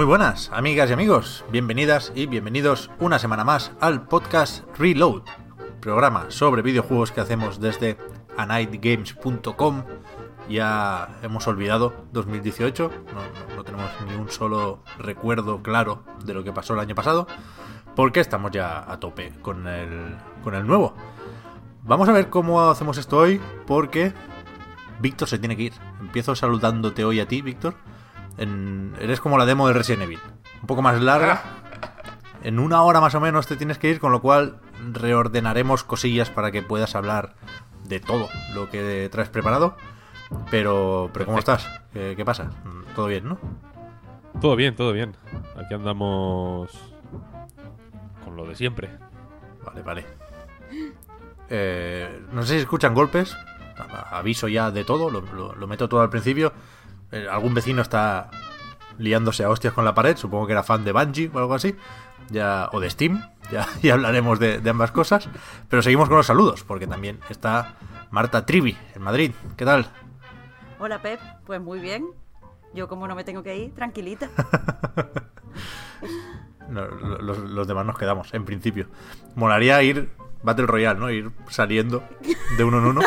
Muy buenas, amigas y amigos. Bienvenidas y bienvenidos una semana más al podcast Reload, programa sobre videojuegos que hacemos desde anightgames.com. Ya hemos olvidado 2018, no, no- tenemos ni un solo recuerdo claro de lo que pasó el año pasado, porque estamos ya a tope con el, con el nuevo. Vamos a ver cómo hacemos esto hoy, porque Víctor se tiene que ir. Empiezo saludándote hoy a ti, Víctor. En- eres como la demo de Resident Evil. Un poco más larga. En una hora más o menos te tienes que ir, con lo cual reordenaremos cosillas para que puedas hablar de todo lo que traes preparado. Pero, pero ¿cómo estás? ¿Qué, qué pasa? Todo bien, ¿no? Todo bien, todo bien. Aquí andamos con lo de siempre. Vale, vale. Eh, no sé si escuchan golpes. Aviso ya de todo, lo, lo- lo meto todo al principio. Eh, algún vecino está liándose a hostias con la pared, supongo que era fan de Bungie o algo así. Ya, o de Steam, ya, ya hablaremos de, de ambas cosas. Pero seguimos con los saludos, porque también está Marta Trivi en Madrid. ¿Qué tal? Hola Pep, pues muy bien. Yo como no me tengo que ir, tranquilita. No, lo- los, los demás nos quedamos, en principio. Molaría ir Battle Royale, ¿no? Ir saliendo de uno en uno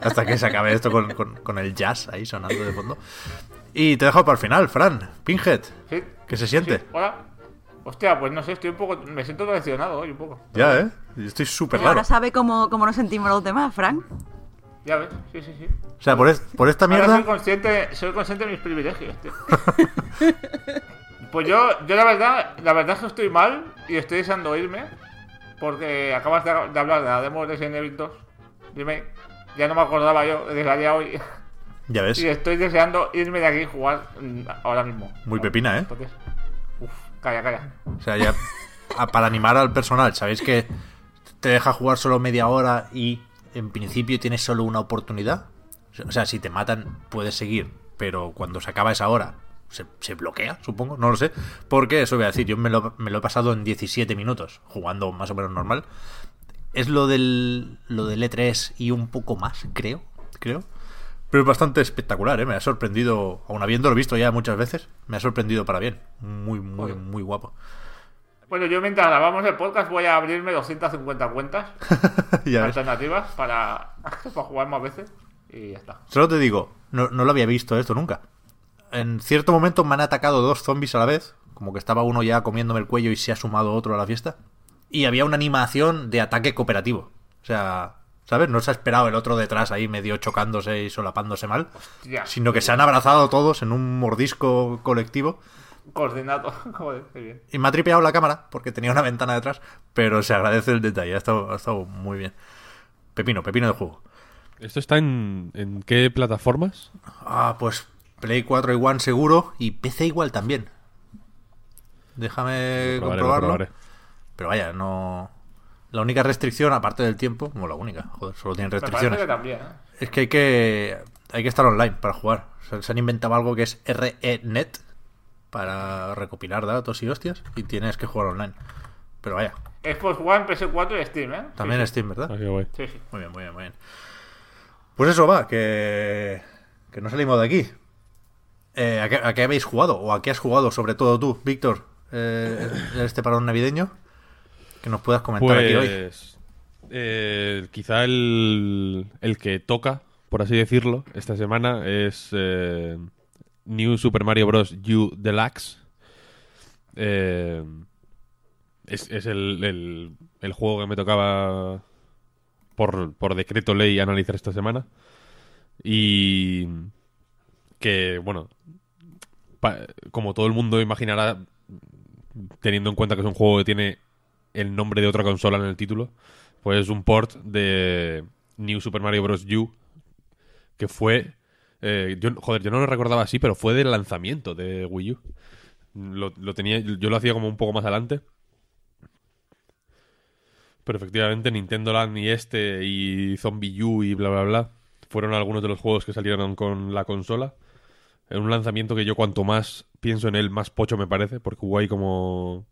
hasta que se acabe esto con, con- con el jazz ahí sonando de fondo. Y te dejo para el final, Fran, Pinhead. Sí. ¿Qué se siente? Sí, Hola. Hostia, pues no sé, estoy un poco. Me siento traicionado hoy un poco. Ya, ¿eh? Yo Estoy súper raro. ahora sabe cómo, cómo nos sentimos los demás, Frank. Ya ves, sí, sí, sí. O sea, por, es- por esta Ahora soy mierda... consciente, soy consciente de mis privilegios, tío. pues yo, yo la verdad, la verdad es que estoy mal y estoy deseando irme. Porque acabas de, de hablar de la demo de Resident Evil 2. Dime, ya no me acordaba yo de que salía hoy. Ya ves, Y estoy deseando irme de aquí y jugar mm, ahora mismo. muy pepina, ¿eh? Entonces, uf, calla, calla. O sea, ya a- para animar al personal, sabéis que te deja jugar solo media hora y en principio tienes solo una oportunidad. O sea, si te matan puedes seguir, pero cuando se acaba esa hora se, se bloquea, supongo, no lo sé. Porque eso voy a decir, yo me lo, me lo he pasado en 17 minutos, jugando más o menos normal. Es lo del, lo del E3 y un poco más, creo, creo. Pero es bastante espectacular, ¿eh? Me ha sorprendido, aun habiéndolo visto ya muchas veces, me ha sorprendido para bien. Muy, muy, muy guapo. Bueno, yo mientras grabamos el podcast voy a abrirme 250 cuentas alternativas para, para jugar más veces y ya está. Solo te digo, no, no lo había visto esto nunca. En cierto momento me han atacado dos zombies a la vez, como que estaba uno ya comiéndome el cuello y se ha sumado otro a la fiesta. Y había una animación de ataque cooperativo. O sea, ¿sabes? No se ha esperado el otro detrás ahí medio chocándose y solapándose mal, Ya. sino que se han abrazado todos en un mordisco colectivo. Coordinado. Joder, qué bien. Y me ha tripeado la cámara porque tenía una ventana detrás, pero se agradece el detalle, ha estado, ha estado muy bien. Pepino, pepino de juego. ¿Esto está en, en qué plataformas? Ah, pues Play 4 y One seguro y PC igual también. Déjame probaré, comprobarlo. probaré. Pero vaya, no. La única restricción, aparte del tiempo, como la única, joder, solo tienen restricciones. que también, ¿eh? Es que hay que hay que estar online para jugar. O sea, se han inventado algo que es RENet para recopilar datos y hostias y tienes que jugar online. Pero vaya, Xbox One, PS4 y Steam, ¿eh? también sí, es Steam, ¿verdad? Ah. Sí, sí. Muy bien, muy bien, muy bien. Pues eso va, que, que no salimos de aquí. Eh, ¿a, qué, habéis jugado? ¿O a qué has jugado, sobre todo tú, Víctor, eh, este parón navideño? Que nos puedas comentar aquí hoy. Pues eh, quizá el, el que toca, por así decirlo, esta semana es New Super Mario Bros. U Deluxe. Es es el, el- el juego que me tocaba por, por decreto ley analizar esta semana. Y que, bueno, como todo el mundo imaginará, teniendo en cuenta que es un juego que tiene el nombre de otra consola en el título, pues es un port de New Super Mario Bros. U, que fue... eh, yo, joder, yo no lo recordaba así, pero fue del lanzamiento de Wii U. Lo, lo tenía, yo lo hacía como un poco más adelante. Pero efectivamente Nintendo Land y este y Zombie U y bla bla bla fueron algunos de los juegos que salieron con la consola. En un lanzamiento que yo cuanto más pienso en él, más pocho me parece, porque hubo ahí como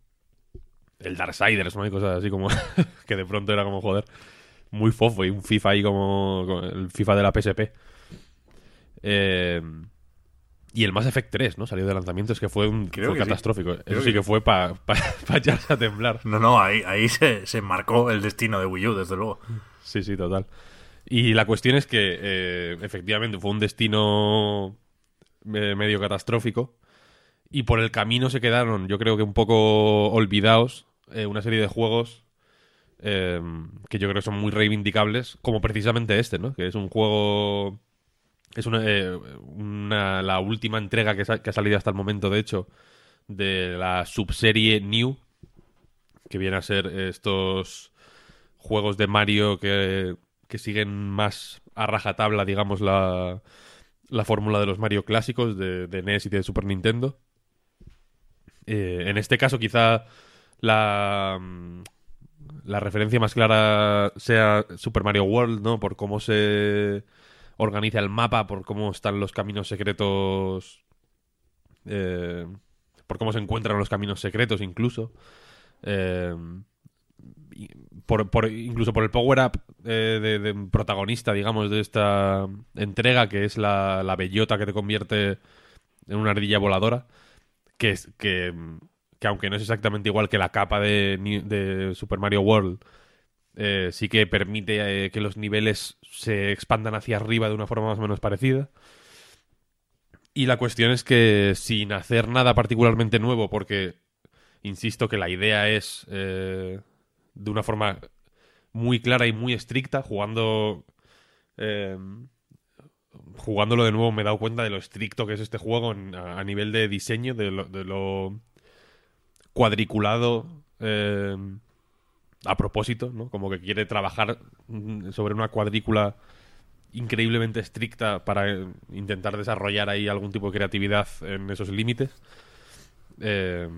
el Darksiders, ¿no? Y cosas así como que de pronto era como, joder, muy fofo y un FIFA ahí como, como el FIFA de la PSP. Eh, y el Mass Effect 3, ¿no? Salió de lanzamiento, es que fue un Creo fue que sí. catastrófico. Creo Eso sí que que fue para pa, pa echarse a temblar. No, no, ahí, ahí se, se marcó el destino de Wii U, desde luego. Sí, sí, total. Y la cuestión es que eh, efectivamente fue un destino medio catastrófico y por el camino se quedaron, yo creo que un poco olvidados, eh, una serie de juegos eh, que yo creo que son muy reivindicables, como precisamente este, ¿no? Que es un juego... Es una, eh, una- la última entrega que, que ha salido hasta el momento, de hecho, de la subserie New, que viene a ser estos juegos de Mario que, que siguen más a rajatabla, digamos, la, la fórmula de los Mario clásicos de, NES y de Super Nintendo. Eh, en este caso, quizá la, mm, la referencia más clara sea Super Mario World, ¿no? Por cómo se organiza el mapa, por cómo están los caminos secretos. eh, por cómo se encuentran los caminos secretos, incluso. Eh, incluso por el power-up eh, de, protagonista, digamos, de esta entrega, que es la, bellota que te convierte en una ardilla voladora, que, es, que, que aunque no es exactamente igual que la capa de, Super Mario World, eh, sí que permite eh, que los niveles se expandan hacia arriba de una forma más o menos parecida. Y la cuestión es que sin hacer nada particularmente nuevo, porque insisto que la idea es de una forma muy clara y muy estricta, jugando eh, jugándolo de nuevo me he dado cuenta de lo estricto que es este juego en- a, nivel de diseño, de lo, de lo cuadriculado eh, a propósito, ¿no? Como que quiere trabajar mm, sobre una cuadrícula increíblemente estricta para eh, intentar desarrollar ahí algún tipo de creatividad en esos límites. Eh,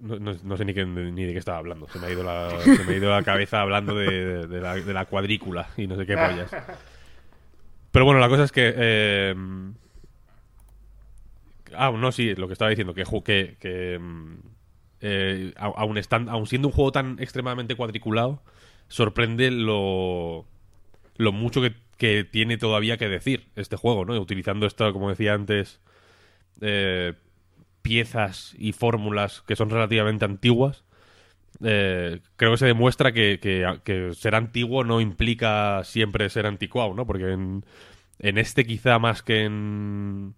no, no- sé ni, qué- ni de qué estaba hablando. Se me ha ido la, se me ha ido la cabeza hablando de, de- la, cuadrícula y no sé qué pollas. Pero bueno, la cosa es que... eh, ah, no, sí, lo que estaba diciendo, que, que, que, mm, eh, aun siendo un juego tan extremadamente cuadriculado, sorprende lo, lo mucho que, que tiene todavía que decir este juego, ¿no? Utilizando esto, como decía antes, eh, piezas y fórmulas que son relativamente antiguas. eh, creo que se demuestra que, ser antiguo no implica siempre ser anticuado, ¿no? Porque en, en este quizá más que en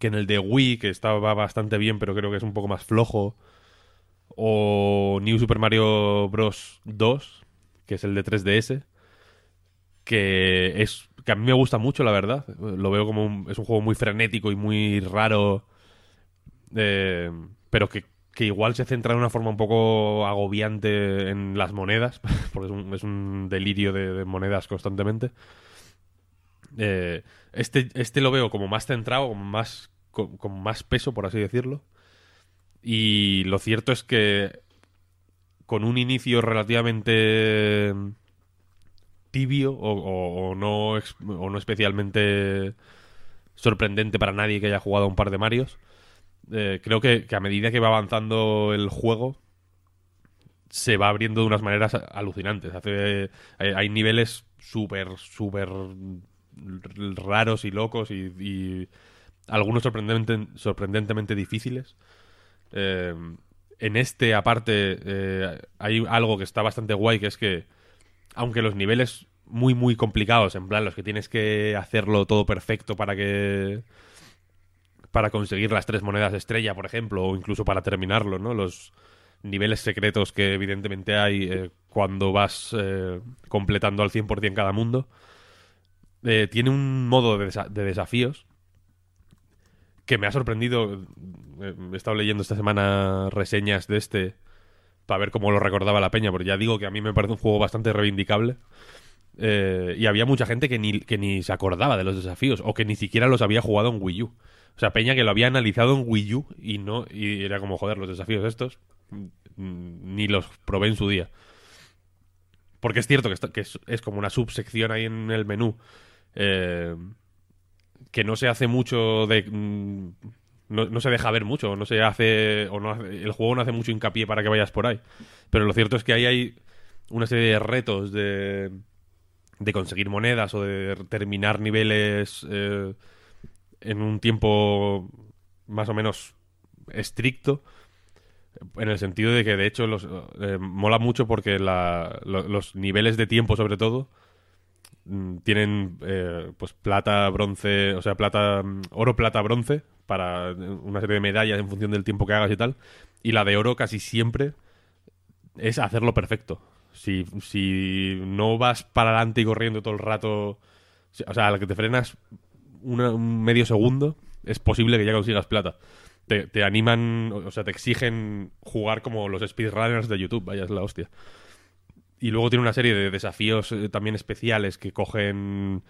que en el de Wii, que estaba bastante bien, pero creo que es un poco más flojo, o New Super Mario Bros. 2, que es el de 3DS, que es que a mí me gusta mucho, la verdad. Lo veo como un, es un juego muy frenético y muy raro, eh, pero que, que igual se centra de una forma un poco agobiante en las monedas, porque es un, delirio de, monedas constantemente. Eh, este, este lo veo como más centrado, como más, con, más peso, por así decirlo. Y lo cierto es que con un inicio relativamente tibio o, o- no, o no especialmente sorprendente para nadie que haya jugado un par de Marios, eh, creo que, que a medida que va avanzando el juego se va abriendo de unas maneras alucinantes. Hace, hay, hay niveles súper, súper raros y locos y, y algunos sorprendente- sorprendentemente difíciles. Eh, en este, aparte, eh, hay algo que está bastante guay, que es que, aunque los niveles muy, muy complicados, en plan, los que tienes que hacerlo todo perfecto para que. Para conseguir las tres monedas estrella, por ejemplo, o incluso para terminarlo, ¿no? Los niveles secretos que evidentemente hay eh, cuando vas eh, completando al 100% cada mundo. Eh, tiene un modo de, desa- de desafíos que me ha sorprendido. He estado leyendo esta semana reseñas de este para ver cómo lo recordaba la peña, porque ya digo que a mí me parece un juego bastante reivindicable. Y había mucha gente que ni, que ni se acordaba de los desafíos o que ni siquiera los había jugado en Wii U. O sea, Peña que lo había analizado en Wii U y no y era como, joder, los desafíos estos mm, ni los probé en su día. Porque es cierto que, es como una subsección ahí en el menú eh, que no se hace mucho de... mm, No, no se deja ver mucho, no se hace... o no hace- el juego no hace mucho hincapié para que vayas por ahí. Pero lo cierto es que ahí hay una serie de retos de, de conseguir monedas o de terminar niveles eh, en un tiempo más o menos estricto. En el sentido de que, de hecho, los, eh, mola mucho porque los niveles de tiempo, sobre todo, mm, tienen eh, pues plata, bronce, o sea, plata, mm, oro, plata, bronce, para una serie de medallas en función del tiempo que hagas y tal. Y la de oro casi siempre es hacerlo perfecto. Si, si no vas para adelante y corriendo todo el rato, o sea, a la que te frenas un medio segundo, es posible que ya consigas plata. Te, te animan, o sea, te exigen jugar como los speedrunners de YouTube, vaya, es la hostia. Y luego tiene una serie de desafíos eh, también especiales que cogen.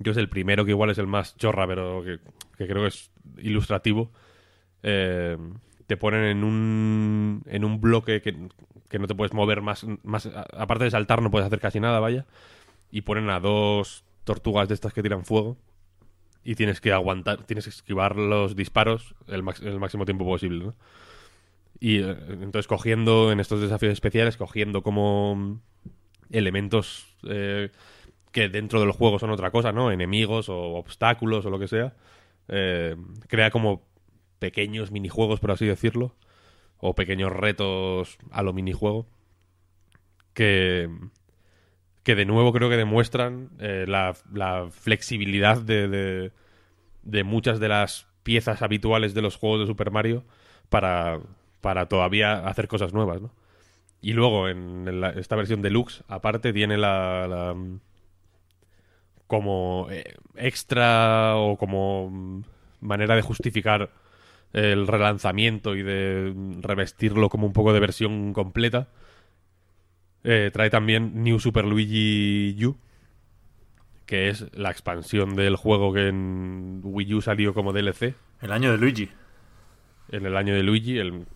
Yo sé, el primero que igual es el más chorra, pero que, que creo que es ilustrativo. Eh, te ponen en un, en un bloque que, que no te puedes mover más, más. Aparte de saltar, no puedes hacer casi nada, vaya. Y ponen a dos tortugas de estas que tiran fuego. Y tienes que aguantar, tienes que esquivar los disparos el, máximo tiempo posible, ¿no? Y eh, entonces cogiendo en estos desafíos especiales, cogiendo como elementos eh, que dentro del juego son otra cosa, ¿no? Enemigos o obstáculos o lo que sea. eh, crea como pequeños minijuegos, por así decirlo. O pequeños retos a lo minijuego. Que, que de nuevo creo que demuestran eh, la, flexibilidad de, de, de muchas de las piezas habituales de los juegos de Super Mario para, para todavía hacer cosas nuevas, ¿no? Y luego en la- esta versión deluxe, aparte, tiene la, la, mm, como eh, extra o como mm, manera de justificar el relanzamiento y de mm, revestirlo como un poco de versión completa. Eh, trae también New Super Luigi U, que es la expansión del juego que en Wii U salió como DLC El año de Luigi. en el año de Luigi. El...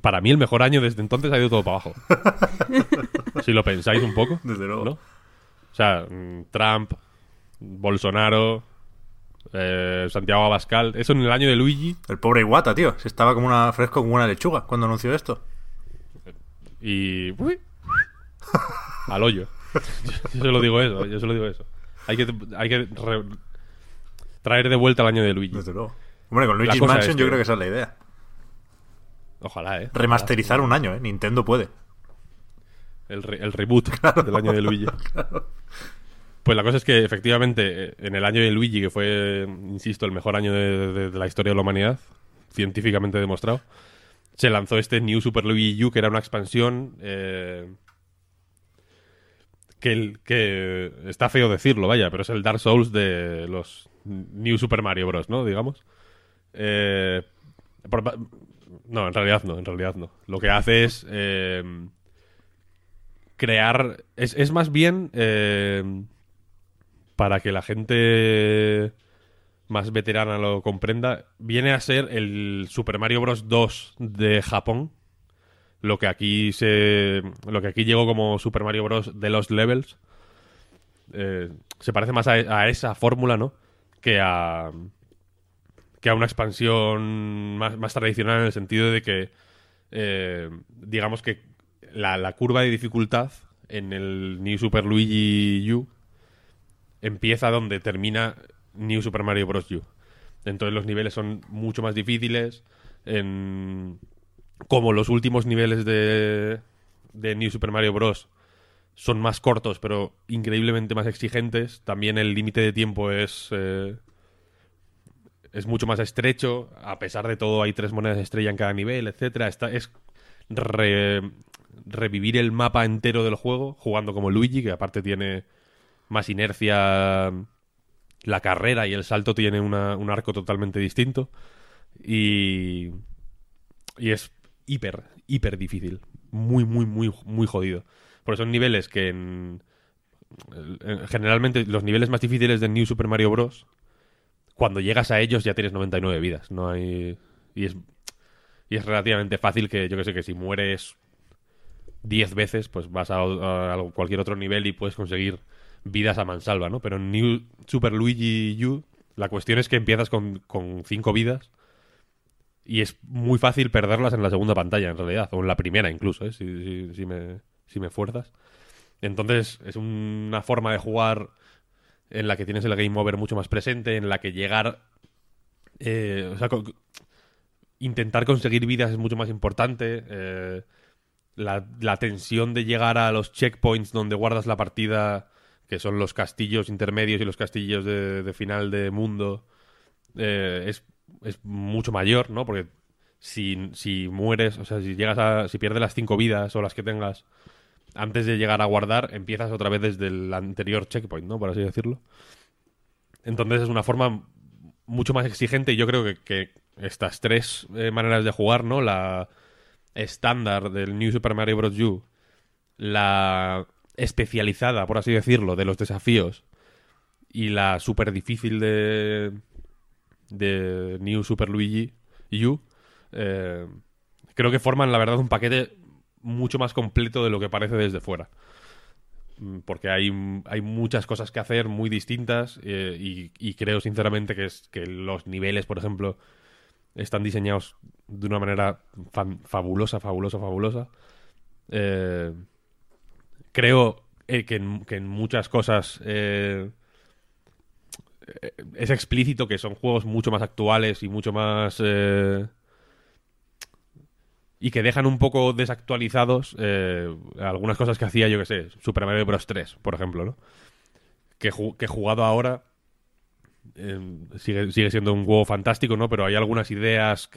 Para mí el mejor año desde entonces ha ido todo para abajo. si lo pensáis un poco. Desde luego. ¿no? O sea, mm, Trump, Bolsonaro, eh, Santiago Abascal. Eso en el año de Luigi. El pobre Iwata, tío. Se estaba como una fresco como una lechuga cuando anunció esto. Y... uy, al hoyo. Yo solo digo eso, yo solo digo eso. Hay que, hay que re- traer de vuelta el año de Luigi. Desde luego. Hombre, con Luigi's Mansion es yo creo que esa es la idea. Ojalá, ¿eh? Remasterizar un año, ¿eh? Nintendo puede. El, re- el reboot del año de Luigi. Pues la cosa es que efectivamente eh, en el año de Luigi, que fue, insisto, el mejor año de, de- de la historia de la humanidad, científicamente demostrado, se lanzó este New Super Luigi U, que era una expansión eh, que, que está feo decirlo, vaya, pero es el Dark Souls de los New Super Mario Bros., ¿no? Digamos. Eh, no, en realidad no, en realidad no. Lo que hace es... eh, crear. Es, es más bien eh, para que la gente más veterana lo comprenda. Viene a ser el Super Mario Bros. 2 de Japón. Lo que aquí se. Lo que aquí llegó como Super Mario Bros. de los levels. Eh, se parece más a, esa fórmula, ¿no? Que a. Que a una expansión más, más tradicional en el sentido de que. eh, digamos que la, la curva de dificultad en el New Super Luigi U empieza donde termina New Super Mario Bros. U. Entonces los niveles son mucho más difíciles. En... Como los últimos niveles de, de New Super Mario Bros. son más cortos, pero increíblemente más exigentes. También el límite de tiempo es. eh, es mucho más estrecho. A pesar de todo, hay tres monedas estrella en cada nivel, etcétera. Está, es re- revivir el mapa entero del juego jugando como Luigi, que aparte tiene más inercia la carrera y el salto tiene un arco totalmente distinto. Y, y es hiper, hiper difícil. Muy, muy, muy, muy jodido. Porque son niveles que en, en- generalmente los niveles más difíciles de New Super Mario Bros. Cuando llegas a ellos ya tienes 99 vidas. No hay. Y es. Y es relativamente fácil que, yo que sé, que si mueres 10 veces, pues vas a cualquier otro nivel y puedes conseguir vidas a mansalva, ¿no? Pero en New Super Luigi U, la cuestión es que empiezas con 5 vidas y es muy fácil perderlas en la segunda pantalla, en realidad, o en la primera incluso, ¿eh? si, si- me, si me fuerzas. Entonces, es una forma de jugar en la que tienes el game over mucho más presente, en la que llegar. eh, o sea, intentar conseguir vidas es mucho más importante. eh, la, la tensión de llegar a los checkpoints donde guardas la partida, que son los castillos intermedios y los castillos de, final de mundo, eh, es, es mucho mayor, ¿no? Porque si, si mueres, o sea, si llegas a. si pierdes las cinco vidas o las que tengas antes de llegar a guardar, empiezas otra vez desde el anterior checkpoint, ¿no? Por así decirlo. Entonces es una forma mucho más exigente y yo creo que, que estas tres eh, maneras de jugar, ¿no? La estándar del New Super Mario Bros. U, la especializada, por así decirlo, de los desafíos y la super difícil de, de New Super Luigi U, eh, creo que forman, la verdad, un paquete mucho más completo de lo que parece desde fuera. Mm, Porque hay, hay muchas cosas que hacer muy distintas eh, y, creo sinceramente que, es, que los niveles, por ejemplo, están diseñados de una manera fabulosa, fabulosa, fabulosa. Eh, creo eh, que, en, muchas cosas eh, es explícito que son juegos mucho más actuales y mucho más... eh, y que dejan un poco desactualizados algunas cosas que hacía, yo que sé, Super Mario Bros. 3, por ejemplo, ¿no? Que, ju- jugado ahora sigue, sigue siendo un juego fantástico, ¿no? Pero hay algunas ideas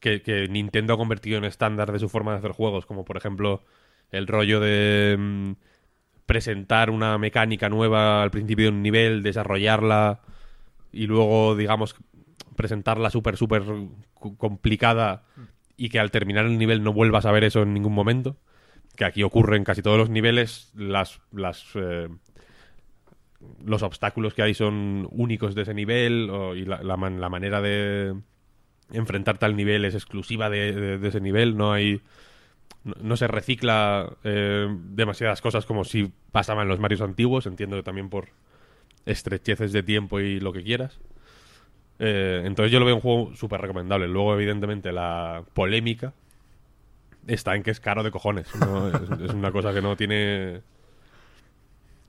que, que Nintendo ha convertido en estándar de su forma de hacer juegos, como por ejemplo el rollo de mm, presentar una mecánica nueva al principio de un nivel, desarrollarla y luego, digamos, presentarla súper, súper complicada y que al terminar el nivel no vuelvas a ver eso en ningún momento. Que aquí ocurre en casi todos los niveles. Las, las, eh, los obstáculos que hay son únicos de ese nivel y la, la man- la manera de enfrentarte al nivel es exclusiva de- de ese nivel. No hay. No, se recicla eh, demasiadas cosas como si pasaban los Marios antiguos. Entiendo que también por estrecheces de tiempo y lo que quieras. Eh, entonces yo lo veo un juego súper recomendable. Luego, evidentemente, la polémica está en que es caro de cojones. ¿no? es, una cosa que no tiene.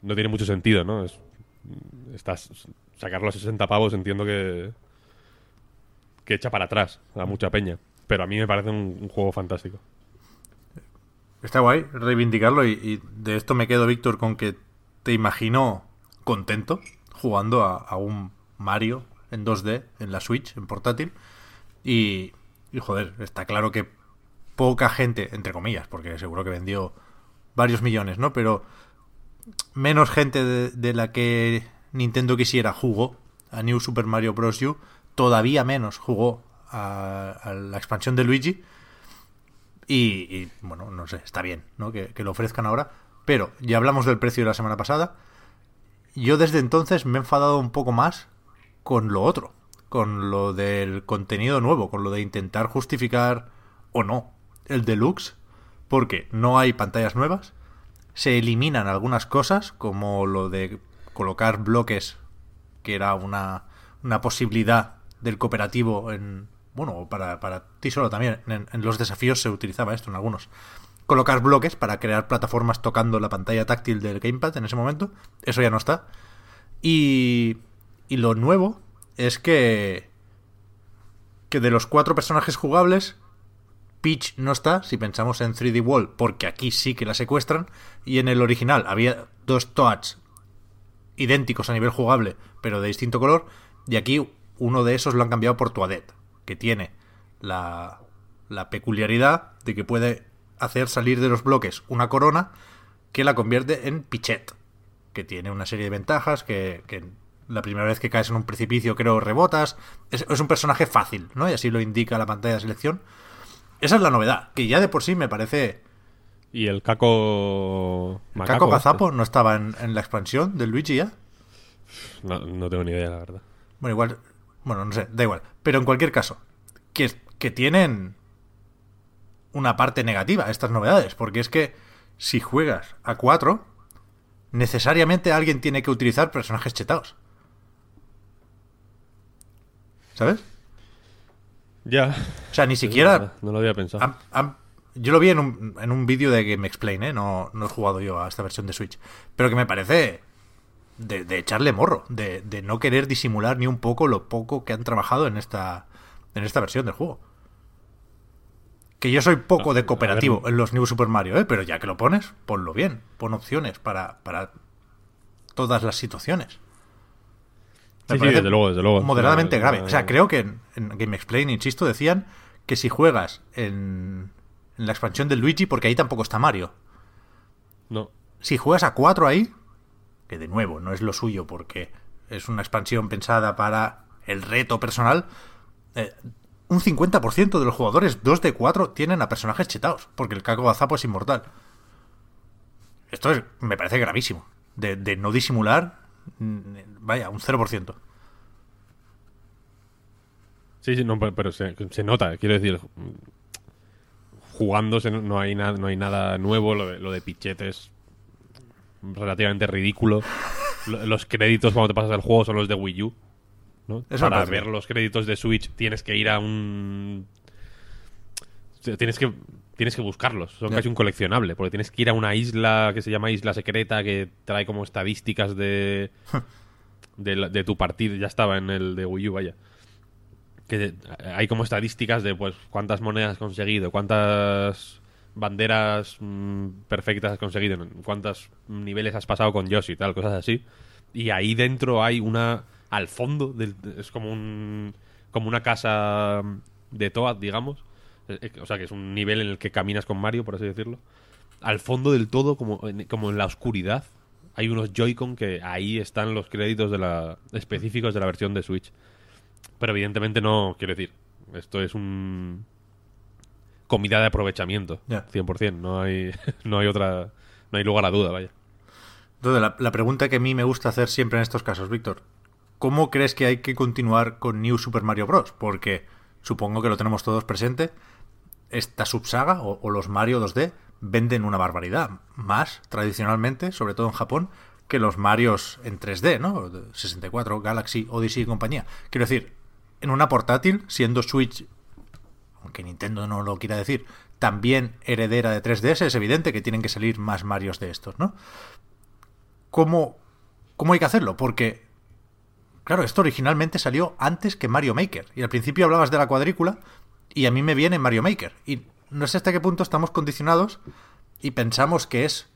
No tiene mucho sentido, ¿no? Es, estás, sacarlo a 60 pavos entiendo que. que echa para atrás a mucha peña. Pero a mí me parece un juego fantástico. Está guay reivindicarlo y, de esto me quedo, Víctor, con que te imagino contento jugando a, un Mario en 2D en la Switch, en portátil. Y, joder, está claro que poca gente, entre comillas, porque seguro que vendió varios millones, ¿no? Pero menos gente de, de la que Nintendo quisiera jugó a New Super Mario Bros. U, todavía menos jugó a la expansión de Luigi. Y, bueno, no sé, está bien, ¿no? Que, que lo ofrezcan ahora. Pero ya hablamos del precio de la semana pasada. Yo desde entonces me he enfadado un poco más con lo otro, con lo del contenido nuevo, con lo de intentar justificar o no el deluxe, porque no hay pantallas nuevas, se eliminan algunas cosas, como lo de colocar bloques, que era una, una posibilidad del cooperativo en... Bueno, para, para ti solo también, en, los desafíos se utilizaba esto en algunos. Colocar bloques para crear plataformas tocando la pantalla táctil del gamepad en ese momento, eso ya no está. Y, y lo nuevo es que que de los cuatro personajes jugables Peach no está, si pensamos en 3D Wall, porque aquí sí que la secuestran, y en el original había dos Toads idénticos a nivel jugable, pero de distinto color, y aquí uno de esos lo han cambiado por Toadette, que tiene la, la peculiaridad de que puede hacer salir de los bloques una corona que la convierte en Pichet, que tiene una serie de ventajas que, que La primera vez que caes en un precipicio, creo, rebotas. Es, es un personaje fácil, ¿no? Y así lo indica la pantalla de selección. Esa es la novedad, que ya de por sí me parece. Y el caco. ¿El macaco Caco este. Gazapo no estaba en, en la expansión del Luigi ya? No, no tengo ni idea, la verdad. Bueno, igual. Bueno, no sé, da igual. Pero en cualquier caso, que, que tienen una parte negativa estas novedades, porque es que si juegas a 4, necesariamente alguien tiene que utilizar personajes chetados. ¿Sabes? Ya. O sea, ni siquiera verdad, No lo había pensado. Han- han- yo lo vi en un, en un vídeo de Game Explain, ¿eh? No, no he jugado yo a esta versión de Switch. Pero que me parece de, de echarle morro, de, de no querer disimular ni un poco lo poco que han trabajado en esta, en esta versión del juego. Que yo soy poco No, de cooperativo en los New Super Mario, ¿eh? Pero ya que lo pones, ponlo bien. Pon opciones para, para todas las situaciones. Me Sí, sí, parece desde luego, desde luego. Moderadamente sea, grave. O sea, creo que en, en Game Explain, insisto, decían que si juegas en, en la expansión del Luigi, porque ahí tampoco está Mario, No. si juegas a 4 ahí, que de nuevo no es lo suyo porque es una expansión pensada para el reto personal, eh, un 50% de los jugadores 2 de 4 tienen a personajes chetados, porque el Caco Gazapo es inmortal. Esto es, me parece gravísimo. De, no disimular, mm, vaya, un 0%. Sí, sí, no, pero, se, nota, quiero decir. Jugando no hay, nada no hay nada nuevo, lo de, lo de Pichet es relativamente ridículo. Lo- Los créditos cuando te pasas el juego son los de Wii U. ¿no? Para ver los créditos de Switch tienes que ir a un... Tienes que, tienes que buscarlos, son casi un coleccionable, porque tienes que ir a una isla que se llama Isla Secreta, que trae como estadísticas de, de, la- de tu partido, ya estaba en el de Wii U, vaya que hay como estadísticas de pues cuántas monedas has conseguido, cuántas banderas mm, perfectas has conseguido, cuántos niveles has pasado con Yoshi y tal, cosas así. Y ahí dentro hay una al fondo del- es como un como una casa de Toad, digamos. Eh, eh, O sea, que es un nivel en el que caminas con Mario, por así decirlo. Al fondo del todo, como en, como en la oscuridad, hay unos Joy-Con que ahí están los créditos de la específicos de la versión de Switch. Pero evidentemente no, quiero decir, esto es un comida de aprovechamiento, Ya. 100%, no hay no hay otra no hay lugar a duda, vaya. Entonces, la, la pregunta que a mí me gusta hacer siempre en estos casos, Víctor, ¿cómo crees que hay que continuar con New Super Mario Bros? Porque supongo que lo tenemos todos presente. Esta subsaga o, o los Mario 2D venden una barbaridad. Más, tradicionalmente, sobre todo en Japón, que los Marios en 3D, ¿no? De 64, Galaxy, Odyssey y compañía. Quiero decir, en una portátil, siendo Switch aunque Nintendo no lo quiera decir, también heredera de 3DS, es evidente que tienen que salir más Marios de estos, ¿no? ¿Cómo, cómo hay que hacerlo? Porque, claro, esto originalmente salió antes que Mario Maker. Y al principio hablabas de la cuadrícula y a mí me viene Mario Maker. Y no sé hasta qué punto estamos condicionados y pensamos que es,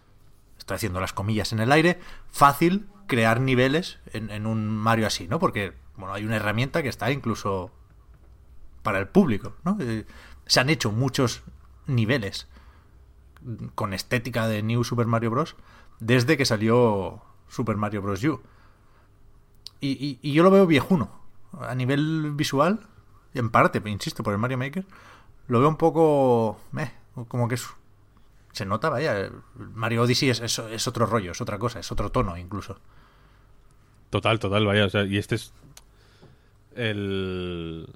estoy haciendo las comillas en el aire, fácil crear niveles en, en un Mario así, ¿no? Porque, bueno, hay una herramienta que está incluso para el público, ¿no? Eh, se han hecho muchos niveles con estética de New Super Mario Bros. desde que salió Super Mario Bros. U. Y, yo lo veo viejuno. A nivel visual, en parte, insisto, por el Mario Maker, lo veo un poco... meh, como que es... Se nota, vaya. Mario Odyssey es otro rollo, es otra cosa, es otro tono incluso. Total, total, vaya, o sea, y este es el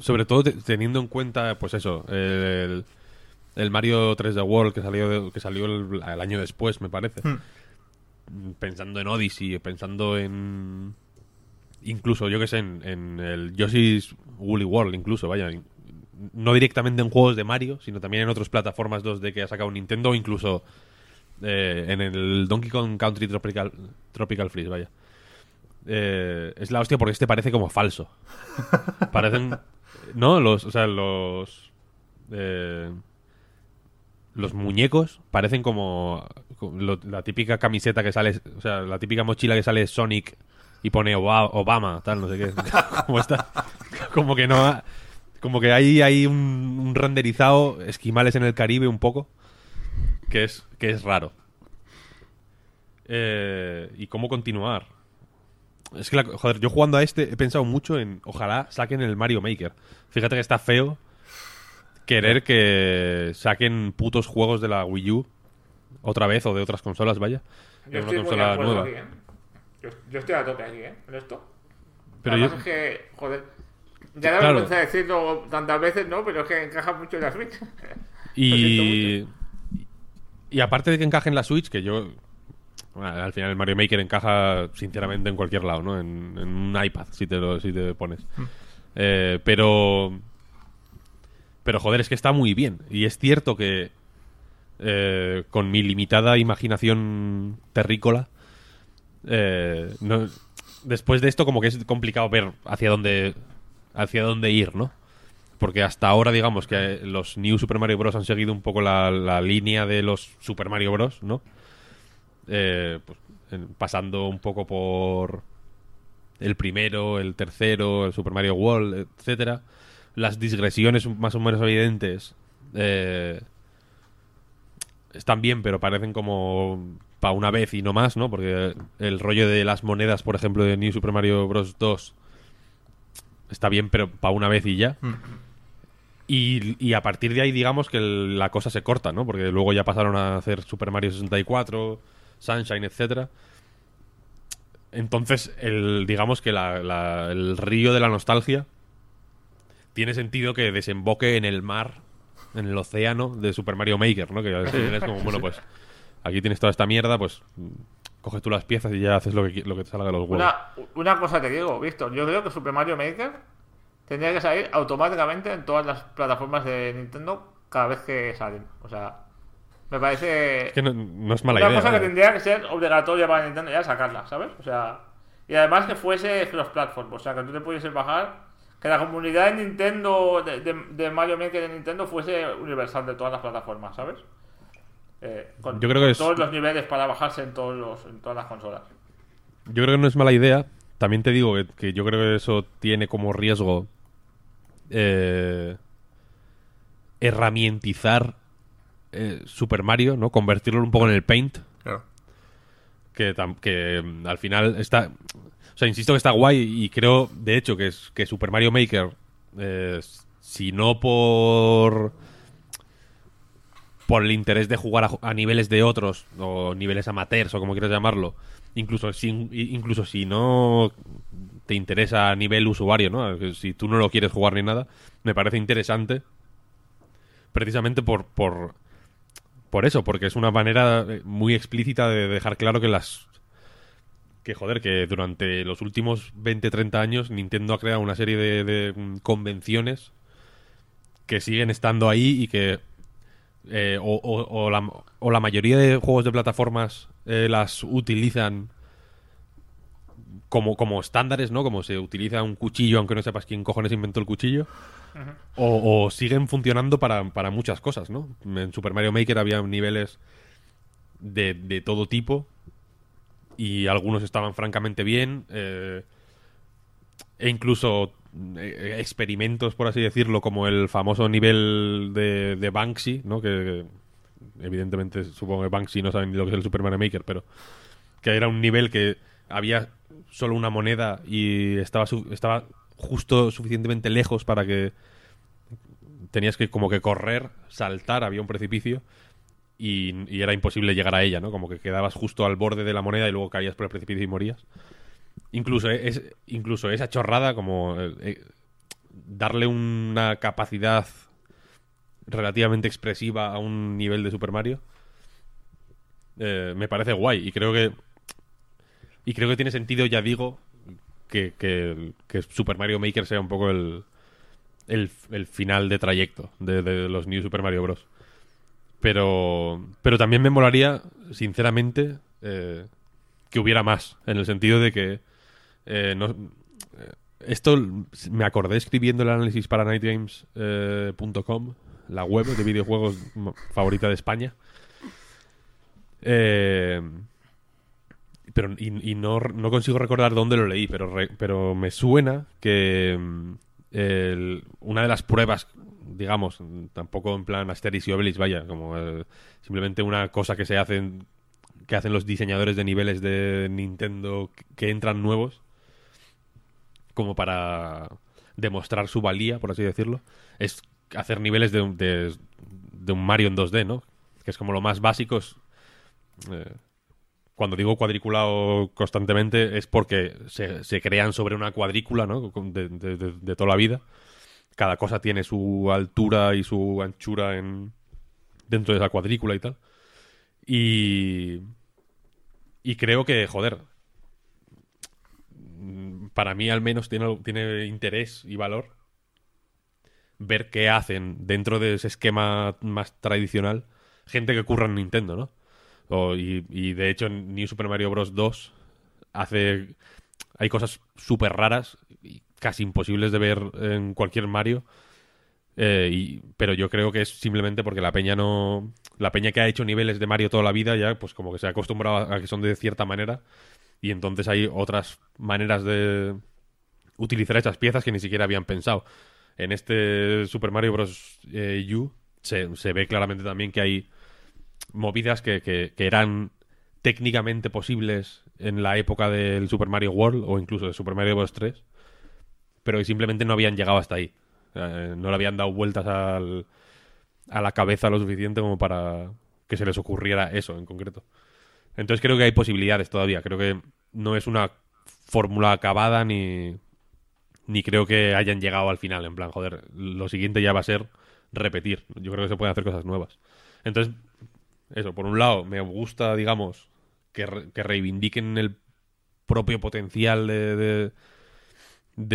sobre todo te- teniendo en cuenta pues eso, el, el Mario 3D World que salió de- que salió el, el año después, me parece. Hmm. Pensando en Odyssey, pensando en incluso yo que sé en, en el Yoshi's Woolly World incluso, vaya, in- no directamente en juegos de Mario, sino también en otras plataformas 2D que ha sacado Nintendo incluso eh, en el Donkey Kong Country Tropical, Tropical Freeze, vaya. Eh, es la hostia porque este parece como falso. Parecen. No, los. O sea, los. eh, los muñecos parecen como. como lo- la típica camiseta que sale. O sea, la típica mochila que sale Sonic y pone Oba- Obama, tal, no sé qué. como está. Como que no. ha- Como que hay, hay un, un renderizado esquimales en el Caribe un poco que es, que es raro. eh, y cómo continuar. Es que, la- joder, yo jugando a este he pensado mucho en ojalá saquen el Mario Maker. Fíjate que está feo querer que saquen putos juegos de la Wii U otra vez o de otras consolas, vaya. Yo una estoy muy de consola nueva. aquí, ¿eh? Yo, yo estoy a tope aquí, ¿eh? En esto. Pero yo- es que, joder. Ya da Claro. vergüenza decirlo tantas veces, ¿no? Pero es que encaja mucho en la Switch. Y, y aparte de que encaje en la Switch, que yo. Bueno, al final el Mario Maker encaja sinceramente en cualquier lado, ¿no? En, en un iPad, si te, lo, si te pones. Eh, pero. Pero joder, es que está muy bien. Y es cierto que. eh, con mi limitada imaginación terrícola. eh, no- después de esto, como que es complicado ver hacia dónde. hacia dónde ir, ¿no? Porque hasta ahora, digamos que los New Super Mario Bros. han seguido un poco la, la línea de los Super Mario Bros., ¿no? Eh, pues, pasando un poco por el primero, el tercero, el Super Mario World, etcétera. Las digresiones más o menos evidentes eh, están bien, pero parecen como para una vez y no más, ¿no? Porque el rollo de las monedas, por ejemplo, de New Super Mario Bros. 2 está bien, pero para una vez y ya. Y, y a partir de ahí, digamos que el- la cosa se corta, ¿no? Porque luego ya pasaron a hacer Super Mario 64, Sunshine, etcétera. Entonces, el, digamos que la- el río de la nostalgia tiene sentido que desemboque en el mar, en el océano de Super Mario Maker, ¿no? Que es como, bueno, pues aquí tienes toda esta mierda, pues coges tú las piezas y ya haces lo que, lo que te salga de los huevos. Una, una cosa te digo, Víctor. Yo creo que Super Mario Maker tendría que salir automáticamente en todas las plataformas de Nintendo cada vez que salen. O sea, me parece. Es que no, no es mala una idea. cosa que tendría que ser obligatoria para Nintendo ya sacarla, ¿sabes? O sea, y además que fuese cross-platform, o sea, que tú te pudieses bajar, que la comunidad de Nintendo, de, de- de Mario Maker de Nintendo fuese universal de todas las plataformas, ¿sabes? Eh, con, Yo creo que con es- todos los niveles para bajarse en, todos los, en todas las consolas. Yo creo que no es mala idea. También te digo que, que yo creo que eso tiene como riesgo eh, herramientizar eh, Super Mario, ¿no? Convertirlo un poco en el Paint. Claro. Que, que mm, al final está... O sea, insisto que está guay y creo, de hecho, que, es, que Super Mario Maker, eh, si no por por el interés de jugar a, a niveles de otros o niveles amateurs o como quieras llamarlo incluso si incluso si no te interesa a nivel usuario no si tú no lo quieres jugar ni nada me parece interesante precisamente por por por eso porque es una manera eh, muy explícita de dejar claro que las que joder que durante los últimos 20 30 años Nintendo ha creado una serie de, de, mm, convenciones que siguen estando ahí y que eh, o, o- o la, o la mayoría de juegos de plataformas eh, las utilizan como, como estándares, ¿no? Como se utiliza un cuchillo, aunque no sepas quién cojones inventó el cuchillo. o, o siguen funcionando para, para muchas cosas, ¿no? En Super Mario Maker había niveles de, de todo tipo y algunos estaban francamente bien. eh, e incluso eh, experimentos, por así decirlo, como el famoso nivel de, de Banksy, ¿no? Que, que evidentemente supongo que Banksy no saben ni lo que es el Super Mario Maker, pero que era un nivel que había solo una moneda y estaba, su- estaba justo suficientemente lejos para que tenías que como que correr, saltar, había un precipicio y, era imposible llegar a ella, ¿no? Como que quedabas justo al borde de la moneda y luego caías por el precipicio y morías. Incluso, es, incluso esa chorrada, como eh, eh, darle una capacidad relativamente expresiva a un nivel de Super Mario, eh, me parece guay. Y creo que. Y creo que tiene sentido, ya digo, que, que, Super Mario Maker sea un poco el, el, final de trayecto de, los New Super Mario Bros. Pero, pero también me molaría, sinceramente, eh, que hubiera más, en el sentido de que eh, no, eh, esto me acordé escribiendo el análisis para nightgames.com, la web de videojuegos favorita de España. Eh, pero y, no, no consigo recordar dónde lo leí, pero, pero me suena que mm, una de las pruebas, digamos, tampoco en plan Asterix y Obelix, vaya, como eh, simplemente una cosa que se hace en- que hacen los diseñadores de niveles de Nintendo que- entran nuevos, como para demostrar su valía, por así decirlo, es hacer niveles de, de, de un Mario en 2D, ¿no? Que es como lo más básico. es, eh, cuando digo cuadriculado constantemente es porque se, se crean sobre una cuadrícula, ¿no? De, de- toda la vida. Cada cosa tiene su altura y su anchura en dentro de esa cuadrícula y tal. Y y creo que, joder, para mí al menos tiene, tiene interés y valor ver qué hacen dentro de ese esquema más tradicional gente que curra en Nintendo, ¿no? Y, de hecho en New Super Mario Bros. 2 hace... Hay cosas súper raras y casi imposibles de ver en cualquier Mario. Eh, pero yo creo que es simplemente porque la peña no... La peña que ha hecho niveles de Mario toda la vida ya pues como que se ha acostumbrado a que son de cierta manera y entonces hay otras maneras de utilizar esas piezas que ni siquiera habían pensado. En este Super Mario Bros. eh, U se, se ve claramente también que hay movidas que, que- eran técnicamente posibles en la época del Super Mario World o incluso de Super Mario Bros. 3, pero que simplemente no habían llegado hasta ahí. Eh, no le habían dado vueltas al- a la cabeza lo suficiente como para que se les ocurriera eso en concreto. Entonces creo que hay posibilidades todavía. Creo que no es una fórmula acabada ni, ni creo que hayan llegado al final. En plan, joder, lo siguiente ya va a ser repetir. Yo creo que se pueden hacer cosas nuevas. Entonces, eso, por un lado, me gusta, digamos, que, que reivindiquen el propio potencial de, de,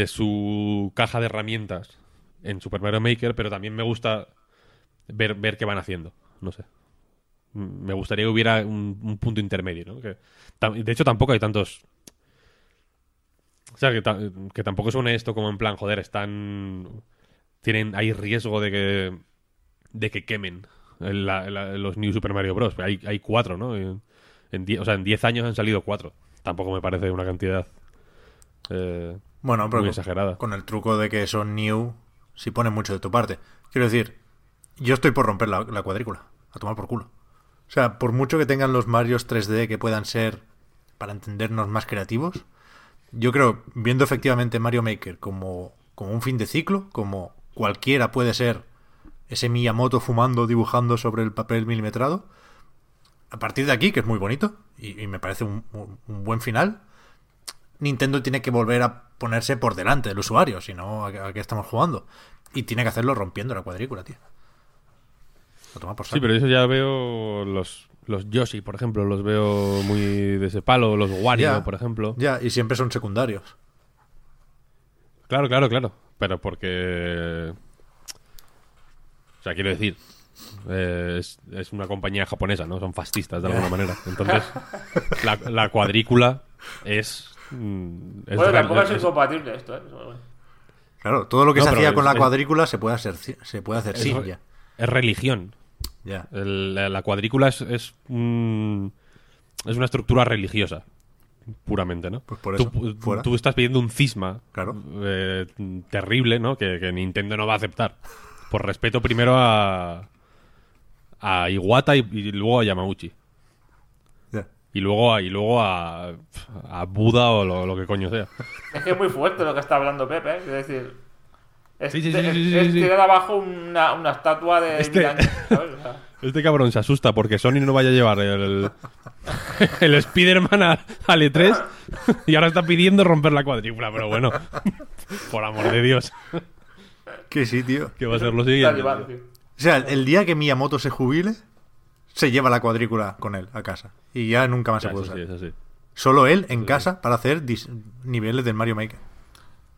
su caja de herramientas en Super Mario Maker, pero también me gusta ver, ver qué van haciendo. No sé. Mm, Me gustaría que hubiera un, un punto intermedio, ¿no? Que, de hecho, tampoco hay tantos. O sea, que, ta- que tampoco suene esto como en plan, joder, están. Tienen. Hay riesgo de que. de que quemen el- la- la- los New Super Mario Bros. Hay, hay cuatro, ¿no? En, en die- o sea, en 10 años han salido cuatro. Tampoco me parece una cantidad. eh, Bueno, pero muy con- exagerada. con el truco de que son new, si ponen mucho de tu parte. Quiero decir, yo estoy por romper la, la cuadrícula, a tomar por culo. O sea, por mucho que tengan los Marios 3D que puedan ser, para entendernos, más creativos, yo creo, viendo efectivamente Mario Maker como, como un fin de ciclo, como cualquiera puede ser ese Miyamoto fumando, dibujando sobre el papel milimetrado, a partir de aquí, que es muy bonito, y, y me parece un- un- un buen final, Nintendo tiene que volver a ponerse por delante del usuario, si no, ¿a, a qué estamos jugando? Y tiene que hacerlo rompiendo la cuadrícula, tío. A tomar por Sí, pero eso ya veo los, los Yoshi, por ejemplo, los veo muy de ese palo, los Wario, por ejemplo. Ya, y siempre son secundarios. Claro, claro, claro. Pero porque... O sea, quiero decir, eh, es, es una compañía japonesa, ¿no? Son fascistas de alguna manera. Entonces, la, la cuadrícula es... mm, es Bueno, real- tampoco es es- incompatible esto, ¿eh? Claro, todo lo que No, se pero hacía es- con la es- cuadrícula se puede hacer, ci- se puede hacer es sin ya. es religión. Ya. El- la, la cuadrícula es, es, un- es una estructura religiosa, puramente, ¿no? Pues por eso, Tú, fuera. tú estás pidiendo un cisma Claro. eh, terrible, ¿no? Que, que Nintendo no va a aceptar. Por respeto primero a, a Iwata y, y luego a Yamauchi. Ya. Y luego a, y luego a, a Buda o lo, lo que coño sea. Es que es muy fuerte lo que está hablando Pepe, ¿eh? Es decir, es, Sí, sí, sí, es- sí, sí, es sí, sí. tirar abajo una, una estatua de Este- Este cabrón se asusta porque Sony no vaya a llevar el, el Spider-Man a- al E3 y ahora está pidiendo romper la cuadrícula. Pero bueno, por amor de Dios, Que sí, tío. que va a ser lo siguiente. O sea, el día que Miyamoto se jubile, se lleva la cuadrícula con él a casa. Y ya nunca más Ya, se puede eso sí, usar. eso sí. Solo él en casa para hacer dis- niveles del Mario Maker.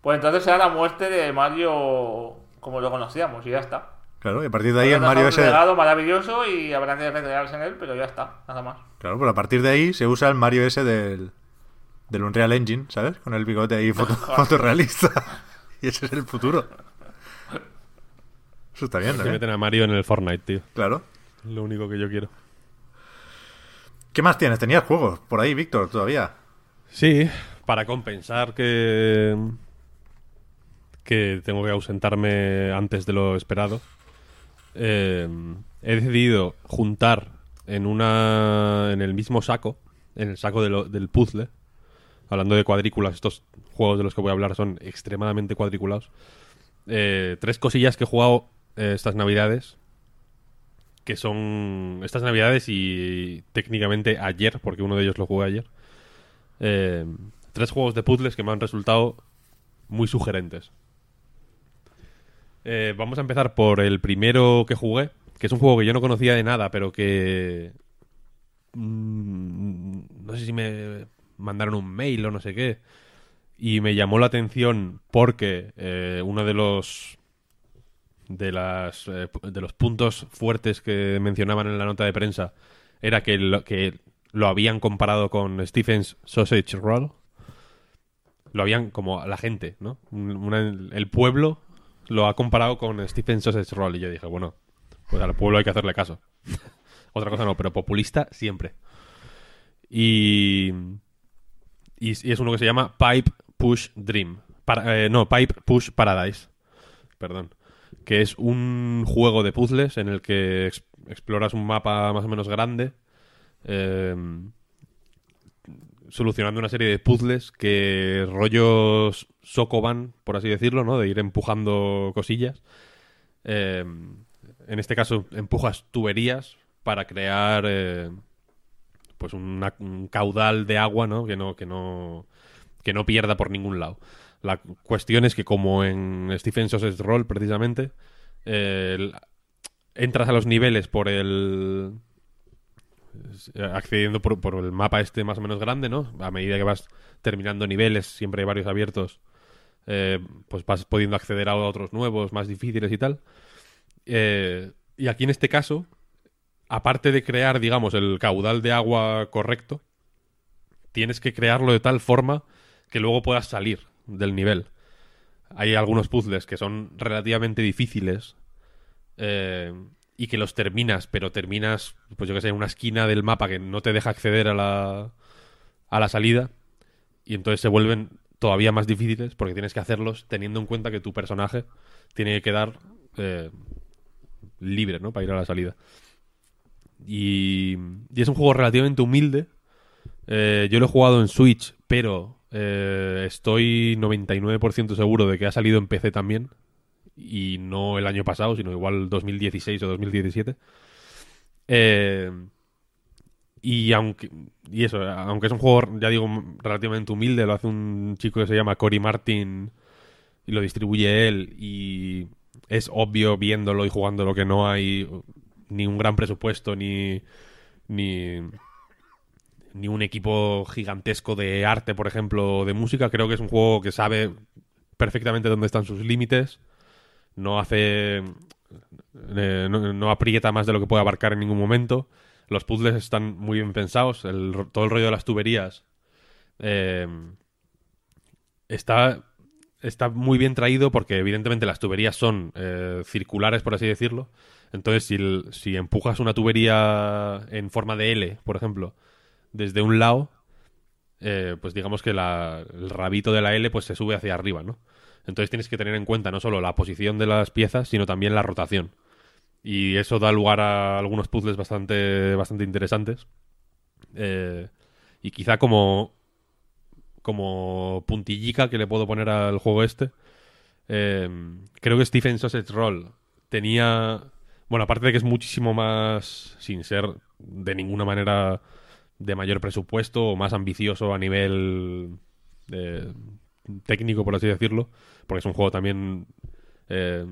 Pues entonces será la muerte de Mario como lo conocíamos y ya está. Claro, y a partir de ahí el Mario dejado un legado maravilloso y habrá que recrearse en él, pero ya está, nada más. Claro, pero a partir de ahí se usa el Mario ese del, del Unreal Engine, ¿sabes? Con el bigote ahí foto, fotorrealista. y ese es el futuro. Eso está bien, Que ¿eh? meten a Mario en el Fortnite, tío. Claro. Lo único que yo quiero. ¿Qué más tienes? Tenías juegos por ahí, Víctor, todavía. Sí, para compensar que que tengo que ausentarme antes de lo esperado, eh, he decidido juntar en una en el mismo saco, en el saco de lo- del puzzle. Hablando de cuadrículas, estos juegos de los que voy a hablar son extremadamente cuadriculados. Eh, tres cosillas que he jugado eh, estas navidades. Que son estas navidades y técnicamente ayer, porque uno de ellos lo jugué ayer. Eh, tres juegos de puzzles que me han resultado muy sugerentes. Eh, vamos a empezar por el primero que jugué, que es un juego que yo no conocía de nada, pero que... mm, no sé si me mandaron un mail o no sé qué. Y me llamó la atención porque uno de los de las eh, de los puntos fuertes que mencionaban en la nota de prensa era que lo, que lo habían comparado con Stephen's Sausage Roll. Lo habían como la gente, ¿no? El pueblo lo ha comparado con Stephen's Sausage Roll y yo dije, bueno, pues al pueblo hay que hacerle caso. Otra cosa no, pero populista siempre. Y, y, y es uno que se llama Pipe Push Dream. Para- eh, no, Pipe Push Paradise. Perdón. Que es un juego de puzzles en el que ex- exploras un mapa más o menos grande. eh, solucionando una serie de puzzles que rollos Sokoban, por así decirlo, ¿no? De ir empujando cosillas. Eh, en este caso, empujas tuberías para crear eh, pues un caudal de agua, ¿no? Que no, que no, que no pierda por ningún lado. La cuestión es que, como en Stephen Sausage Roll, precisamente, eh, entras a los niveles por el accediendo por, por el mapa este más o menos grande, ¿no? A medida que vas terminando niveles, siempre hay varios abiertos, eh, pues vas pudiendo acceder a otros nuevos, más difíciles y tal. Eh, y aquí en este caso, aparte de crear, digamos, el caudal de agua correcto, tienes que crearlo de tal forma que luego puedas salir del nivel. Hay algunos puzzles que son relativamente difíciles eh, y que los terminas, pero terminas, pues yo que sé, en una esquina del mapa que no te deja acceder a la, a la salida y entonces se vuelven todavía más difíciles porque tienes que hacerlos teniendo en cuenta que tu personaje tiene que quedar eh, libre, ¿no? Para ir a la salida. Y, y es un juego relativamente humilde. Eh, yo lo he jugado en Switch, pero eh, estoy 99% seguro de que ha salido en PC también. Y no el año pasado, sino igual 2016 o 2017. Eh, y aunque y eso, aunque es un juego, ya digo, relativamente humilde, lo hace un chico que se llama Cory Martin y lo distribuye él. Y es obvio viéndolo y jugándolo que no hay ni un gran presupuesto ni ni ni un equipo gigantesco de arte, por ejemplo, de música. Creo que es un juego que sabe perfectamente dónde están sus límites. No hace. eh, no, no aprieta más de lo que puede abarcar en ningún momento. Los puzzles están muy bien pensados. El, todo el rollo de las tuberías eh, está, está muy bien traído porque, evidentemente, las tuberías son eh, circulares, por así decirlo. Entonces, si, si empujas una tubería en forma de L, por ejemplo, desde un lado, eh, pues digamos que la- el rabito de la L pues se sube hacia arriba, ¿no? Entonces tienes que tener en cuenta no solo la posición de las piezas, sino también la rotación. Y eso da lugar a algunos puzzles bastante, bastante interesantes. Eh, y quizá como, como puntillica que le puedo poner al juego este, eh, creo que Stephen Sausage Roll tenía... Bueno, aparte de que es muchísimo más, sin ser de ninguna manera de mayor presupuesto o más ambicioso a nivel eh, técnico, por así decirlo, porque es un juego también eh,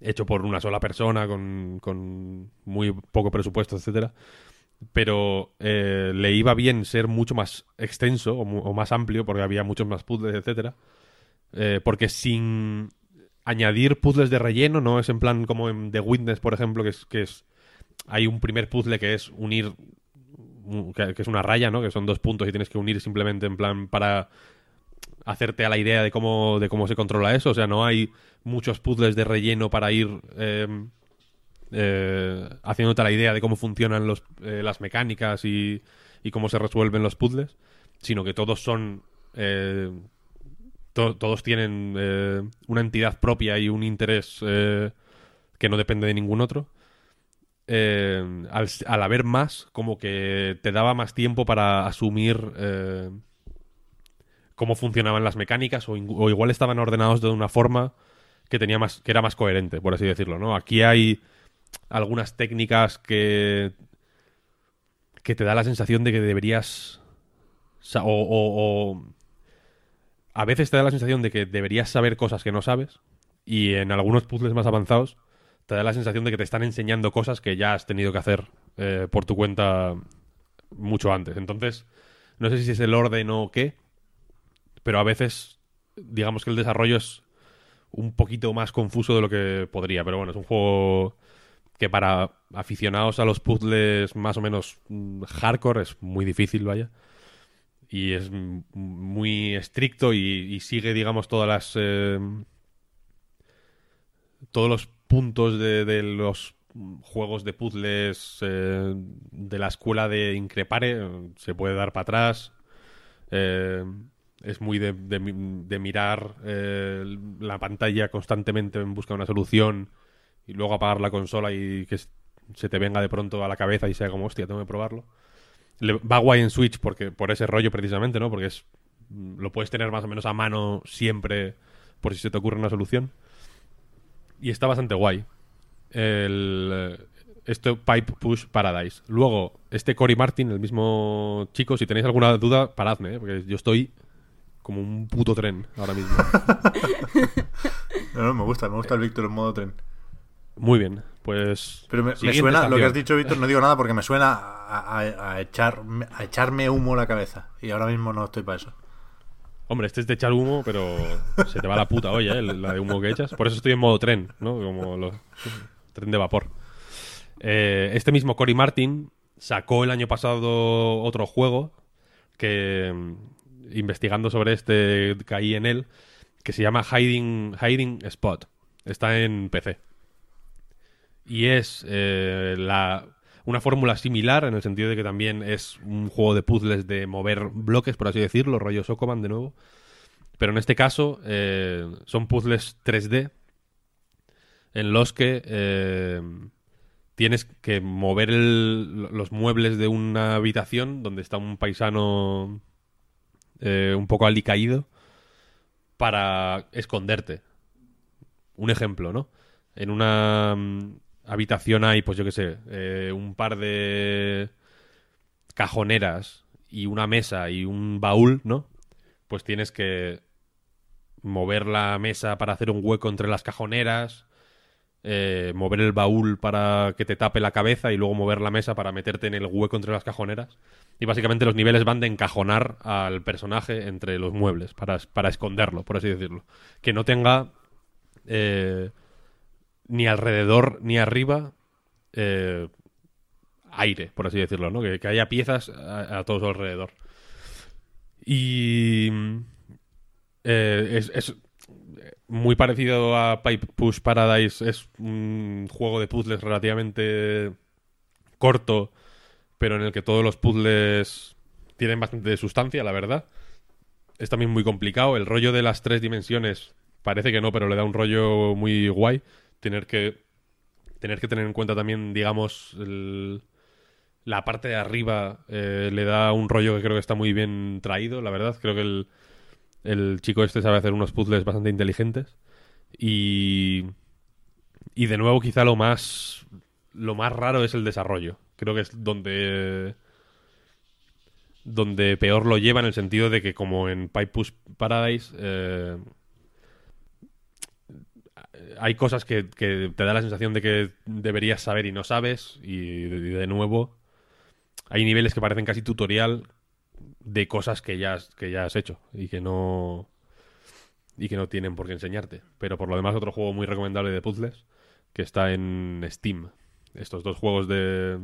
hecho por una sola persona con, con muy poco presupuesto, etcétera. Pero eh, le iba bien ser mucho más extenso o, más amplio, porque había muchos más puzzles, etcétera. Porque sin añadir puzzles de relleno, no es en plan como en The Witness, por ejemplo, que es, que es hay un primer puzzle que es unir un- que, es una raya, ¿no? Que son dos puntos y tienes que unir simplemente en plan para hacerte a la idea de cómo, de cómo se controla eso. O sea, no hay muchos puzzles de relleno para ir eh, eh, haciéndote la idea de cómo funcionan los, eh, las mecánicas y, cómo se resuelven los puzzles, sino que todos son... eh, to- todos tienen eh, una entidad propia y un interés eh, que no depende de ningún otro. Eh, al, haber más, como que te daba más tiempo para asumir eh, cómo funcionaban las mecánicas o, igual estaban ordenados de una forma que tenía más que era más coherente, por así decirlo, ¿no? Aquí hay algunas técnicas que que te da la sensación de que deberías o- o- a veces te da la sensación de que deberías saber cosas que no sabes y en algunos puzzles más avanzados te da la sensación de que te están enseñando cosas que ya has tenido que hacer eh, por tu cuenta mucho antes. Entonces, no sé si es el orden o qué, pero a veces digamos que el desarrollo es un poquito más confuso de lo que podría. Pero bueno, es un juego que para aficionados a los puzzles más o menos mm, hardcore es muy difícil, vaya. Y es muy estricto y, y sigue, digamos, todas las... eh, todos los puntos de, los juegos de puzzles eh, de la escuela de Increpare. eh, Se puede dar para atrás. Eh, es muy de, de de mirar eh, la pantalla constantemente en busca de una solución y luego apagar la consola y que se te venga de pronto a la cabeza y sea como, hostia, tengo que probarlo. Le- va guay en Switch porque por ese rollo precisamente, ¿no? Porque es lo puedes tener más o menos a mano siempre por si se te ocurre una solución. Y está bastante guay. El, eh, este Pipe Push Paradise. Luego, este Cory Martin, el mismo chico, si tenéis alguna duda, paradme, ¿eh? porque yo estoy como un puto tren ahora mismo. No, no, me gusta, me gusta el Víctor en modo tren. Muy bien, pues... Pero me, suena, lo que has dicho, Víctor, no digo nada porque me suena a, a- a echar, a echarme humo a la cabeza. Y ahora mismo no estoy para eso. Hombre, este es de echar humo, pero se te va la puta olla, ¿eh? La de humo que echas. Por eso estoy en modo tren, ¿no? Como los... tren de vapor. Eh, este mismo Cory Martin sacó el año pasado otro juego que, mm, investigando sobre este, caí en él, que se llama Hiding, Hiding Spot. Está en PC. Y es eh, la, una fórmula similar en el sentido de que también es un juego de puzzles de mover bloques, por así decirlo, rollo Sokoman de nuevo. Pero en este caso eh, son puzzles 3D en los que eh, tienes que mover los muebles de una habitación donde está un paisano eh, un poco alicaído para esconderte. Un ejemplo, ¿no? En una habitación hay, pues yo qué sé, eh, un par de cajoneras y una mesa y un baúl, ¿no? Pues tienes que mover la mesa para hacer un hueco entre las cajoneras, eh, mover el baúl para que te tape la cabeza y luego mover la mesa para meterte en el hueco entre las cajoneras. Y básicamente los niveles van de encajonar al personaje entre los muebles, para, para esconderlo, por así decirlo. Que no tenga eh, ni alrededor ni arriba eh, aire, por así decirlo, ¿no? Que, que haya piezas a, a todo su alrededor. Y eh, es, es muy parecido a Pipe Push Paradise. Es un juego de puzzles relativamente corto, pero en el que todos los puzzles tienen bastante sustancia, la verdad. Es también muy complicado. El rollo de las tres dimensiones parece que no, pero le da un rollo muy guay. Tener que tener que tener en cuenta también, digamos, la parte de arriba eh, le da un rollo que creo que está muy bien traído, la verdad. Creo que el, el chico este sabe hacer unos puzzles bastante inteligentes. Y. Y de nuevo, quizá lo más. Lo más raro es el desarrollo. Creo que es donde. Donde peor lo lleva en el sentido de que, como en Pipe Push Paradise. eh, hay cosas que, te da la sensación de que deberías saber y no sabes. Y de, nuevo. Hay niveles que parecen casi tutorial de cosas que ya, has- que ya has hecho y que no y que no tienen por qué enseñarte. Pero por lo demás otro juego muy recomendable de puzzles que está en Steam. Estos dos juegos de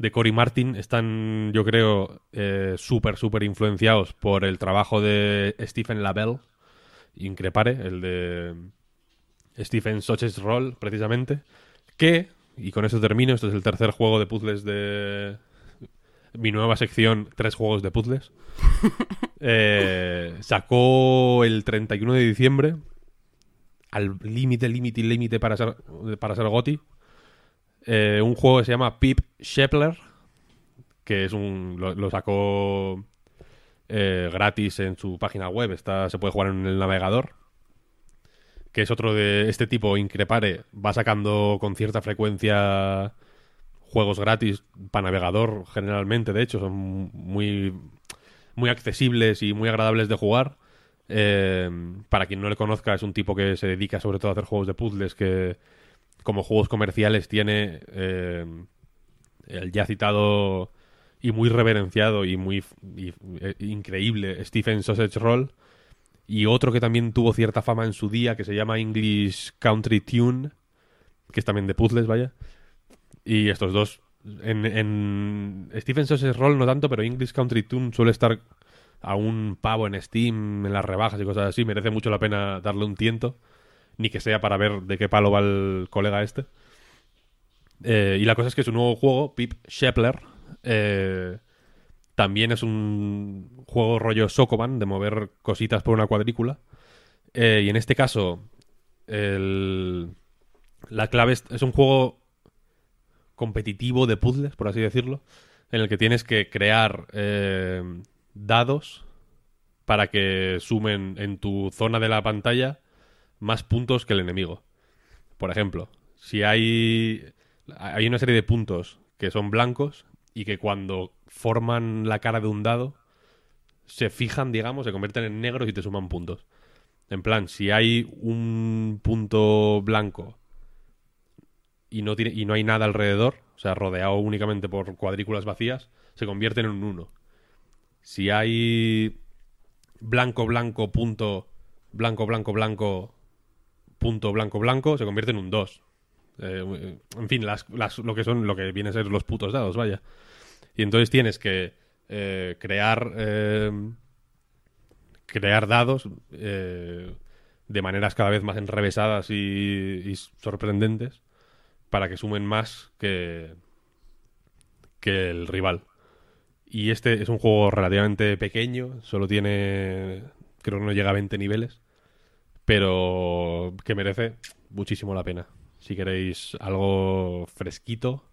de Cory Martin están, yo creo, eh, súper, súper influenciados por el trabajo de Stephen Labelle, Increpare, el de Stephen Soches Roll, precisamente, que, y con eso termino, este es el tercer juego de puzzles de mi nueva sección, tres juegos de puzzles, eh, sacó el 31 de diciembre, al límite, límite, límite para ser, para ser GOTI, eh, un juego que se llama Pip Shepler, que es un lo, lo sacó eh, gratis en su página web, está, se puede jugar en el navegador, que es otro de este tipo, Increpare, va sacando con cierta frecuencia juegos gratis para navegador, generalmente, de hecho, son muy, muy accesibles y muy agradables de jugar. Eh, para quien no le conozca, es un tipo que se dedica sobre todo a hacer juegos de puzzles que, como juegos comerciales, tiene eh, el ya citado y muy reverenciado y muy eh, increíble Stephen Sausage Roll. Y otro que también tuvo cierta fama en su día, que se llama English Country Tune, que es también de puzzles, vaya. Y estos dos, en, en Stephen Sausage Roll no tanto, pero English Country Tune suele estar a un pavo en Steam, en las rebajas y cosas así. Merece mucho la pena darle un tiento. Ni que sea para ver de qué palo va el colega este. Eh, y la cosa es que su nuevo juego, Pip Shepler, eh, también es un juego rollo Sokoban, de mover cositas por una cuadrícula. Eh, y en este caso, el- la clave es, un juego competitivo de puzzles, por así decirlo, en el que tienes que crear eh, dados para que sumen en tu zona de la pantalla más puntos que el enemigo. Por ejemplo, si hay, hay una serie de puntos que son blancos y que cuando forman la cara de un dado se fijan, digamos, se convierten en negros y te suman puntos. En plan, si hay un punto blanco y no, tiene, y no hay nada alrededor, o sea, rodeado únicamente por cuadrículas vacías, se convierten en un 1. Si hay blanco, blanco, punto, blanco, blanco, blanco, punto, blanco, blanco, se convierte en un 2. Eh, en fin, las, lo que son, lo que viene a ser los putos dados, vaya. Y entonces tienes que eh, crear eh, crear dados eh, de maneras cada vez más enrevesadas y, y sorprendentes para que sumen más que, que el rival. Y este es un juego relativamente pequeño, solo tiene, creo que no llega a 20 niveles, pero que merece muchísimo la pena. Si queréis algo fresquito,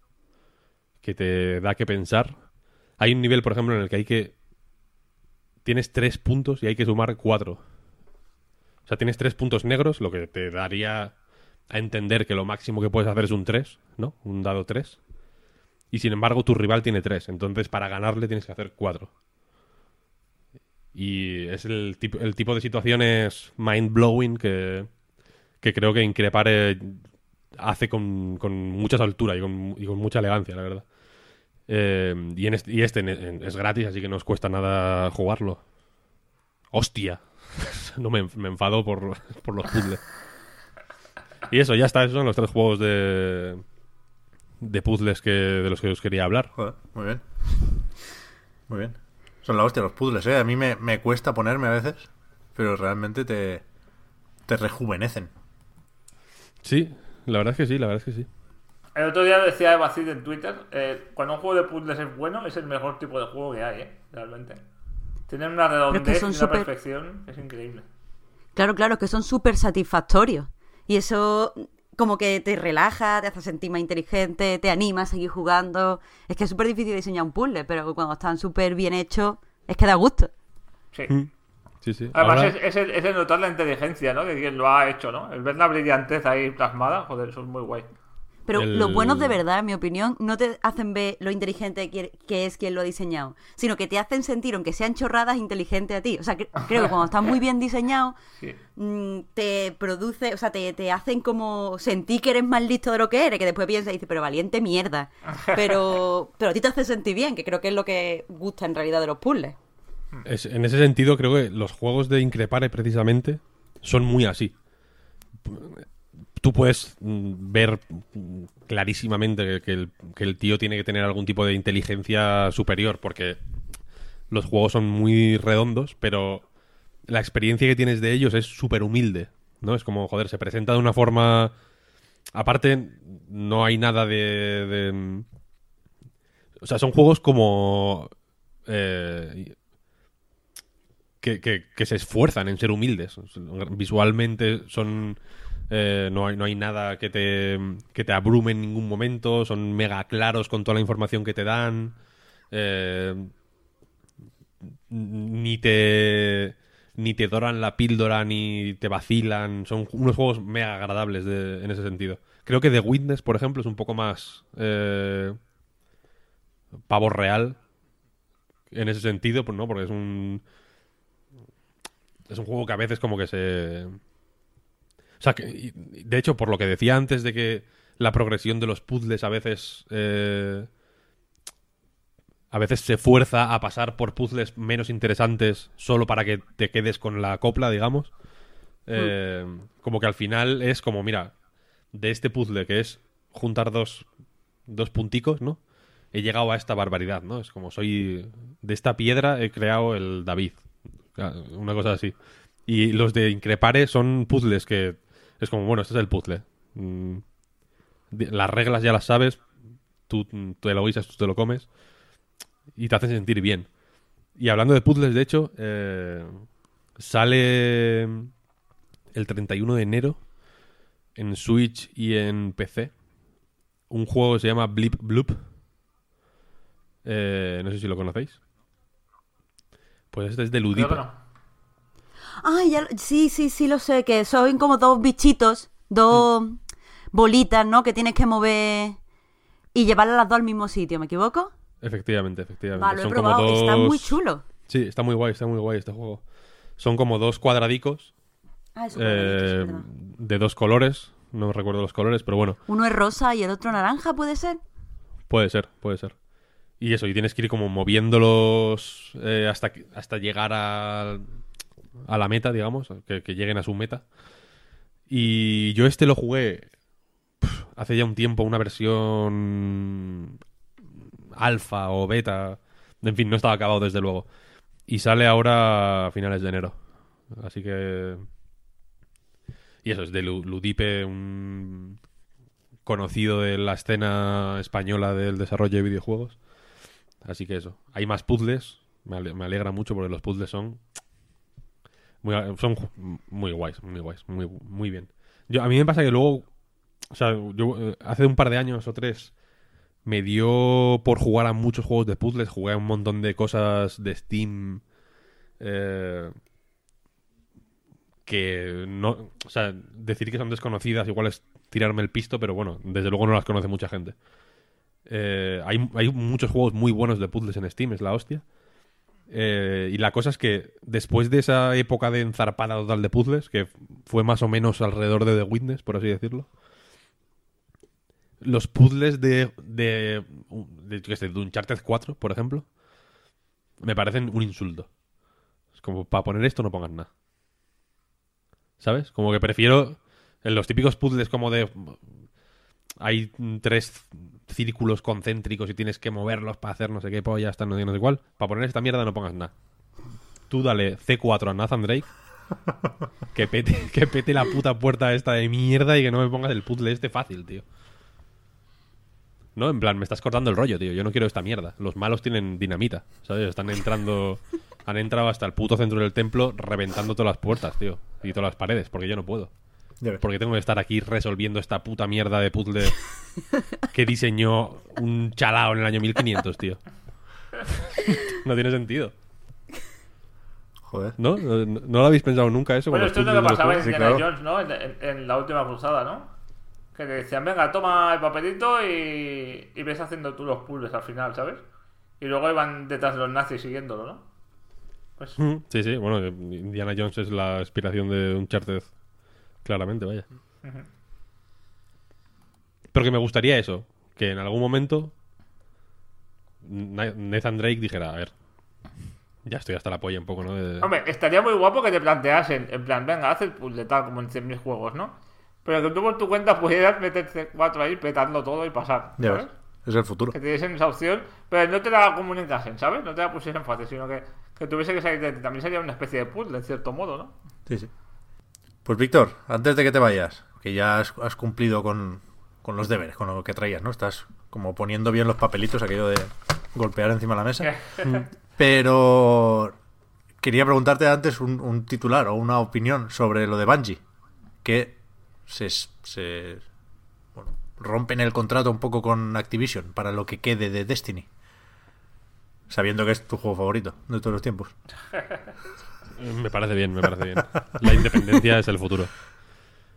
que te da que pensar. Hay un nivel, por ejemplo, en el que hay que... Tienes tres puntos y hay que sumar cuatro. O sea, tienes tres puntos negros, lo que te daría a entender que lo máximo que puedes hacer es un 3, ¿no? Un dado 3. Y sin embargo, tu rival tiene 3. Entonces, para ganarle tienes que hacer 4. Y es el tipo, el tipo de situaciones mind-blowing que creo que Increpare hace con, con mucha soltura y con, y con mucha elegancia, la verdad. Eh, y, en este, y este en- en- es gratis, así que no os cuesta nada jugarlo. ¡Hostia! no me, me enfado por, por los puzzles. Y eso, ya está. Esos son los tres juegos de, de puzzles que, de los que os quería hablar. Joder, muy bien. Muy bien. Son la hostia los puzzles, ¿eh? A mí me, me cuesta ponerme a veces, pero realmente te, te rejuvenecen. Sí, la verdad es que sí, la verdad es que sí. El otro día decía Eva Cid en Twitter, eh, cuando un juego de puzzles es bueno, es el mejor tipo de juego que hay, ¿eh? Realmente. Tienen una redondez son y una perfección, es increíble. Claro, claro, que son súper satisfactorios. Y eso como que te relaja, te hace sentir más inteligente, te anima a seguir jugando. Es que es súper difícil diseñar un puzzle, pero cuando están súper bien hechos, es que da gusto. Sí. Sí, sí. Además Ahora- es, es el, es el notar la inteligencia, ¿no? De quien lo ha hecho, ¿no? El ver la brillantez ahí plasmada, joder, eso es muy guay. Pero El- los buenos de verdad, en mi opinión, no te hacen ver lo inteligente que que es quien lo ha diseñado, sino que te hacen sentir, aunque sean chorradas, inteligente a ti. O sea, que- creo que cuando están muy bien diseñados, Sí. mm, te produce, o sea, te, te hacen como sentir que eres más listo de lo que eres, que después piensas y dices, pero valiente mierda. Pero, pero a ti te hace sentir bien, que creo que es lo que gusta en realidad de los puzzles. Es- en ese sentido, creo que los juegos de Increpare, precisamente, son muy así. Tú puedes mm, ver mm, clarísimamente que, el, tío tiene que tener algún tipo de inteligencia superior, porque los juegos son muy redondos, pero la experiencia que tienes de ellos es súper humilde, ¿no? Es como, joder, se presenta de una forma... Aparte, no hay nada de... mm, O sea, son juegos como... eh, que se esfuerzan en ser humildes. Visualmente son Eh, no, hay, no hay nada que te, que te abrume en ningún momento. Son mega claros con toda la información que te dan. Eh, ni te ni te doran la píldora ni te vacilan. Son unos juegos mega agradables en ese sentido. Creo que The Witness, por ejemplo, es un poco más eh, pavo real en ese sentido, pues no, porque es un es un juego que a veces como que se o sea, que, de hecho, por lo que decía antes de que la progresión de los puzzles a veces eh, a veces se fuerza a pasar por puzzles menos interesantes solo para que te quedes con la copla, digamos. Eh, Como que al final es como, mira, de este puzzle que es juntar dos, dos punticos, ¿no? He llegado a esta barbaridad, ¿no? Es como soy... De esta piedra he creado el David. Una cosa así. Y los de Increpare son puzzles que... Es como, bueno, este es el puzzle. Mm, Las reglas ya las sabes. Tú mm, te lo guisas, tú te lo comes. Y te hacen sentir bien. Y hablando de puzzles, de hecho, eh, sale el 31 de enero en Switch y en PC un juego que se llama Blip Bloop. Eh, no sé si lo conocéis. Pues este es de no. Ay, ya lo- sí, sí, sí lo sé, que son como dos bichitos, dos Mm. bolitas, ¿no? Que tienes que mover y llevarlas las dos al mismo sitio, ¿me equivoco? Efectivamente, efectivamente. Va, lo he Son como probado, está muy chulo. Sí, está muy guay, está muy guay este juego. Son como dos cuadradicos Ah, eh, de dos colores. No recuerdo los colores, pero bueno, Uno es rosa y el otro naranja, ¿puede ser? puede ser, puede ser. Y eso, y tienes que ir como moviéndolos eh, hasta, hasta llegar a, a la meta, digamos, que, lleguen a su meta. Y yo este lo jugué hace ya un tiempo, una versión alfa o beta. En fin, no estaba acabado desde luego. Y sale ahora a finales de enero. Así que... Y eso, es de Lu- Ludipe, un conocido de la escena española del desarrollo de videojuegos. Así que eso. Hay más puzzles. Me me alegra mucho porque los puzzles son... Muy, son muy guays, muy guays, muy, muy bien. Yo, a mí me pasa que luego... O sea, yo eh, hace un par de años o tres me dio por jugar a muchos juegos de puzzles. Jugué a un montón de cosas de Steam. eh, que no. O sea, decir que son desconocidas igual es tirarme el pisto, pero bueno, desde luego no las conoce mucha gente. Eh, hay, hay muchos juegos muy buenos de puzzles en Steam, es la hostia. Eh, y la cosa es que después de esa época de enzarpada total de puzzles, que fue más o menos alrededor de The Witness, por así decirlo, los puzzles de, de, de, sé, de Uncharted 4, por ejemplo, me parecen un insulto. Es como, para poner esto no pongas nada. ¿Sabes? Como que prefiero en los típicos puzzles como de... Hay tres círculos concéntricos y tienes que moverlos para hacer no sé qué polla, hasta no sé no sé cuál. Para poner esta mierda no pongas nada. Tú dale C4 a Nathan Drake. Que pete, que pete la puta puerta esta de mierda y que no me pongas el puzzle este fácil, tío. No, en plan, me estás cortando el rollo, tío. Yo no quiero esta mierda. Los malos tienen dinamita, ¿sabes? Están entrando. Han entrado hasta el puto centro del templo reventando todas las puertas, tío. Y todas las paredes, porque yo no puedo. Porque tengo que estar aquí resolviendo esta puta mierda de puzzle que diseñó un chalao en el año 1500, tío. No tiene sentido. Joder. ¿No? ¿No, no lo habéis pensado nunca eso? Bueno, esto es lo que pasaba en? Sí, Indiana claro. Jones, ¿no? En, en- en la última cruzada, ¿no? Que te decían, venga, toma el papelito y, y ves haciendo tú los puzzles al final, ¿sabes? Y luego iban detrás de los nazis siguiéndolo, ¿no? Pues Sí, sí, bueno, Indiana Jones es la inspiración de Uncharted. Claramente, vaya. Pero que me gustaría eso, que en algún momento Na- Nathan Drake dijera, a ver, ya estoy hasta la polla un poco, ¿no? De- Hombre, estaría muy guapo que te planteasen, en plan, venga, haz el puzzle tal como en 100.000 juegos, ¿no? Pero que tú por tu cuenta pudieras meterte cuatro ahí petando todo y pasar, Ya ¿sabes? ves. Es el futuro. Que te diesen esa opción, pero no te la comunicasen, ¿sabes? No te la pusiesen fácil, sino que, que tuviese que salir de ti. También sería una especie de puzzle, en cierto modo, ¿no? Sí, sí. Pues Víctor, antes de que te vayas, que ya has, has cumplido con, con los deberes, con lo que traías, ¿no? Estás como poniendo bien los papelitos, aquello de golpear encima de la mesa. Pero quería preguntarte antes un, un titular o una opinión sobre lo de Bungie. Que se, se bueno, rompen el contrato un poco con Activision para lo que quede de Destiny. Sabiendo que es tu juego favorito de todos los tiempos. Me parece bien, me parece bien. La independencia es el futuro.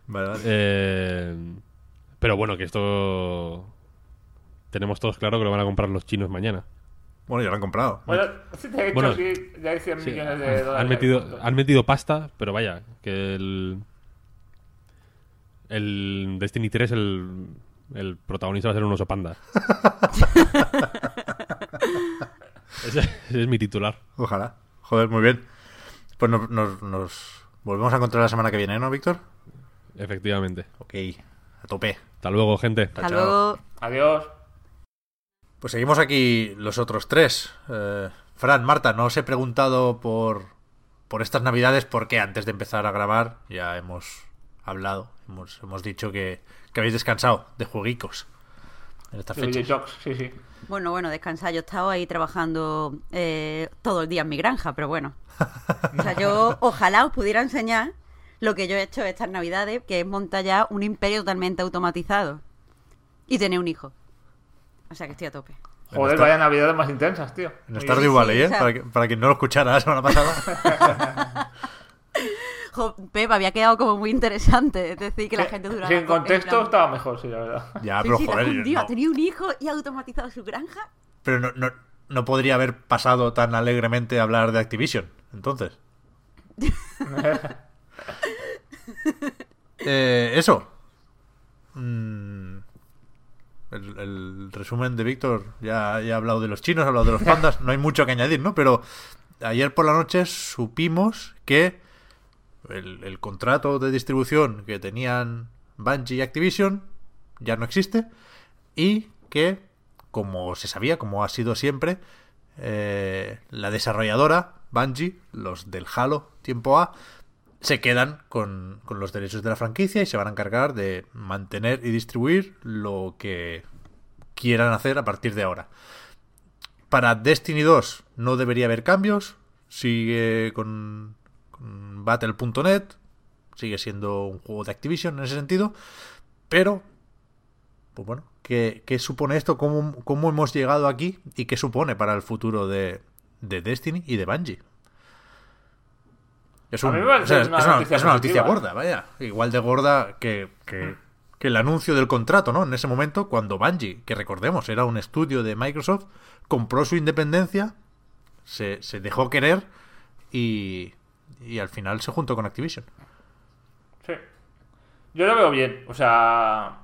Vale, vale. Eh, pero bueno, que esto. Tenemos todos claro que lo van a comprar los chinos mañana. Bueno, ya lo han comprado. Bueno, sí, hecho, Bueno, sí, ya hay 100 Sí, millones de han- dólares. han, metido, han metido pasta, pero vaya, que el. El Destiny 3, el, el protagonista va a ser un oso panda. ese, ese es mi titular. Ojalá. Joder, muy bien. Pues nos, nos- nos volvemos a encontrar la semana que viene, ¿no, Víctor? Efectivamente. Ok, a tope. Hasta luego, gente. Hasta luego. Adiós. Pues seguimos aquí los otros tres. Eh, Fran, Marta, no os he preguntado por, por estas navidades porque antes de empezar a grabar ya hemos hablado, hemos, hemos dicho que, que habéis descansado de jueguicos en estas De fechas. videojuegos, sí, sí. Bueno, bueno, descansar. Yo he estado ahí trabajando eh, todo el día en mi granja, pero bueno. O sea, yo ojalá os pudiera enseñar lo que yo he hecho estas navidades, que es montar ya un imperio totalmente automatizado. Y tener un hijo. O sea que estoy a tope. Joder, vaya navidades más intensas, tío. En bien. Valley, sí, ¿eh? o sea- Para, que- para quien no lo escuchara la semana pasada. Jo, Pep, había quedado como muy interesante. Es decir, que la gente durara. Sin contexto plan- estaba mejor, sí, la verdad. ya, Sí, pero sí, joder, un tío no- ha tenido un hijo y ha automatizado su granja. pero no, no, no podría haber pasado tan alegremente a hablar de Activision, entonces. Eh, eso. Mm, el, el resumen de Víctor ya, ya ha hablado de los chinos, ha hablado de los pandas, no hay mucho que añadir, ¿no? Pero ayer por la noche supimos que el, contrato de distribución que tenían Bungie y Activision ya no existe y que, como se sabía, como ha sido siempre, eh, la desarrolladora Bungie, los del Halo tiempo A, se quedan con, con los derechos de la franquicia y se van a encargar de mantener y distribuir lo que quieran hacer a partir de ahora. Para Destiny 2 no debería haber cambios, sigue con Battle.net, sigue siendo un juego de Activision en ese sentido, pero, pues bueno, ¿qué, qué supone esto? ¿Cómo, ¿Cómo hemos llegado aquí? ¿Y qué supone para el futuro de, de Destiny y de Bungie? Es, un- o sea, una una, noticia es una noticia positiva, gorda, vaya. Igual de gorda que, que, que el anuncio del contrato, ¿no? En ese momento, cuando Bungie, que recordemos, era un estudio de Microsoft, compró su independencia, se, se dejó querer y, y al final se juntó con Activision. Sí. Yo lo veo bien, o sea.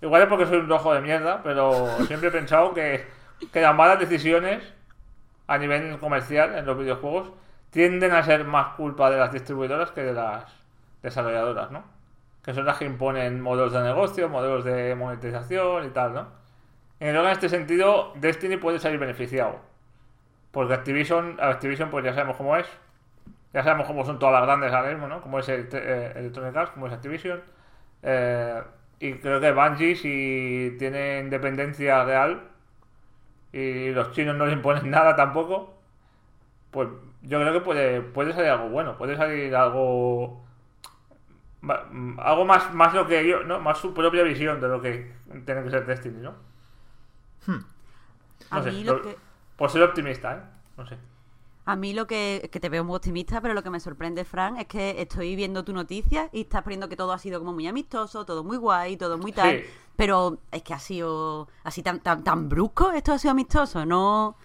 Igual es porque soy un rojo de mierda, pero siempre he pensado que, que las malas decisiones a nivel comercial en los videojuegos tienden a ser más culpa de las distribuidoras que de las desarrolladoras, ¿no? Que son las que imponen modelos de negocio, modelos de monetización y tal, ¿no? En este sentido, Destiny puede salir beneficiado. Porque Activision, Activision pues ya sabemos cómo es. Ya sabemos cómo son todas las grandes ahora mismo, ¿no? Como es el, eh, Electronic Arts, como es Activision. Eh, y creo que Bungie, si tiene independencia real y los chinos no le imponen nada tampoco, pues yo creo que puede, puede salir algo bueno, puede salir algo algo más, más lo que yo, ¿no? Más su propia visión de lo que tiene que ser Destiny, ¿no? A No sé, mí lo lo- que... Por ser optimista, ¿eh? No sé. A mí lo que, que te veo muy optimista, pero lo que me sorprende, Fran, es que estoy viendo tu noticia y estás poniendo que todo ha sido como muy amistoso, todo muy guay, todo muy tal. Sí. Pero es que ha sido así tan, tan, tan brusco, esto ha sido amistoso, no...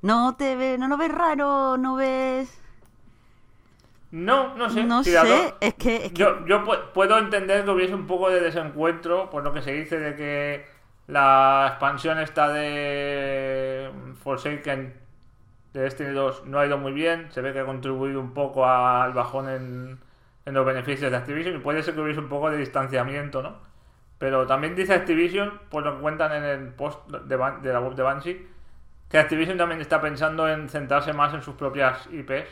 No te ve, no lo ves raro, no ves... No, no sé. No sé, es que... Es que Yo, yo pu- puedo entender que hubiese un poco de desencuentro por lo que se dice de que la expansión esta de Forsaken de Destiny 2 no ha ido muy bien. Se ve que ha contribuido un poco al bajón en, en los beneficios de Activision y puede ser que hubiese un poco de distanciamiento, ¿no? Pero también dice Activision, por lo que cuentan en el post de, Ban- de la web de Banshee, que Activision también está pensando en centrarse más en sus propias IPs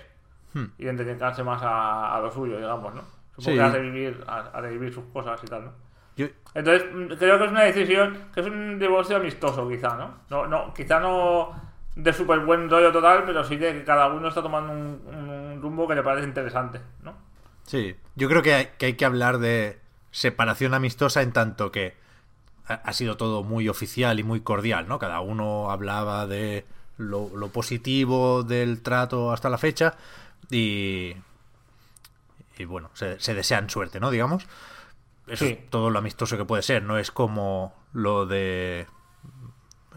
y en dedicarse más a, a lo suyo, digamos, ¿no? Supongo Sí. que a revivir, a, a revivir sus cosas y tal, ¿no? Yo, Entonces, creo que es una decisión, que es un divorcio amistoso, quizá, ¿no? No, no quizá no de súper buen rollo total, pero sí de que cada uno está tomando un, un rumbo que le parece interesante, ¿no? Sí, yo creo que hay, que hay que hablar de separación amistosa en tanto que ha, ha sido todo muy oficial y muy cordial, ¿no? Cada uno hablaba de lo, lo positivo del trato hasta la fecha y, y bueno, se, se desean suerte, ¿no? Digamos. Eso Sí. es todo lo amistoso que puede ser, no es como lo de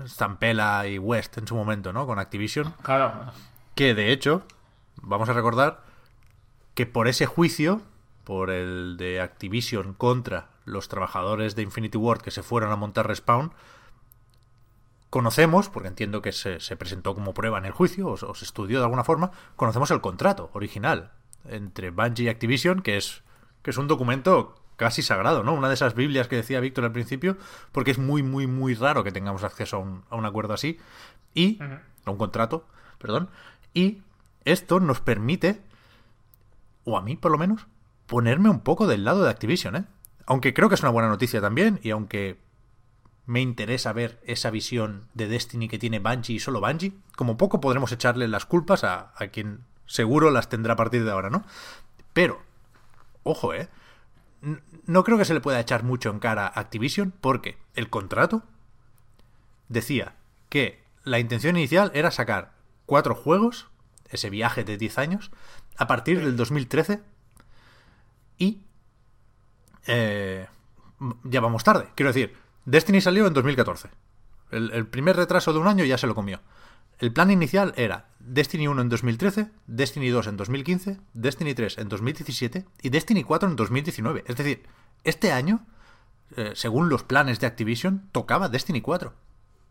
Stampela y West en su momento, ¿no? Con Activision. Claro. Que de hecho, vamos a recordar que por ese juicio, por el de Activision contra los trabajadores de Infinity Ward que se fueron a montar Respawn, conocemos, porque entiendo que se, se presentó como prueba en el juicio, o, se- o se estudió de alguna forma, conocemos el contrato original entre Bungie y Activision, que es, que es un documento casi sagrado, ¿no? Una de esas Biblias que decía Víctor al principio, porque es muy, muy, muy raro que tengamos acceso a un, a un acuerdo así, y a un contrato, perdón, y esto nos permite, o a mí por lo menos, ponerme un poco del lado de Activision, ¿eh? Aunque creo que es una buena noticia también, y aunque me interesa ver esa visión de Destiny que tiene Bungie y solo Bungie, como poco podremos echarle las culpas a, a quien seguro las tendrá a partir de ahora, ¿no? Pero, ojo, ¿eh? No creo que se le pueda echar mucho en cara a Activision porque el contrato decía que la intención inicial era sacar cuatro juegos, ese viaje de 10 años, a partir del 2013 y eh, ya vamos tarde. Quiero decir, Destiny salió en 2014. El, el primer retraso de un año ya se lo comió. El plan inicial era Destiny 1 en 2013, Destiny 2 en 2015, Destiny 3 en 2017 y Destiny 4 en 2019. Es decir, este año, eh, según los planes de Activision, tocaba Destiny 4.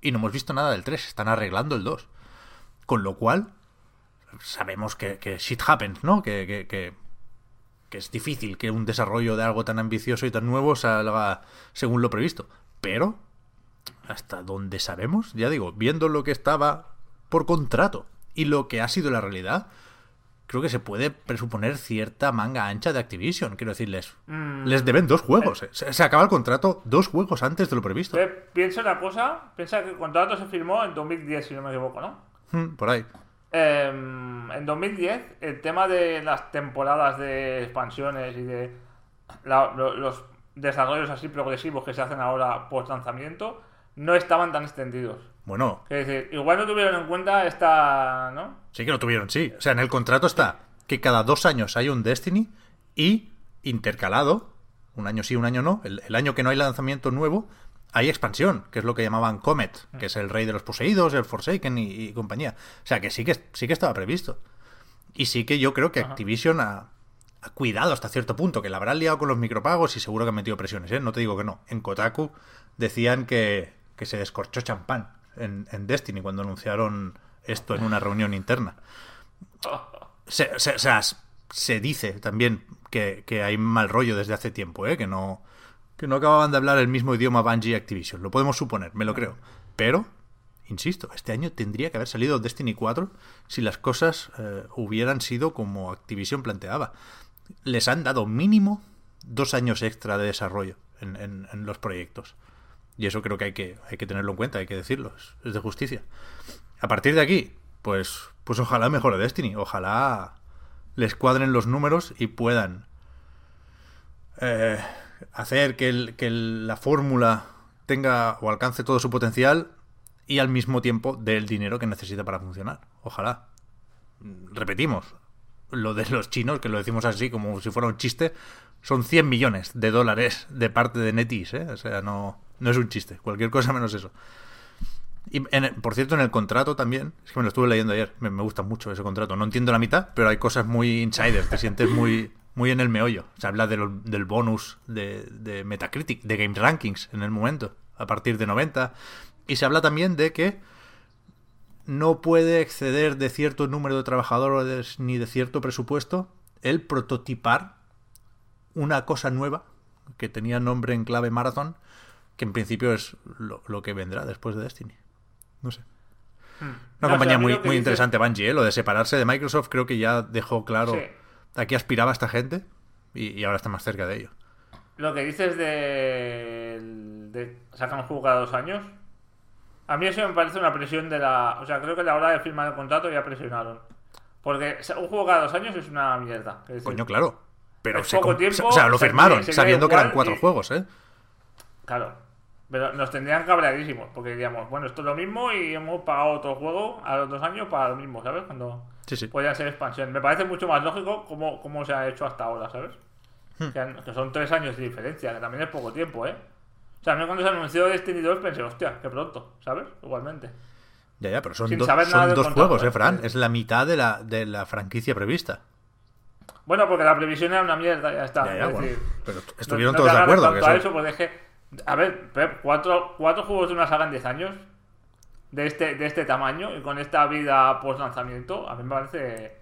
Y no hemos visto nada del 3, están arreglando el 2. Con lo cual, sabemos que, que shit happens, ¿no? Que, que, que, que es difícil que un desarrollo de algo tan ambicioso y tan nuevo salga según lo previsto. Pero, hasta donde sabemos, ya digo, viendo lo que estaba por contrato y lo que ha sido la realidad, creo que se puede presuponer cierta manga ancha de Activision. Quiero decirles, les deben dos juegos. eh. Se, se acaba el contrato dos juegos antes de lo previsto. Piensa una cosa, piensa que el contrato se firmó en 2010, si no me equivoco, ¿no? Hmm, Por ahí. Eh, en 2010, el tema de las temporadas de expansiones y de la- lo- los desarrollos así progresivos que se hacen ahora post lanzamiento no estaban tan extendidos. Bueno, Es decir, igual no tuvieron en cuenta esta, ¿no? Sí que lo tuvieron, sí. O sea, en el contrato está que cada dos años hay un Destiny y intercalado, un año sí, un año no, el, el año que no hay lanzamiento nuevo, hay expansión, que es lo que llamaban Comet, que es el rey de los poseídos, el Forsaken y, y compañía. O sea, que sí que, sí que estaba previsto. Y sí que yo creo que Activision ha, ha cuidado hasta cierto punto, que la habrán liado con los micropagos y seguro que han metido presiones, ¿eh? No te digo que no. En Kotaku decían que, que se descorchó champán en, Destiny cuando anunciaron esto en una reunión interna. Se, o sea, se dice también que, hay mal rollo desde hace tiempo, ¿eh? que no que no acababan de hablar el mismo idioma Bungie y Activision. Lo podemos suponer, me lo creo. Pero, insisto, este año tendría que haber salido Destiny 4 si las cosas eh, hubieran sido como Activision planteaba. Les han dado mínimo dos años extra de desarrollo en- en los proyectos. Y eso creo que hay, que hay que tenerlo en cuenta, hay que decirlo, es, de justicia. A partir de aquí, pues, pues ojalá mejore Destiny, ojalá les cuadren los números y puedan eh, hacer que, el- que la fórmula tenga o alcance todo su potencial y al mismo tiempo dé el dinero que necesita para funcionar. Ojalá. Repetimos, lo de los chinos, que lo decimos así como si fuera un chiste, son 100 millones de dólares de parte de Netis, ¿eh? O sea, no, no es un chiste, cualquier cosa menos eso. Y en el- por cierto, en el contrato también, es que me lo estuve leyendo ayer, me, gusta mucho ese contrato. No entiendo la mitad, pero hay cosas muy insiders, te sientes muy, muy en el meollo. Se habla del bonus de, de Metacritic, de Game Rankings en el momento, a partir de 90. Y se habla también de que no puede exceder de cierto número de trabajadores ni de cierto presupuesto el prototipar una cosa nueva que tenía nombre en clave Marathon, que en principio es lo, lo que vendrá después de Destiny. No sé. Una No, compañía o sea, muy, interesante, Bungie, ¿eh? Lo de separarse de Microsoft creo que ya dejó claro Sí. a qué aspiraba esta gente y, y ahora está más cerca de ello. Lo que dices de, de sacar un juego cada dos años, a mí eso me parece una presión de la... O sea, creo que a la hora de firmar el contrato ya presionaron. Porque un juego cada dos años es una mierda. Es decir, Coño, claro. Pero se poco com- tiempo, o sea, lo se- firmaron, se sabiendo que eran cuatro y- juegos, ¿eh? Claro. Pero nos tendrían cabreadísimos, porque diríamos, bueno, esto es lo mismo y hemos pagado otro juego a los dos años para lo mismo, ¿sabes? Cuando Sí, sí. podían ser expansión. Me parece mucho más lógico cómo, cómo se ha hecho hasta ahora, ¿sabes? Hmm. Que, han- que son tres años de diferencia, que también es poco tiempo, ¿eh? O sea, a mí cuando se anunció Destiny 2 pensé, hostia, qué pronto, ¿sabes? Igualmente. Ya, ya, pero son, Sin dos- saber nada son dos contrato, juegos, ¿eh, ¿eh? Fran? Es la mitad de la, de la franquicia prevista. Bueno, porque la previsión era una mierda, ya está. Ya, ya, Es bueno, decir, pero estuvieron no todos de acuerdo. Que a eso- eso, porque es que, a ver, Pep, cuatro, cuatro juegos de una saga en 10 años de este, de este tamaño y con esta vida post lanzamiento, a mí me parece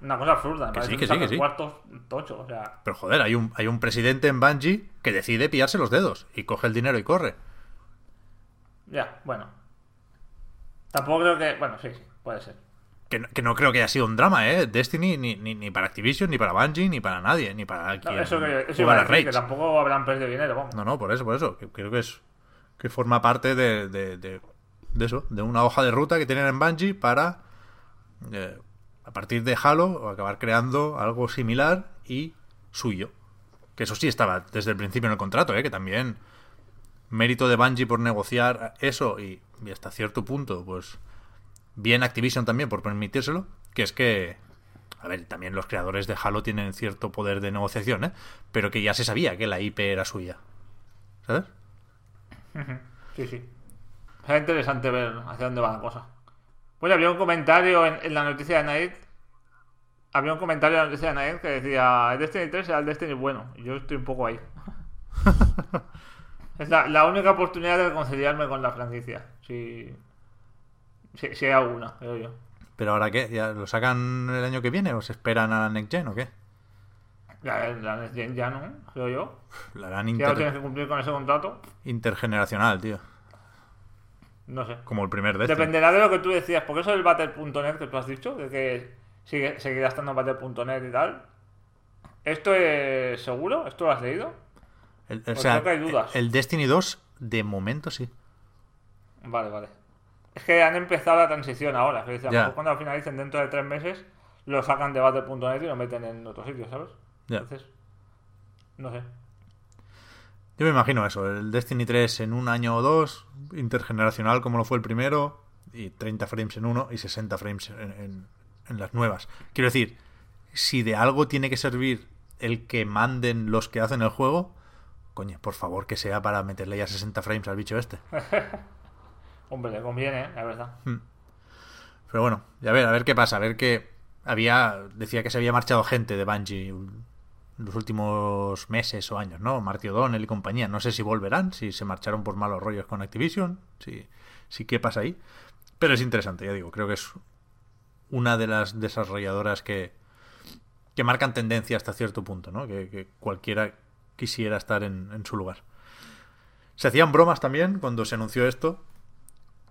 una cosa absurda. Que sí, que sí, que sí. cuartos tocho, o sea, Pero joder, hay un, hay un presidente en Bungie que decide pillarse los dedos y coge el dinero y corre. ya, bueno. Tampoco creo que, bueno, sí, sí, puede ser. Que, no- que no creo que haya sido un drama, ¿eh? Destiny ni, ni, ni para Activision, ni para Bungie, ni para nadie, ni para No, quien eso que, eso juega iba a decir, que tampoco habrán perdido dinero, vamos. No, no, por eso, por eso. Que creo que es que forma parte de, de, de- de eso, de una hoja de ruta que tienen en Bungie para eh, a partir de Halo acabar creando algo similar y suyo. Que eso sí estaba desde el principio en el contrato, ¿eh? que también mérito de Bungie por negociar eso y, y hasta cierto punto, pues bien Activision también por permitírselo, que es que a ver, también los creadores de Halo tienen cierto poder de negociación, ¿eh? pero que ya se sabía que la IP era suya. ¿Sabes? Sí, sí. Será interesante ver hacia dónde va la cosa. Pues había un comentario en, en la noticia de Night. Había un comentario en la noticia de Night que decía: el Destiny 3 será el Destiny bueno. Y yo estoy un poco ahí. es la, la única oportunidad de reconciliarme con la franquicia. Si, si, si hay alguna, creo yo. ¿Pero ahora qué? ¿Ya lo sacan el año que viene o se esperan a la Next Gen o qué? Ya, la Next Gen ya no, creo yo. La harán Si ya inter- tienes que cumplir con ese contrato, intergeneracional, tío. no sé. Como el primer Destiny. Dependerá de lo que tú decías, porque eso del Battle.net que tú has dicho, de que sigue, seguirá estando Battle.net y tal. ¿Esto es seguro? ¿Esto lo has leído? El, o Pues sea, creo que hay dudas. el Destiny 2, de momento sí. Vale, vale. Es que han empezado la transición ahora. Que cuando al final dicen dentro de tres meses, lo sacan de Battle.net y lo meten en otro sitio, ¿sabes? Ya. Entonces, no sé. Yo me imagino eso, el Destiny 3 en un año o dos, intergeneracional como lo fue el primero, y 30 frames en uno y 60 frames en, en- en las nuevas. Quiero decir, si de algo tiene que servir el que manden los que hacen el juego, coño, por favor que sea para meterle ya 60 frames al bicho este. Hombre, le conviene, la verdad. Pero bueno, ya ver, a ver qué pasa, a ver qué había decía que se había marchado gente de Bungie en los últimos meses o años, ¿no? Marty O'Donnell y compañía. No sé si volverán, si se marcharon por malos rollos con Activision, si, si qué pasa ahí. Pero es interesante, ya digo, creo que es una de las desarrolladoras que, que marcan tendencia hasta cierto punto, ¿no? Que, que cualquiera quisiera estar en, en su lugar. Se hacían bromas también cuando se anunció esto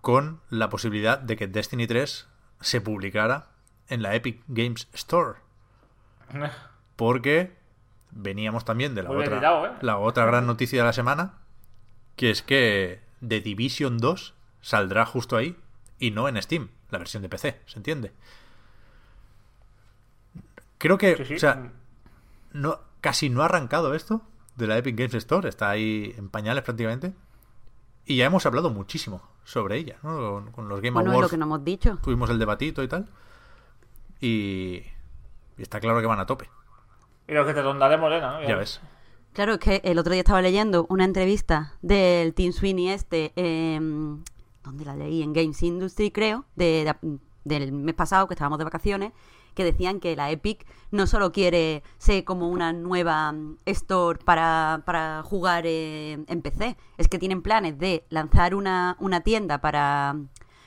con la posibilidad de que Destiny 3 se publicara en la Epic Games Store. Porque veníamos también de la Muy otra, ¿eh? la otra gran noticia de la semana, que es que The Division 2 saldrá justo ahí y no en Steam, la versión de PC, ¿se entiende? Creo que, Sí, sí. o sea, no, casi no ha arrancado esto de la Epic Games Store, está ahí en pañales prácticamente. Y ya hemos hablado muchísimo sobre ella, ¿no? Con, los Game Bueno, es Awards lo que no hemos dicho. tuvimos el debatito y tal. Y, y está claro que van a tope, Y lo que te rondaré morena, ¿no? ya ves. Claro, es que el otro día estaba leyendo una entrevista del Team Sweeney este, eh, ¿dónde la leí? En Games Industry, creo, de, de- del mes pasado, que estábamos de vacaciones, que decían que la Epic no solo quiere ser como una nueva mm, store para, para jugar eh, en PC, es que tienen planes de lanzar una, una tienda para,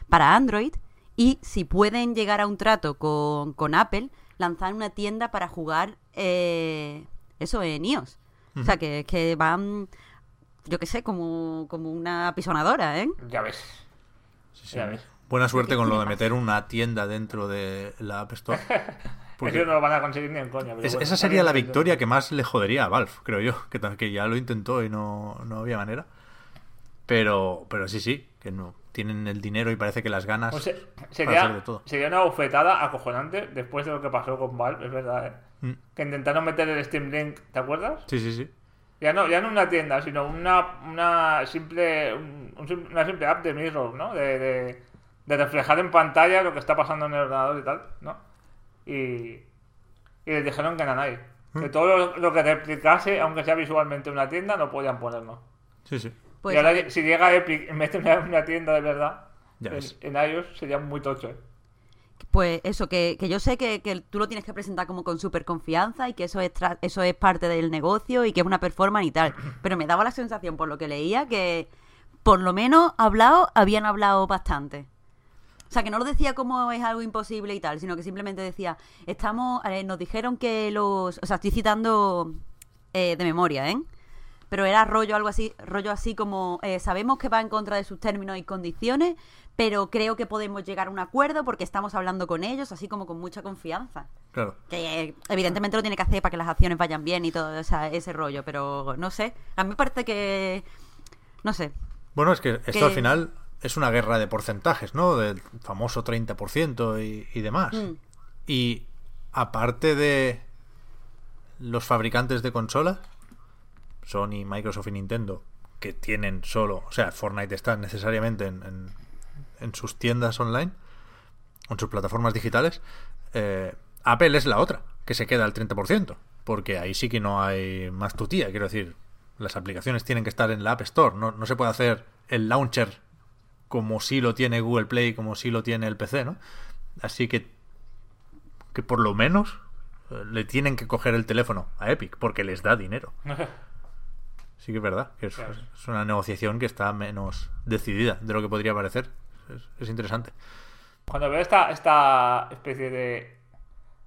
para Android y si pueden llegar a un trato con, con Apple, lanzar una tienda para jugar eh, eso en iOS. O sea, que, que van, yo qué sé, como, como una apisonadora, ¿eh? Ya ves. Ya ves. Buena suerte con lo de meter una tienda dentro de la App Store. Porque Eso no lo van a conseguir ni en coña. pero es- bueno, esa sería la victoria que más le jodería a Valve, creo yo. Que, ya lo intentó y no, no había manera. Pero, pero sí, sí, que no, tienen el dinero y parece que las ganas Pues se- sería, de todo. sería una bufetada acojonante después de lo que pasó con Valve, es verdad, ¿eh? Mm. Que intentaron meter el Steam Link, ¿te acuerdas? Sí, sí, sí. Ya no, ya no una tienda, sino una, una simple un- un sim- una simple app de Mirror, ¿no? De, de, de reflejar en pantalla lo que está pasando en el ordenador y tal, ¿no? Y, y les dijeron que nanay. Que Mm. todo lo, lo que replicase, aunque sea visualmente una tienda, no podían ponerlo. Sí, sí. Pues y ahora, si llega Epic y mete una, una tienda de verdad en, en iOS, sería muy tocho, ¿eh? Pues eso, que, que yo sé que, que tú lo tienes que presentar como con súper confianza y que eso es, tra- eso es parte del negocio y que es una performance y tal. Pero me daba la sensación, por lo que leía, que por lo menos hablado, habían hablado bastante. O sea, que no lo decía como es algo imposible y tal, sino que simplemente decía, estamos, eh, nos dijeron que los, o sea, estoy citando eh, de memoria, ¿eh? Pero era rollo algo así, rollo así como, eh, sabemos que va en contra de sus términos y condiciones, pero creo que podemos llegar a un acuerdo porque estamos hablando con ellos, así como con mucha confianza. Claro. Que eh, evidentemente lo tiene que hacer para que las acciones vayan bien y todo esa- ese rollo, pero no sé, a mí me parece que, no sé, Bueno, es que esto Que- al final es una guerra de porcentajes, ¿no? Del famoso 30% y, y demás. Mm. Y aparte de los fabricantes de consolas, Sony, Microsoft y Nintendo, que tienen solo, o sea, Fortnite está necesariamente en, en- en sus tiendas online, en sus plataformas digitales, eh, Apple es la otra, que se queda al 30%, porque ahí sí que no hay más tutía, quiero decir, las aplicaciones tienen que estar en la App Store, no, no se puede hacer el launcher como si lo tiene Google Play, como si lo tiene el PC, ¿no? Así que, que por lo menos eh, le tienen que coger el teléfono a Epic, porque les da dinero. Sí que es verdad, que es, Claro. es una negociación que está menos decidida de lo que podría parecer. Es, es interesante. Cuando veo esta, esta especie de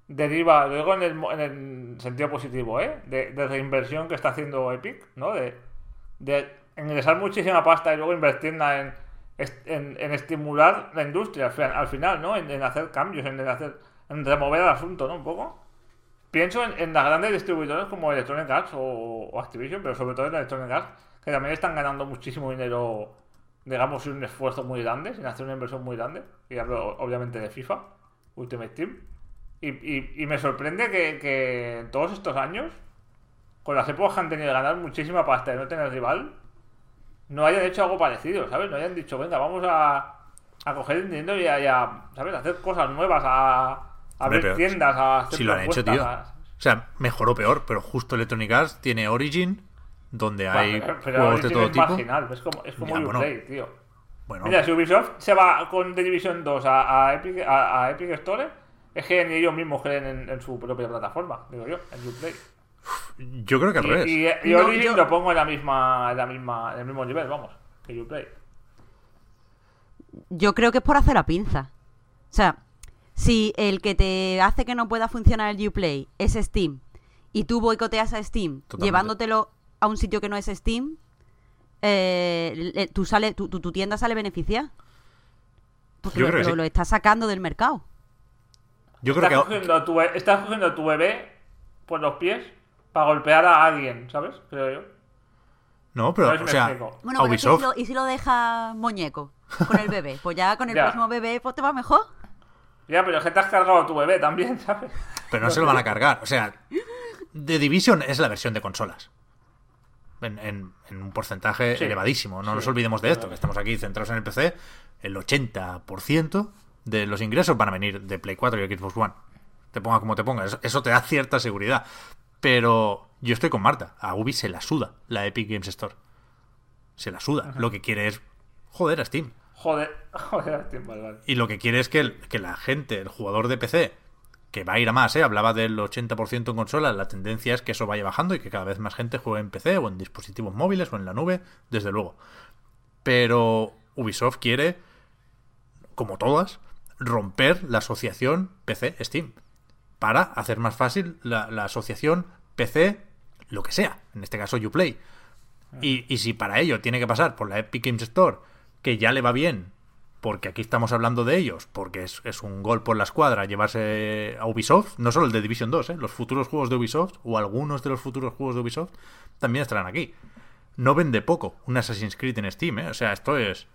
deriva, lo digo en el, en el sentido positivo, ¿eh? De, de reinversión que está haciendo Epic, ¿no? De, de ingresar muchísima pasta y luego invertirla en, en, estimular la industria al, fin- al final, ¿no? En, hacer cambios, en, hacer, remover el asunto, ¿no? Un poco. Pienso en, las grandes distribuidores como Electronic Arts o, o Activision, pero sobre todo en Electronic Arts, que también están ganando muchísimo dinero, digamos, sin un esfuerzo muy grande, sin hacer una inversión muy grande. Y hablo obviamente de FIFA, Ultimate Team. Y, me sorprende que, en todos estos años, con las épocas han tenido de ganar muchísima pasta y no tener rival, no hayan hecho algo parecido, ¿sabes? No hayan dicho, venga, vamos a, a coger el dinero y a, y a, ¿sabes? A hacer cosas nuevas, a, a abrir pero tiendas, a hacer Si lo han hecho, tío. a- O sea, mejor o peor, pero justo Electronic Arts tiene Origin, donde hay Bueno, pero juegos de todo es tipo. marginal, es como, es como Ya, bueno. Uplay, tío. Bueno, Mira, si Ubisoft se va con The Division 2 a, Epic, a, a Epic Store, es que ni ellos mismos creen en, en su propia plataforma, digo yo, en Uplay. Yo creo que al revés. Y, y, y No, Origin yo- lo pongo en la misma, en la misma, en el mismo nivel, vamos, que Uplay. yo creo que es por hacer la pinza. O sea, si el que te hace que no pueda funcionar el Uplay es Steam y tú boicoteas a Steam Totalmente. llevándotelo a un sitio que no es Steam, eh, tú sale, tu, tu- tu tienda sale beneficiada. Porque Yo lo, creo que lo- sí. lo estás sacando del mercado. Yo creo Estás que cogiendo, a tu, estás cogiendo a tu bebé por los pies para golpear a alguien, ¿sabes? Creo yo. no, pero o sea. Bueno, pero es que si Ubisoft lo- ¿y si lo deja muñeco con el bebé? Pues ya con el Ya. próximo bebé pues te va mejor. Ya, pero es que te has cargado a tu bebé también, ¿sabes? Pero no se lo van a cargar. O sea, The Division es la versión de consolas. En, en- en un porcentaje Sí. elevadísimo. No Sí. nos olvidemos de esto, que estamos aquí centrados en el PC. El 80% de los ingresos van a venir de Play 4 y Xbox One. Te ponga como te ponga. Eso, eso te da cierta seguridad. Pero yo estoy con Marta. A Ubi se la suda la Epic Games Store. Se la suda. Lo que quiere es joder a Steam. Joder, joder, tío, vale, vale. Y lo que quiere es que, el- que la gente, el jugador de PC, que va a ir a más, ¿eh? hablaba del 80% en consolas, la tendencia es que eso vaya bajando y que cada vez más gente juegue en PC o en dispositivos móviles o en la nube, desde luego. Pero Ubisoft quiere, como todas, romper la asociación PC-Steam para hacer más fácil la, asociación PC, lo que sea, en este caso Uplay. Y, y si para ello tiene que pasar por la Epic Games Store, que ya le va bien, porque aquí estamos hablando de ellos, porque es, es un gol por la escuadra llevarse a Ubisoft, no solo el de Division 2, ¿eh? los futuros juegos de Ubisoft, o algunos de los futuros juegos de Ubisoft, también estarán aquí. No vende poco un Assassin's Creed en Steam, ¿eh? o sea, esto es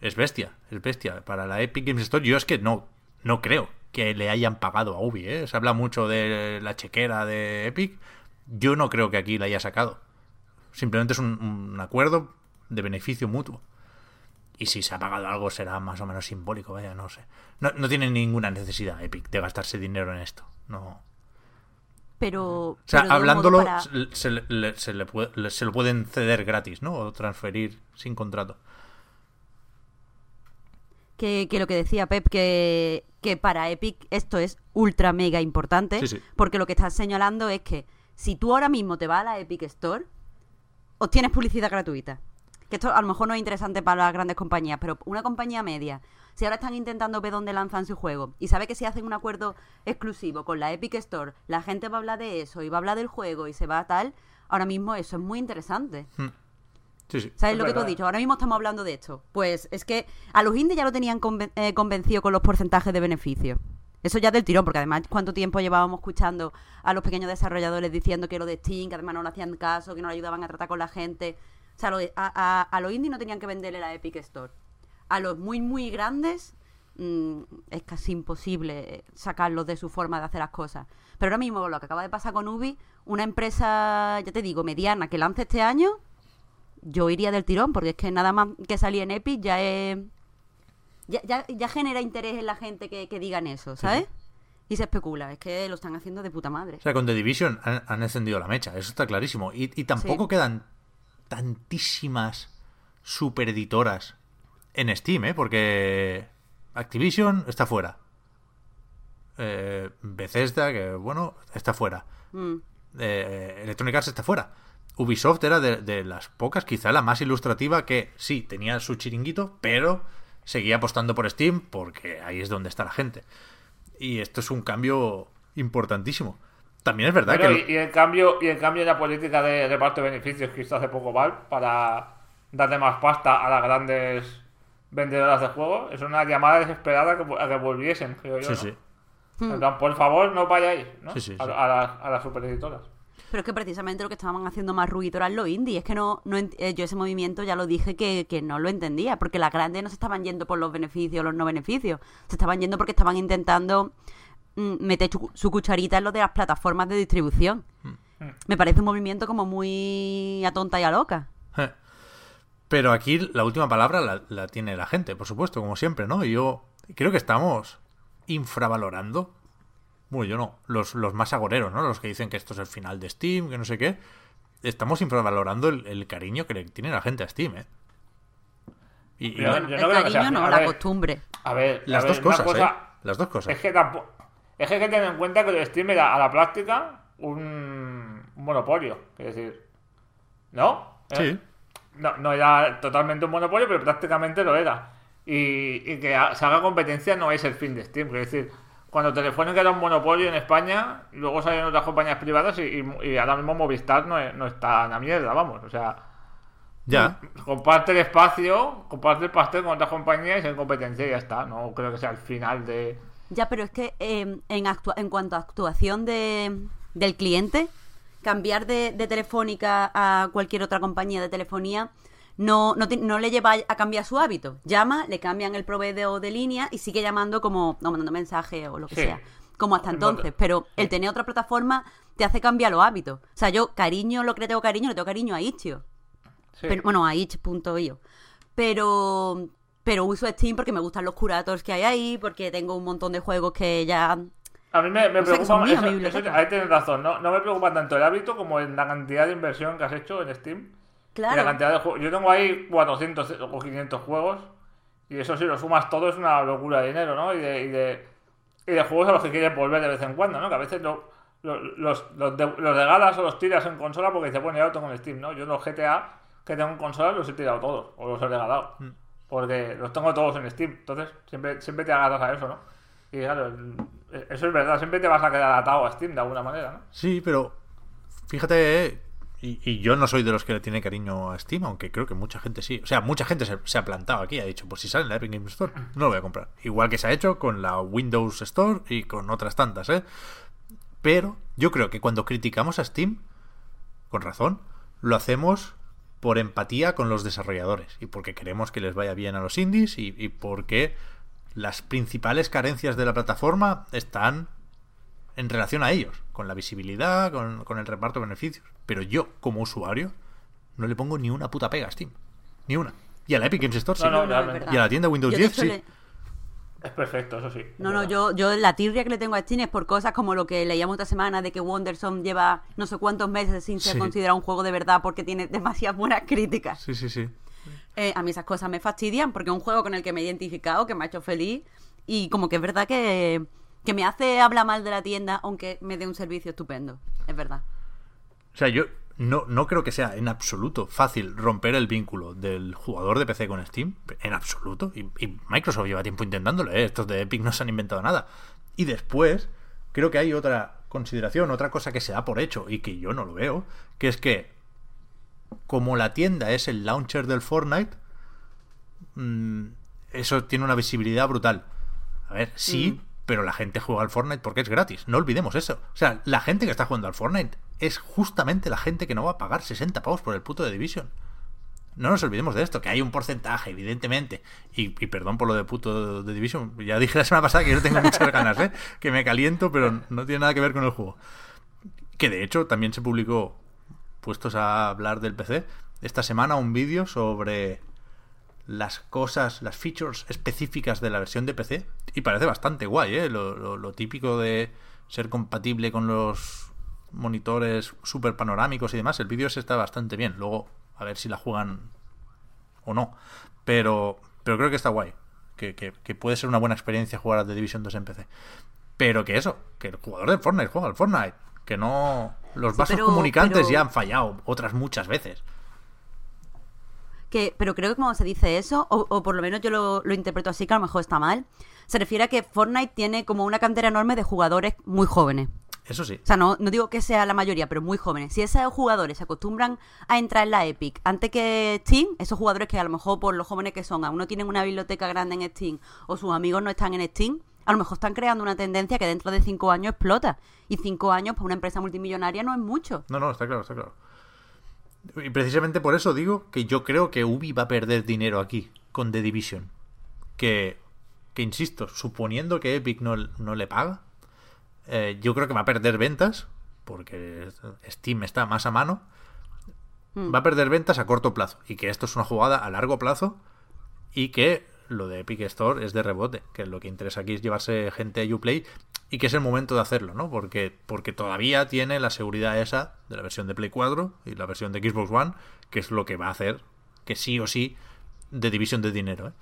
es bestia, es bestia. Para la Epic Games Store, yo es que no, no creo que le hayan pagado a Ubi, ¿eh? Se habla mucho de la chequera de Epic. Yo no creo que aquí la haya sacado. Simplemente es un, un acuerdo de beneficio mutuo. Y si se ha pagado algo será más o menos simbólico, vaya, no sé. No, no tiene ninguna necesidad Epic de gastarse dinero en esto. No. Pero. O sea, hablándolo, para- se, se le, se le puede- se lo pueden ceder gratis, ¿no? O transferir sin contrato. Que, que lo que decía Pep, que, que para Epic esto es ultra mega importante, Sí, sí. porque lo que estás señalando es que si tú ahora mismo te vas a la Epic Store, obtienes publicidad gratuita. Que esto a lo mejor no es interesante para las grandes compañías, pero una compañía media, si ahora están intentando ver dónde lanzan su juego y sabe que si hacen un acuerdo exclusivo con la Epic Store, la gente va a hablar de eso y va a hablar del juego y se va a tal, ahora mismo eso es muy interesante. Sí, sí. ¿Sabes Es lo que tú has verdad. dicho? Ahora mismo estamos hablando de esto. Pues es que a los indies ya lo tenían conven- eh, convencido con los porcentajes de beneficio. Eso ya del tirón, porque además cuánto tiempo llevábamos escuchando a los pequeños desarrolladores diciendo que lo de Steam, que además no le hacían caso, que no le ayudaban a tratar con la gente. O sea, a, a- a los indies no tenían que venderle la Epic Store. A los muy, muy grandes mm, es casi imposible sacarlos de su forma de hacer las cosas. Pero ahora mismo lo que acaba de pasar con Ubi, una empresa, ya te digo, mediana que lance este año, yo iría del tirón, porque es que nada más que salir en Epic ya es. Ya, ya, ya genera interés en la gente que, que digan eso, ¿sabes? Y se especula, es que lo están haciendo de puta madre. O sea, con The Division han, han encendido la mecha, eso está clarísimo. Y, y tampoco Sí. quedan tantísimas supereditoras en Steam, ¿eh? Porque Activision está fuera. Eh, Bethesda, que bueno, está fuera. Mm. Eh, Electronic Arts está fuera. Ubisoft era de, de las pocas, quizá la más ilustrativa, que sí, tenía su chiringuito, pero seguía apostando por Steam porque ahí es donde está la gente. Y esto es un cambio importantísimo. También es verdad que... y, y el cambio y el cambio en la política de reparto de beneficios que hizo hace poco Valve para darle más pasta a las grandes vendedoras de juegos es una llamada desesperada que, a que volviesen, creo yo. Sí, ¿no? sí. Por favor, no vayáis ¿no? Sí, sí, a, sí. a las, a las supereditoras. Pero es que precisamente lo que estaban haciendo más ruido eran los indies. Es que no, no eh, yo ese movimiento ya lo dije que, que no lo entendía, porque las grandes no se estaban yendo por los beneficios o los no beneficios. Se estaban yendo porque estaban intentando mm, meter su cucharita en lo de las plataformas de distribución. Me parece un movimiento como muy a tonta y a loca. Eh. Pero aquí la última palabra la, la tiene la gente, por supuesto, como siempre, ¿no? Y yo creo que estamos infravalorando. Bueno, yo no, los, los más agoreros, ¿no? Los que dicen que esto es el final de Steam, que no sé qué. Estamos infravalorando el, el cariño que le tiene la gente a Steam, ¿eh? Y, no- Yo el no sea- cariño no, a la ver. costumbre. A ver, las a dos ver, cosas, cosa- ¿eh? Las dos cosas. Es que tampoco. Es que hay que tener en cuenta que el Steam era a la práctica un, un monopolio. Es decir, ¿no? ¿Eh? Sí. No, no era totalmente un monopolio, pero prácticamente lo era. Y, y que se haga competencia no es el fin de Steam. Es decir, cuando Telefónica era un monopolio en España, luego salieron otras compañías privadas y, y- y ahora mismo Movistar no, es- no está en la mierda, vamos. O sea, Ya. comparte el espacio, comparte el pastel con otras compañías y en competencia y ya está. No creo que sea el final de. Ya, pero es que eh, en, actua- en cuanto a actuación de, del cliente, cambiar de, de Telefónica a cualquier otra compañía de telefonía no, no, te- no le lleva a cambiar su hábito. Llama, le cambian el proveedor de línea y sigue llamando como, no, mandando mensajes o lo que Sí. sea, como hasta En entonces. Pero el tener otra plataforma te hace cambiar los hábitos. O sea, yo cariño, lo que le tengo cariño, le tengo cariño a Itch.io. Sí. Pero, bueno, a itch.io. Pero, pero uso Steam porque me gustan los curators que hay ahí, porque tengo un montón de juegos que ya... A mí me, me No sé, que preocupa. eso- eso- ahí tienes razón. No, no me preocupa tanto el hábito como en la cantidad de inversión que has hecho en Steam. Y la Claro. cantidad de juegos. Yo tengo ahí 400 o 500 juegos. Y eso si lo sumas todo es una locura de dinero, ¿no? Y de, y de, y de juegos a los que quieres volver de vez en cuando, ¿no? Que a veces lo- lo- los, los, de- los regalas o los tiras en consola porque dices, bueno, ya lo tengo en Steam, ¿no? Yo los GTA que tengo en consola los he tirado todos. O los he regalado. Porque los tengo todos en Steam. Entonces siempre, siempre te agarras a eso, ¿no? Y claro, el- eso es verdad. Siempre te vas a quedar atado a Steam de alguna manera, ¿no? Sí, pero fíjate, eh, y, y yo no soy de los que le tiene cariño a Steam, aunque creo que mucha gente sí. O sea, mucha gente se, ha plantado aquí, ha dicho, pues si sale en la Epic Games Store, no lo voy a comprar. Igual que se ha hecho con la Windows Store y con otras tantas, ¿eh? Pero yo creo que cuando criticamos a Steam, con razón, lo hacemos por empatía con los desarrolladores y porque queremos que les vaya bien a los indies y, y porque las principales carencias de la plataforma están en relación a ellos, con la visibilidad, con el reparto de beneficios. Pero yo, como usuario, no le pongo ni una puta pega a Steam. Ni una. Y a la Epic Games Store sí. No, no. Y a la tienda Windows Yo, de 10 hecho, sí. le- Es perfecto, eso sí. No, no, yo, yo la tirria que le tengo a Steam es por cosas como lo que leíamos esta semana de que Wonderson lleva no sé cuántos meses sin ser Sí. considerado un juego de verdad porque tiene demasiadas buenas críticas. Sí, sí, sí. Eh, a mí esas cosas me fastidian porque es un juego con el que me he identificado, que me ha hecho feliz y como que es verdad que, que me hace hablar mal de la tienda aunque me dé un servicio estupendo. Es verdad. O sea, yo no, no creo que sea en absoluto fácil romper el vínculo del jugador de PC con Steam. En absoluto. Y, Microsoft lleva tiempo intentándolo, ¿eh? Estos de Epic no se han inventado nada. Y después, creo que hay otra consideración, otra cosa que se da por hecho y que yo no lo veo, que es que como la tienda es el launcher del Fortnite, mm, eso tiene una visibilidad brutal. A ver, sí, pero la gente juega al Fortnite porque es gratis. No olvidemos eso. O sea, la gente que está jugando al Fortnite es justamente la gente que no va a pagar 60 pavos por el puto de Division. No nos olvidemos de esto, que hay un porcentaje, evidentemente. Y, y perdón por lo de puto de Division. Ya dije la semana pasada que yo tengo muchas ganas, ¿eh? Que me caliento, pero no tiene nada que ver con el juego. Que de hecho también se publicó, puestos a hablar del PC, esta semana un vídeo sobre las cosas, las features específicas de la versión de PC. Y parece bastante guay, ¿eh? Lo, lo- lo típico de ser compatible con los monitores super panorámicos y demás. El vídeo ese está bastante bien. Luego, a ver si la juegan o no. Pero, pero creo que está guay. Que, que- que puede ser una buena experiencia jugar a The Division 2 en PC. Pero que eso, que el jugador de Fortnite juega al Fortnite. Que no. Los Sí, vasos pero- comunicantes pero- ya han fallado otras muchas veces. Que, pero creo que cuando se dice eso, o, o por lo menos yo lo, lo interpreto así, que a lo mejor está mal, se refiere a que Fortnite tiene como una cantera enorme de jugadores muy jóvenes. Eso sí. O sea, no, no digo que sea la mayoría, pero muy jóvenes. Si esos jugadores se acostumbran a entrar en la Epic antes que Steam, esos jugadores que a lo mejor por los jóvenes que son, aún no tienen una biblioteca grande en Steam o sus amigos no están en Steam, a lo mejor están creando una tendencia que dentro de cinco años explota. Y cinco años para una empresa multimillonaria no es mucho. No, no, está claro, está claro. Y precisamente por eso digo que yo creo que Ubi va a perder dinero aquí con The Division. Que, que insisto, suponiendo que Epic no, no le paga, eh, yo creo que va a perder ventas, porque Steam está más a mano. Va a perder ventas a corto plazo. Y que esto es una jugada a largo plazo. Y que lo de Epic Store es de rebote. Que lo que interesa aquí es llevarse gente a Uplay. Y que es el momento de hacerlo, ¿no? Porque, porque todavía tiene la seguridad esa de la versión de Play 4 y la versión de Xbox One, que es lo que va a hacer que sí o sí de división de dinero, ¿eh?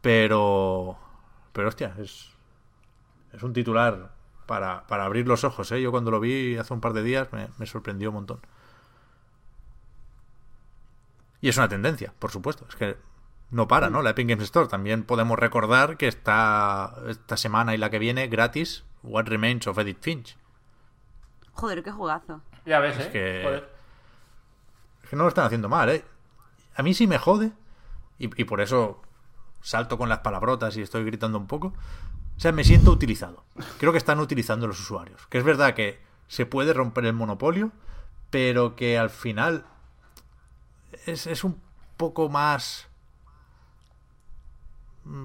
Pero. Pero hostia, es. Es un titular para, para abrir los ojos, ¿eh? Yo cuando lo vi hace un par de días me, me sorprendió un montón. Y es una tendencia, por supuesto. Es que no para, ¿no? La Epic Games Store. También podemos recordar que está esta semana y la que viene gratis What Remains of Edith Finch. Joder, qué jugazo. Ya ves, Es ¿eh? que- Joder. Es que no lo están haciendo mal, ¿eh? A mí sí me jode. Y, y por eso salto con las palabrotas y estoy gritando un poco. O sea, me siento utilizado. Creo que están utilizando los usuarios. Que es verdad que se puede romper el monopolio, pero que al final es, es un poco más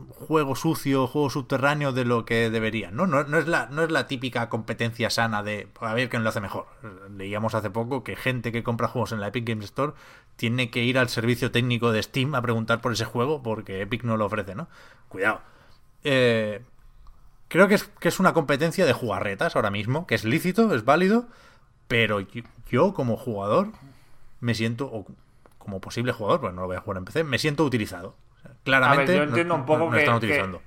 juego sucio, juego subterráneo de lo que deberían, ¿no? No, no es la, no es la típica competencia sana de a ver quién lo hace mejor. Leíamos hace poco que gente que compra juegos en la Epic Games Store tiene que ir al servicio técnico de Steam a preguntar por ese juego porque Epic no lo ofrece, ¿no? Cuidado. Eh, creo que es, que es una competencia de jugarretas ahora mismo, que es lícito, es válido, pero yo, yo como jugador me siento, o como posible jugador, pues no lo voy a jugar en PC, me siento utilizado. Claramente yo entiendo no- un poco no, no que- están que- utilizando.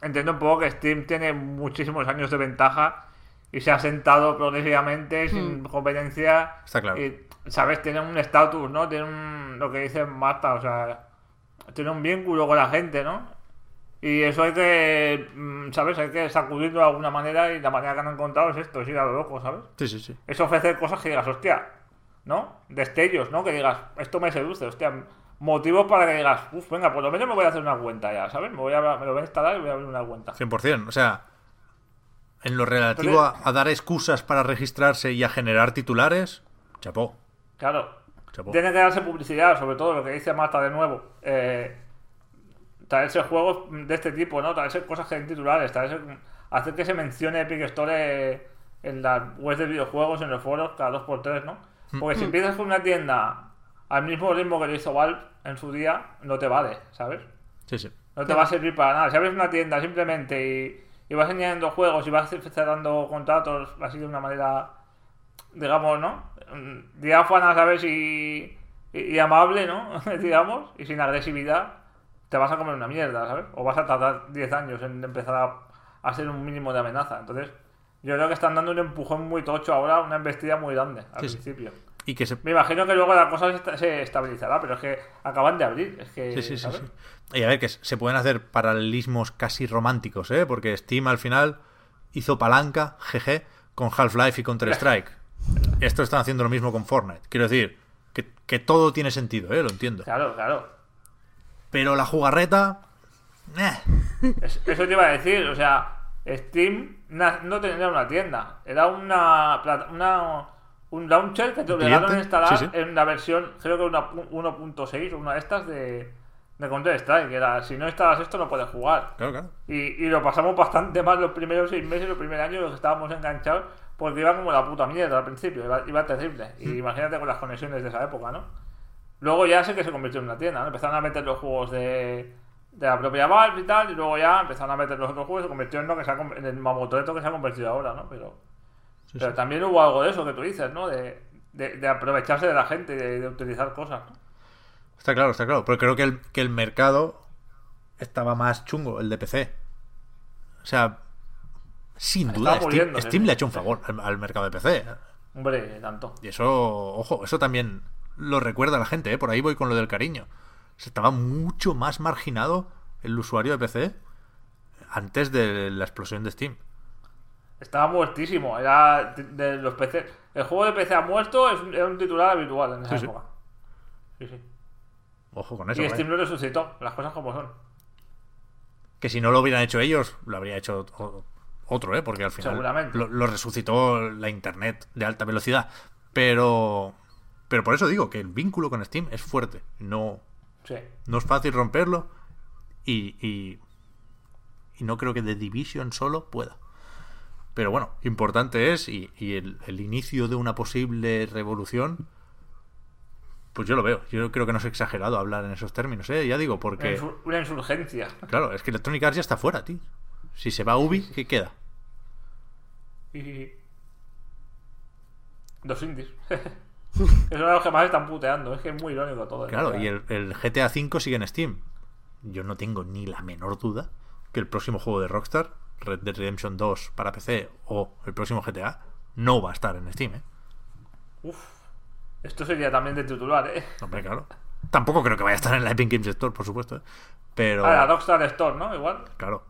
Entiendo un poco que Steam tiene muchísimos años de ventaja y se ha sentado progresivamente sin competencia. Está claro. Y, ¿sabes? Tiene un estatus, ¿no? Tiene un, lo que dice Marta, o sea, tiene un vínculo con la gente, ¿no? Y eso hay que, mm, ¿sabes? Hay que sacudirlo de alguna manera y la manera que han encontrado es esto, es ir a lo loco, ¿sabes? Sí, sí, sí. Es ofrecer cosas que digas, hostia, ¿no? Destellos, ¿no? Que digas, esto me seduce, hostia. Motivos para que digas, uff, venga, por lo menos me voy a hacer una cuenta ya, ¿sabes? Me, voy a, me lo voy a instalar y voy a abrir una cuenta. 100%. O sea, en lo relativo a, a dar excusas para registrarse y a generar titulares, chapó. Claro. Chapo. tiene que darse publicidad, sobre todo lo que dice Marta de nuevo. Eh, traerse juegos de este tipo, ¿no? Traerse cosas que en titulares, traerse, hacer que se mencione Epic Store en las webs de videojuegos, en los foros, cada dos por tres, ¿no? Porque si empiezas con una tienda al mismo ritmo que lo hizo Valve en su día, no te vale, ¿sabes? Sí, sí. No te va a servir para nada. Si abres una tienda simplemente y, y vas añadiendo juegos y vas cerrando contratos así de una manera, digamos, ¿no? Mm, Diáfana, ¿sabes? Y, y, y amable, ¿no? digamos, y sin agresividad, te vas a comer una mierda, ¿sabes? O vas a tardar 10 años en empezar a, a ser un mínimo de amenaza. Entonces, yo creo que están dando un empujón muy tocho ahora, una embestida muy grande al Sí, sí. Y que se... Me imagino que luego la cosa se esta- se estabilizará, pero es que acaban de abrir. Es que, Sí, sí, sí, ¿sabes? sí. Y a ver, que se pueden hacer paralelismos casi románticos, ¿eh? Porque Steam al final hizo palanca, GG, con Half-Life y Counter-Strike. Esto están haciendo lo mismo con Fortnite. Quiero decir, que, que todo tiene sentido, ¿eh? Lo entiendo. Claro, claro. Pero la jugarreta... eh. Es- Eso te iba a decir, o sea, Steam no tenía una tienda, era una, una un launcher que te ¿Un obligaron a instalar Sí, sí. en la versión, creo que una pu- 1.6 o una de estas de, de Counter-Strike, que era, si no instalas esto no puedes jugar. Claro, claro. Y, y lo pasamos bastante mal los primeros seis meses, los primeros años, los que estábamos enganchados, porque iba como la puta mierda al principio, iba, iba terrible. Y imagínate con las conexiones de esa época, ¿no? Luego ya sé que se convirtió en una tienda, ¿no? Empezaron a meter los juegos de, de la propia Valve y tal, y luego ya empezaron a meter los otros juegos y se convirtió en lo que se ha, en el mamotreto que se ha convertido ahora, ¿no? Pero, Sí, pero sí. también hubo algo de eso que tú dices, ¿no? De, de, de aprovecharse de la gente y de, de utilizar cosas, ¿no? Está claro, está claro. Pero creo que el, que el mercado estaba más chungo, el de PC. O sea, sin Está duda, Steam, Steam ¿no? le ha hecho un favor al, al mercado de PC. Hombre, tanto. Y eso, ojo, eso también lo recuerda a la gente, ¿eh? Por ahí voy con lo del cariño. Se estaba mucho más marginado el usuario de PC antes de la explosión de Steam. Estaba muertísimo, era de- los PC. El juego de PC ha muerto, es un- era un titular habitual en esa Sí, época. Sí, sí. Ojo con eso. Y ¿eh? Steam lo resucitó, las cosas como son. Que si no lo hubieran hecho ellos, lo habría hecho otro, ¿eh? Porque al final Seguramente. lo, lo resucitó la internet de alta velocidad. Pero, pero por eso digo que el vínculo con Steam es fuerte. No, Sí. no es fácil romperlo. Y, y, y no creo que The Division solo pueda. Pero bueno, importante es, y, y el, el inicio de una posible revolución, pues yo lo veo. Yo creo que no es exagerado hablar en esos términos, ¿eh? Ya digo, porque... una insurgencia. Claro, es que Electronic Arts ya está fuera, tío. Si se va Ubi, ¿qué queda? Y. Dos indies. es uno de los que más están puteando. Es que es muy irónico todo. ¿eh? Claro, y el, el GTA V sigue en Steam. Yo no tengo ni la menor duda que el próximo juego de Rockstar, Red Dead Redemption 2 para PC o el próximo GTA, no va a estar en Steam, ¿eh? Uf. Esto sería también de titular, ¿eh? Hombre, claro. Tampoco creo que vaya a estar en la Epic Games Store, por supuesto. ¿eh? Pero, Ah, la Rockstar Store, ¿no? Igual. claro,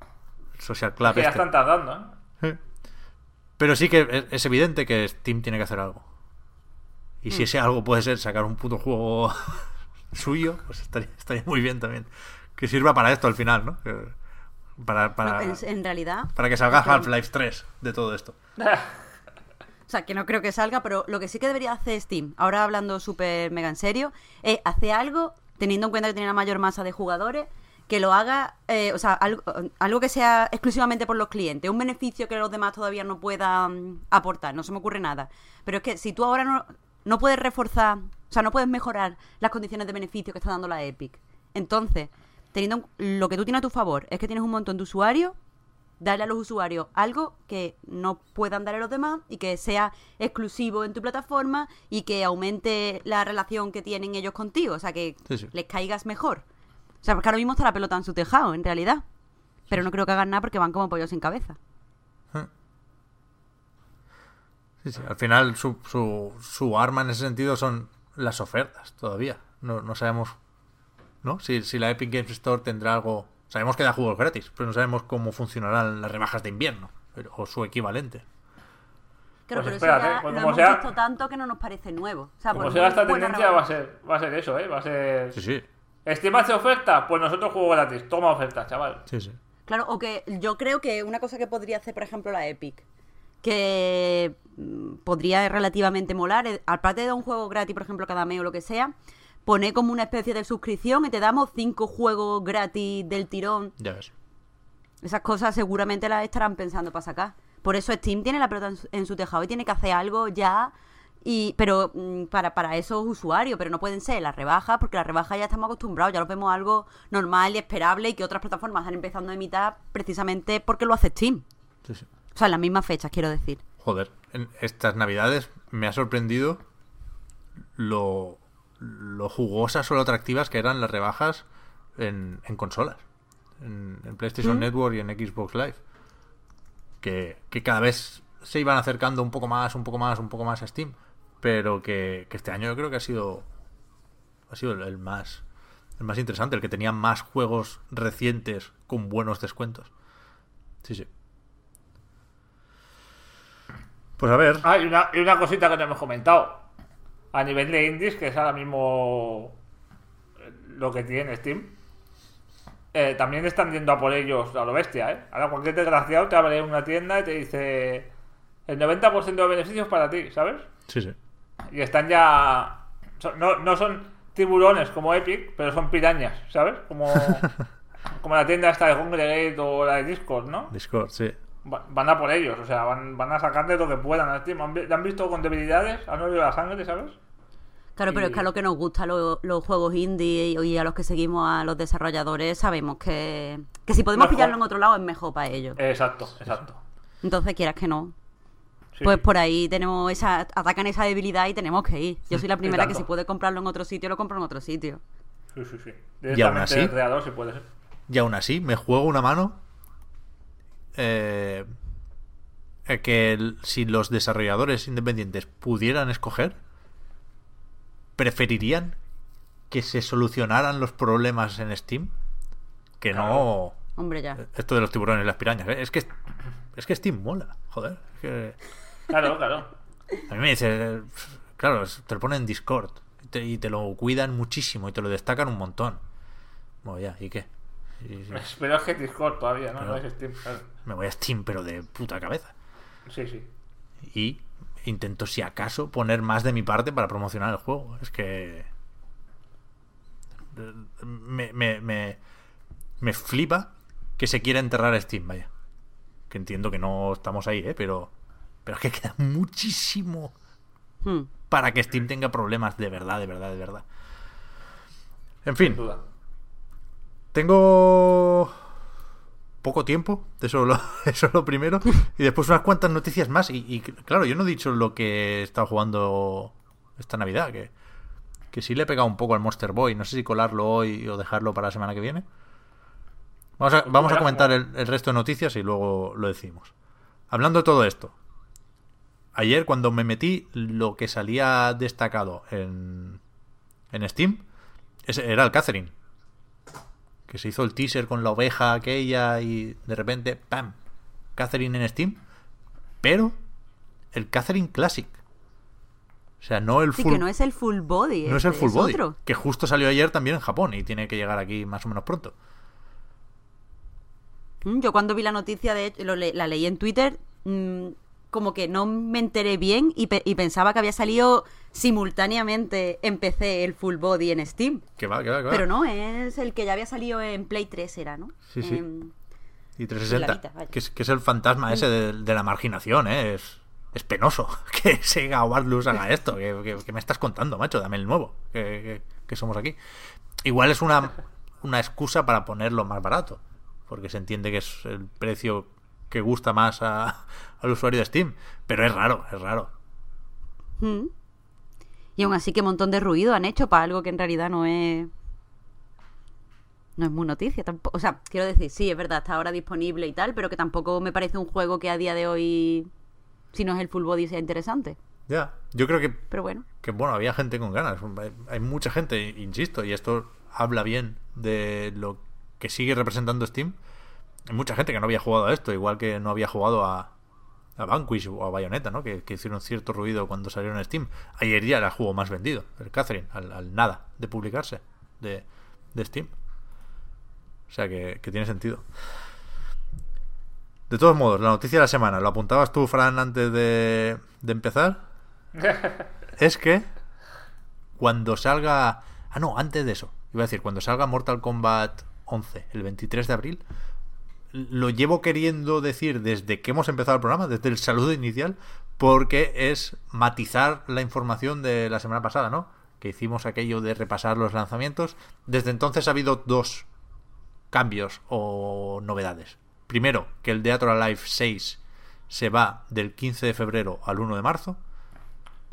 Social Club Que ya este. están tardando, ¿eh? Pero sí que es- evidente que Steam tiene que hacer algo. Y Hmm. si ese algo puede ser sacar un puto juego suyo, pues estaría, estaría muy bien también. Que sirva para esto al final, ¿no? Que- Para, para, No, en, realidad. para que salga Half-Life 3 de todo esto. O sea, que no creo que salga, pero lo que sí que debería hacer Steam, ahora hablando súper mega en serio, es hacer algo, teniendo en cuenta que tiene una mayor masa de jugadores, que lo haga, eh, o sea, algo, algo que sea exclusivamente por los clientes, un beneficio que los demás todavía no puedan aportar, no se me ocurre nada. Pero es que si tú ahora no, no puedes reforzar, o sea, no puedes mejorar las condiciones de beneficio que está dando la Epic, entonces, teniendo en- lo que tú tienes a tu favor es que tienes un montón de usuarios, darle a los usuarios algo que no puedan darle a los demás y que sea exclusivo en tu plataforma y que aumente la relación que tienen ellos contigo, o sea, que Sí, sí. les caigas mejor. O sea, porque ahora mismo está la pelota en su tejado, en realidad. Pero no creo que hagan nada porque van como pollos sin cabeza. Sí, sí. Al final su, su, su arma en ese sentido son las ofertas todavía. No, no sabemos ¿no? Si, si la Epic Games Store tendrá algo... Sabemos que da juegos gratis, pero no sabemos cómo funcionarán las rebajas de invierno pero- o su equivalente. Claro, Pues pero espérate, eso ya pues lo como hemos sea- visto tanto que no nos parece nuevo. O sea, Como siga esta tendencia, va a ser, va a ser eso, ¿eh? Va a ser. Sí, sí. Steam hace oferta, pues nosotros juego gratis. Toma oferta, chaval. Sí, sí. Claro, o que yo creo que una cosa que podría hacer, por ejemplo, la Epic, que mm, podría relativamente molar. Eh, Aparte de un juego gratis, por ejemplo, cada mes o lo que sea, pone como una especie de suscripción y te damos cinco juegos gratis del tirón. Ya ves. Esas cosas seguramente las estarán pensando para sacar. Por eso Steam tiene la pelota en su, en su tejado y tiene que hacer algo ya. Y, pero mm, para, para esos usuarios, pero no pueden ser las rebajas, porque las rebajas ya estamos acostumbrados, ya lo vemos algo normal y esperable y que otras plataformas están empezando a imitar precisamente porque lo hace Steam. Sí, sí. O sea, en las mismas fechas, quiero decir. Joder, en estas navidades me ha sorprendido lo, lo jugosas o lo atractivas que eran las rebajas en, en consolas. En, en PlayStation Network y en Xbox Live. Que, que cada vez se iban acercando un poco más, un poco más, un poco más a Steam. Pero que, que este año yo creo que ha sido. Ha sido el, el más. El más interesante, el que tenía más juegos recientes con buenos descuentos. Sí, sí. Pues a ver. Ah, y una, y una cosita que no hemos comentado. A nivel de indies, que es ahora mismo lo que tiene Steam. eh, también están yendo a por ellos a lo bestia, ¿eh? Ahora cualquier desgraciado te abre una tienda y te dice el 90% de beneficios para ti, ¿sabes? Sí, sí. Y están ya... no, no son tiburones como Epic, pero son pirañas, ¿sabes? Como, como la tienda esta de Congregate o la de Discord, ¿no? Discord, sí. Va- Van a por ellos, o sea, van, van a sacarle lo que puedan Steam. Han, vi- han visto con debilidades, han olido la sangre, ¿sabes? Claro, pero es que a lo que nos gusta lo- los juegos indie y, y a los que seguimos a los desarrolladores sabemos que, que si podemos Mejor. pillarlo en otro lado es mejor para ellos. Exacto, exacto. Entonces, quieras que no. Sí, Pues sí. por ahí tenemos esa, atacan esa debilidad y tenemos que ir. Yo soy la primera que si puede comprarlo en otro sitio, lo compro en otro sitio. Sí, sí, sí. aún Directamente así- del creador, si puede ser. Y aún así, me juego una mano. Eh, que el- si los desarrolladores independientes pudieran escoger, preferirían que se solucionaran los problemas en Steam que no Hombre, ya. esto de los tiburones y las pirañas. ¿eh? Es que es que Steam mola, joder. es que- Claro, claro. a mí me dice, claro, te lo ponen en Discord y te, y te lo cuidan muchísimo y te lo destacan un montón. Bueno, ya, ¿y qué? Y- Pero es que Discord todavía, ¿no? No es Steam. claro. Me voy a Steam, pero de puta cabeza. Sí, sí. Y intento, si acaso, poner más de mi parte para promocionar el juego. Es que. Me, me, me, me flipa que se quiera enterrar a Steam, vaya. Que entiendo que no estamos ahí, ¿eh? Pero, pero es que queda muchísimo Hmm. para que Steam tenga problemas de verdad, de verdad, de verdad. En fin, Sin duda. tengo poco tiempo, eso lo, eso es lo primero, y después unas cuantas noticias más. Y, y, claro, yo no he dicho lo que he estado jugando esta Navidad, que, que sí le he pegado un poco al Monster Boy. No sé si colarlo hoy o dejarlo para la semana que viene. Vamos a, vamos a comentar el, el resto de noticias y luego lo decimos. Hablando de todo esto, ayer cuando me metí, lo que salía destacado en, en Steam era el Catherine que se hizo el teaser con la oveja aquella y de repente, ¡pam! Catherine en Steam. Pero el Catherine Classic. O sea, no el Sí, full, que no es el full body. no es el este, full body. otro. Que justo salió ayer también en Japón y tiene que llegar aquí más o menos pronto. Mm, Yo cuando vi la noticia, de hecho, lo le- la leí en Twitter, mm, como que no me enteré bien y, pe- y pensaba que había salido simultáneamente en PC el full body en Steam. Que va, que va, que va. Pero no, es el que ya había salido en Play 3, era, ¿no? Sí, sí. Y 360, La Vita, vaya. que, es, que es el fantasma ese de, de la marginación, ¿eh? Es, es penoso que Sega o Barlus haga esto. Que, que- que me estás contando, macho? Dame el nuevo, que somos aquí. Igual es una, una excusa para ponerlo más barato, porque se entiende que es el precio que gusta más a- al usuario de Steam. Pero es raro, es raro. mm. Y aún así, que montón de ruido han hecho para algo que en realidad no es. No es muy noticia tampoco. O sea, quiero decir, sí, es verdad, está ahora disponible y tal, pero que tampoco me parece un juego que a día de hoy, si no es el full body, sea interesante. Ya, yo creo que Pero bueno. que bueno, había gente con ganas. Hay, hay mucha gente, insisto, y esto habla bien de lo que sigue representando Steam. Hay mucha gente que no había jugado a esto, igual que no había jugado a, a Vanquish o a Bayonetta, ¿no? Que, que hicieron cierto ruido cuando salieron en Steam. Ayer ya era el juego más vendido, el Catherine, al, al nada de publicarse de, de Steam. O sea que, que tiene sentido. De todos modos, la noticia de la semana, lo apuntabas tú, Fran, antes de, de empezar, es que cuando salga... Ah, no, antes de eso. Iba a decir, cuando salga Mortal Kombat 11, el 23 de abril, lo llevo queriendo decir desde que hemos empezado el programa, desde el saludo inicial, porque es matizar la información de la semana pasada, ¿no? Que hicimos aquello de repasar los lanzamientos. Desde entonces ha habido dos cambios o novedades. Primero, que el Teatro Alive 6 se va del 15 de febrero al 1 de marzo.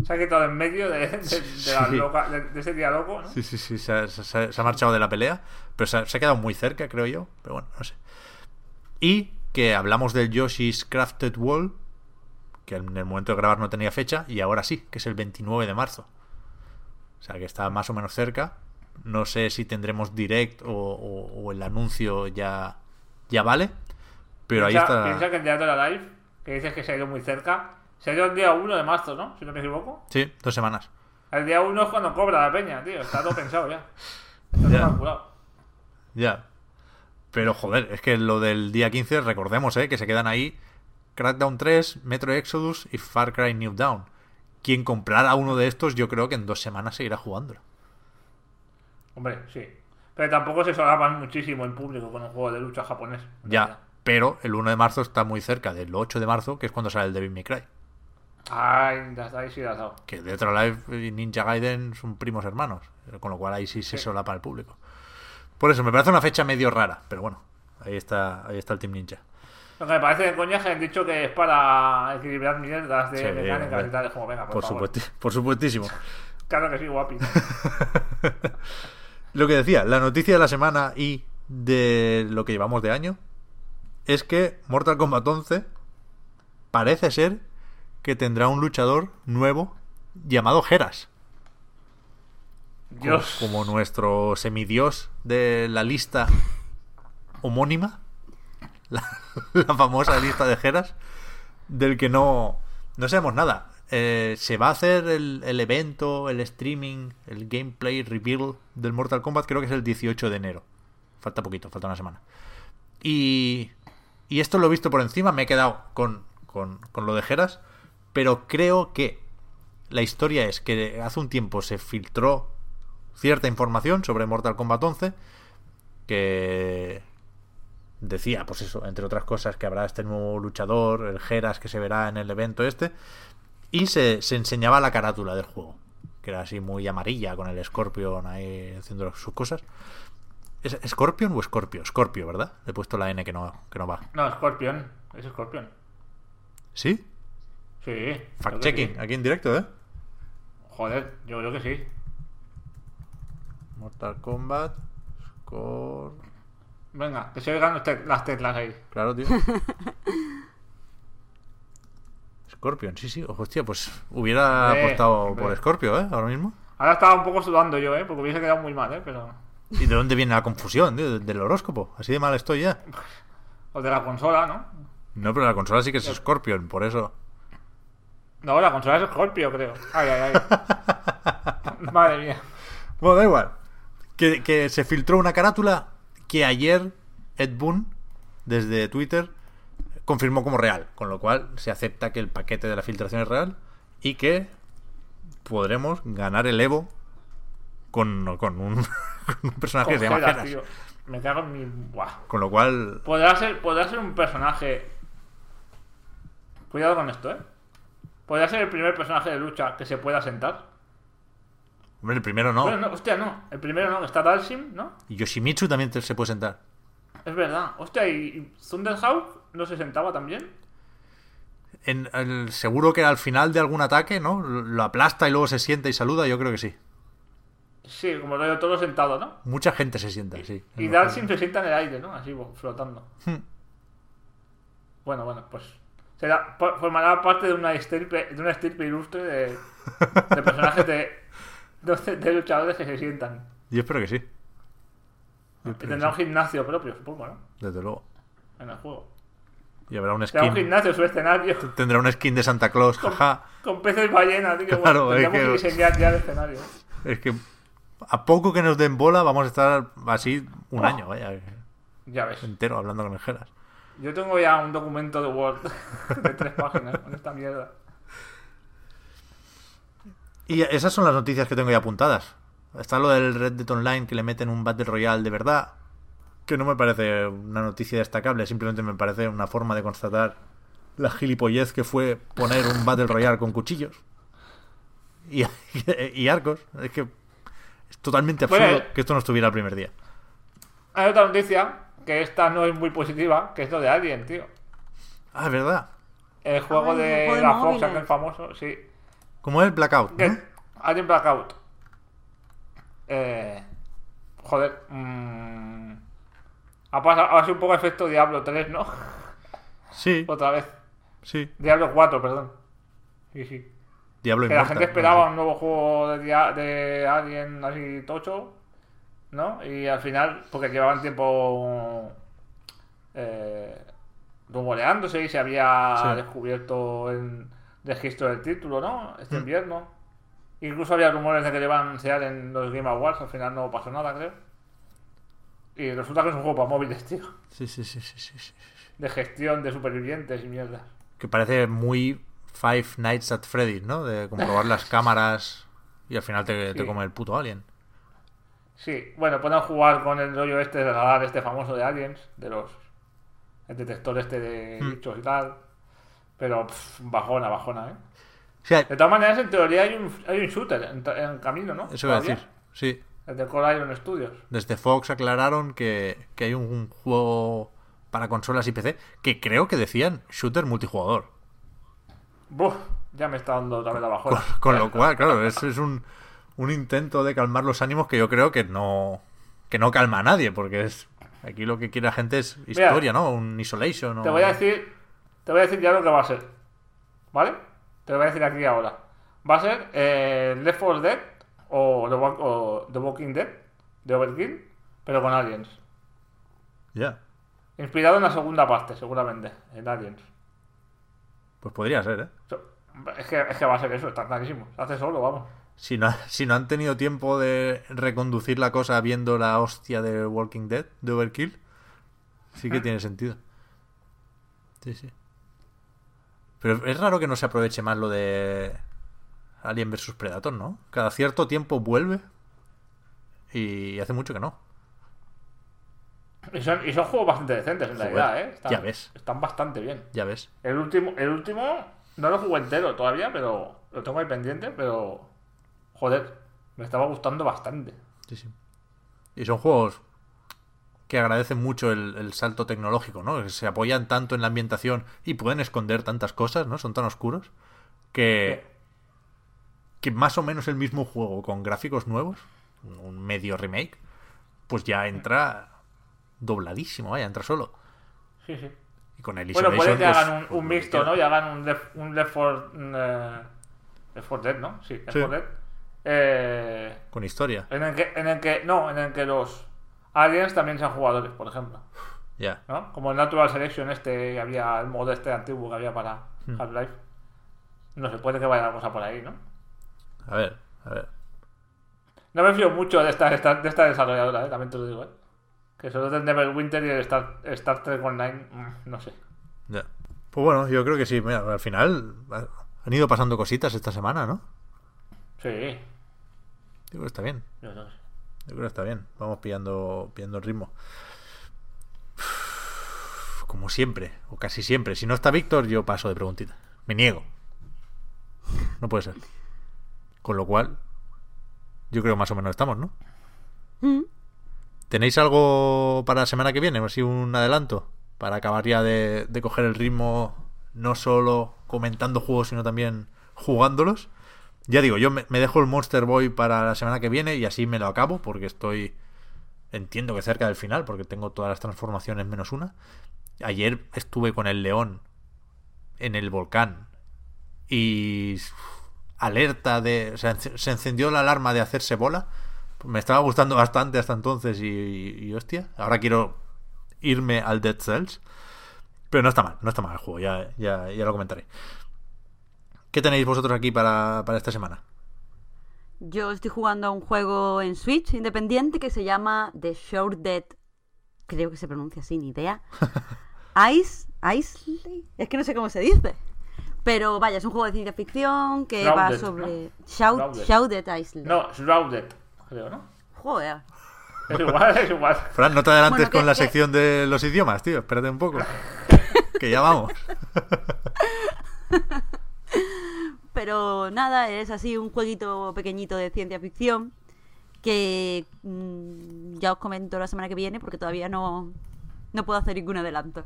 Se ha quitado en medio de, de- de la loca- de- ese día loco, ¿no? Sí, sí, sí, se ha, se ha- se ha marchado de la pelea, pero se ha, se ha quedado muy cerca, creo yo. Pero bueno, no sé. Y que hablamos del Yoshi's Crafted Wall, que en el momento de grabar no tenía fecha, y ahora sí, que es el 29 de marzo. O sea que está más o menos cerca. No sé si tendremos direct o, o- o el anuncio ya, ya vale. Pero ahí piensa, está. piensa que en Teatro Live, que dices que se ha ido muy cerca, se ha ido el día 1 de marzo, ¿no? Si no me equivoco. Sí, dos semanas. El día 1 es cuando cobra la peña, tío. Está todo pensado ya. Está todo calculado. Ya. Pero joder, es que lo del día 15, recordemos, ¿eh? Que se quedan ahí Crackdown 3, Metro Exodus y Far Cry New Dawn. Quien comprara uno de estos, yo creo que en dos semanas seguirá jugándolo. Hombre, sí. Pero tampoco se solapan muchísimo en público con un juego de lucha japonés. Ya. realidad. Pero el 1 de marzo está muy cerca del 8 de marzo, que es cuando sale el Devil May Cry. Ay, ahí sí dado. Que Death or Alive y Ninja Gaiden son primos hermanos. Con lo cual ahí sí se Sí. solapa el público. Por eso, me parece una fecha medio rara. Pero bueno, ahí está, ahí está el Team Ninja. Lo que me parece de coña es que han dicho que es para equilibrar mierdas de Sí, mecánicas y tal. Como, venga, por, Por, supuesti- por supuestísimo. Claro que sí, guapi. Lo que decía, la noticia de la semana y de lo que llevamos de año es que Mortal Kombat 11 parece ser que tendrá un luchador nuevo llamado Geras. Como- Dios. Como nuestro semidios de la lista homónima. La, famosa lista de Geras. Del que no, no sabemos nada. Eh, se va a hacer el, el evento, el streaming, el gameplay reveal del Mortal Kombat, creo que es el 18 de enero. Falta poquito, falta una semana. Y, y esto lo he visto por encima, me he quedado con, con, con lo de Geras, pero creo que la historia es que hace un tiempo se filtró cierta información sobre Mortal Kombat 11 que decía, pues eso, entre otras cosas, que habrá este nuevo luchador, el Geras que se verá en el evento este, y se, se enseñaba la carátula del juego, que era así muy amarilla, con el Scorpion ahí haciendo sus cosas. ¿Es Scorpion o Scorpio? Scorpio, ¿verdad? Le he puesto la N que no, que no va. No, Scorpion. Es Scorpion. ¿Sí? Sí. Fact-checking, sí. aquí en directo, ¿eh? Joder, yo creo que sí. Mortal Kombat, Scor... Venga, que se oigan los te- las teclas ahí. Claro, tío. Scorpion, sí, sí. Ojo, hostia, pues hubiera Hombre, apostado por Scorpio, ¿eh? Ahora mismo. Ahora estaba un poco sudando yo, ¿eh? Porque hubiese quedado muy mal, ¿eh? Pero... ¿Y de dónde viene la confusión, tío? Del horóscopo. Así de mal estoy ya. O de la consola, ¿no? No, pero la consola sí que es Scorpion, por eso. No, la consola es Scorpio, creo. Ay, ay, ay. Madre mía. Bueno, da igual. Que, que se filtró una carátula que ayer Ed Boon, desde Twitter, confirmó como real. Con lo cual se acepta que el paquete de la filtración es real y que podremos ganar el Evo con, con un, con un personaje que se llama Congela, Geras. tío. Me cago en mi... Buah. Con lo cual, Podrá ser, podrá ser un personaje... Cuidado con esto, ¿eh? Podrá ser el primer personaje de lucha que se pueda sentar. Hombre, el primero no. Bueno, no, hostia, no. El primero no, está Dalsim, ¿no? Y Yoshimitsu también te- se puede sentar. Es verdad. Hostia, ¿y Thunderhawk no se sentaba también? En el- seguro que al final de algún ataque, ¿no? Lo aplasta y luego se sienta y saluda, yo creo que sí. Sí, como lo de todo sentado, ¿no? Mucha gente se sienta, sí. Y En los Dalsim se sienta en el aire, ¿no? Así, bo- flotando. Hmm. Bueno, bueno, pues. Será, formará parte de una estirpe, de una estirpe ilustre de, de personajes de, de, de luchadores que se sientan. Yo espero que sí. Yo que tendrá un gimnasio propio, supongo, ¿no? Desde luego. En el juego. Y habrá un Será un skin. gimnasio su escenario. Tendrá un skin de Santa Claus, jaja. Con peces ballena, tío. Claro, Bueno, es que- que diseñar ya el escenario. Es que a poco que nos den bola, vamos a estar así un Oh. año, vaya, Ya ves. entero hablando con el Geras. Yo tengo ya un documento de Word de tres páginas con esta mierda. Y esas son las noticias que tengo ya apuntadas. Está lo del Red Dead Online que le meten un Battle Royale de verdad. Que no me parece una noticia destacable, simplemente me parece una forma de constatar la gilipollez que fue poner un Battle Royale con cuchillos y, y arcos. Es que es totalmente absurdo Bueno, que esto no estuviera el primer día. Hay otra noticia, que esta no es muy positiva, que es lo de Alien, tío. Ah, es verdad. El juego Ay, el de juego de la Fox, aquel famoso, sí. Como el Blackout, ¿no? Alien Blackout. Eh, joder. mm, ha, pasado, ha sido un poco efecto Diablo 3, ¿no? Sí, Otra vez. sí. Diablo 4, perdón. Sí, sí. Diablo Que la gente esperaba un nuevo juego de, de Alien así tocho, ¿no? Y al final, porque llevaban tiempo eh, rumoreándose y se había Sí. descubierto en registro del título, ¿no? Este Mm. invierno. Incluso había rumores de que le iban a anunciar en los Game Awards, al final no pasó nada, creo. Y resulta que es un juego para móviles, tío. Sí, sí, sí, sí, sí, sí. De gestión de supervivientes y mierda. Que parece muy Five Nights at Freddy's, ¿no? De comprobar las cámaras y al final te, te Sí. come el puto alien. Sí, bueno, pueden jugar con el rollo este de radar este famoso de Aliens, de los el detector este de Hmm. bichos y tal. Pero pff, bajona, bajona, ¿eh? O sea, De todas maneras, en teoría hay un, hay un shooter en, en camino, ¿no? eso iba a decir. Sí. El de Core Iron Studios. Desde Fox aclararon que, que hay un, un juego para consolas y PC que creo que decían shooter multijugador. Buf, ya me está dando otra vez la bajona. Con, con lo cual, claro, eso es un, un intento de calmar los ánimos que yo creo que no que no calma a nadie, porque es aquí lo que quiere la gente es historia, ¿no? Un isolation. o- Te voy a decir, te voy a decir ya lo que va a ser. ¿Vale? Te lo voy a decir aquí ahora. Va a ser eh, Left 4 Dead o The, Walk- o The Walking Dead de Overkill, pero con aliens. Ya, Inspirado en la segunda parte, seguramente, en Aliens. pues podría ser, ¿eh? Es que, es que va a ser eso, está clarísimo. Se hace solo, vamos. Si no, si no han tenido tiempo de reconducir la cosa viendo la hostia de Walking Dead, de Overkill, sí que tiene sentido. Sí, sí. Pero es raro que no se aproveche más lo de Alien vs Predator, ¿no? Cada cierto tiempo vuelve y hace mucho que no. Y son, y son juegos bastante decentes en Joder, realidad, ¿eh? Están, ya ves. Están bastante bien. Ya ves. El último, el último no lo jugué entero todavía, pero lo tengo ahí pendiente, pero joder, me estaba gustando bastante. Sí, sí. Y son juegos que agradecen mucho el, el salto tecnológico, ¿no? Que se apoyan tanto en la ambientación y pueden esconder tantas cosas, ¿no? Son tan oscuros que, que más o menos el mismo juego con gráficos nuevos, un medio remake, pues ya entra dobladísimo, vaya, entra solo. Sí, sí. Y con el Bueno, puede que pues, hagan un, pues un mixto. ¿no? Y hagan un Left, un Left 4 eh, Left 4 Dead, ¿no? Sí, Left Sí. 4 Dead. Eh, Con historia, en el que, en el que, no, en el que los aliens también sean jugadores, por ejemplo. ya. ¿no? Como el Natural Selection este que había, el modo este antiguo que había para Hmm. Half-Life. No se puede que vaya la cosa por ahí, ¿no? A ver, a ver. No me fío mucho de esta, esta- de esta desarrolladora, ¿eh? también te lo digo, ¿eh? Que solo del Neverwinter y el Star, Star Trek Online, mm, no sé. Ya. Pues bueno, yo creo que sí. Mira, al final ha- han ido pasando cositas esta semana, ¿no? Sí, que está bien. yo no sé. Yo creo que está bien. Vamos pillando, pillando el ritmo. Como siempre, o casi siempre. Si no está Víctor, yo paso de preguntita. Me niego. No puede ser. Con lo cual, yo creo que más o menos estamos, ¿no? Mm. ¿Tenéis algo para la semana que viene? Así un adelanto. Para acabar ya de, de coger el ritmo, no solo comentando juegos, sino también jugándolos. Ya digo, yo me, dejo el Monster Boy para la semana que viene y así me lo acabo, porque estoy. Entiendo que cerca del final, porque tengo todas las transformaciones menos una. Ayer estuve con el león en el volcán y. Alerta de. Se encendió la alarma de hacerse bola. Me estaba gustando bastante hasta entonces y, y- hostia. Ahora quiero irme al Dead Cells. Pero no está mal, no está mal el juego, ya, ya lo comentaré. ¿Qué tenéis vosotros aquí para, para esta semana? Yo estoy jugando a un juego en Switch independiente que se llama The Short Dead. Creo que se pronuncia así, ni idea. Ice, Isley, es que no sé cómo se dice. Pero vaya, es un juego de ciencia ficción que va sobre ¿no? Shout- Shrouded. Island. No, Shrouded, creo, ¿no? Joder. Es igual, es igual. Fran, no te adelantes Bueno, con la que- sección de los idiomas, tío. Espérate un poco. que ya vamos. Pero nada, es así un jueguito pequeñito de ciencia ficción que mm, ya os comento la semana que viene porque todavía no, no puedo hacer ningún adelanto.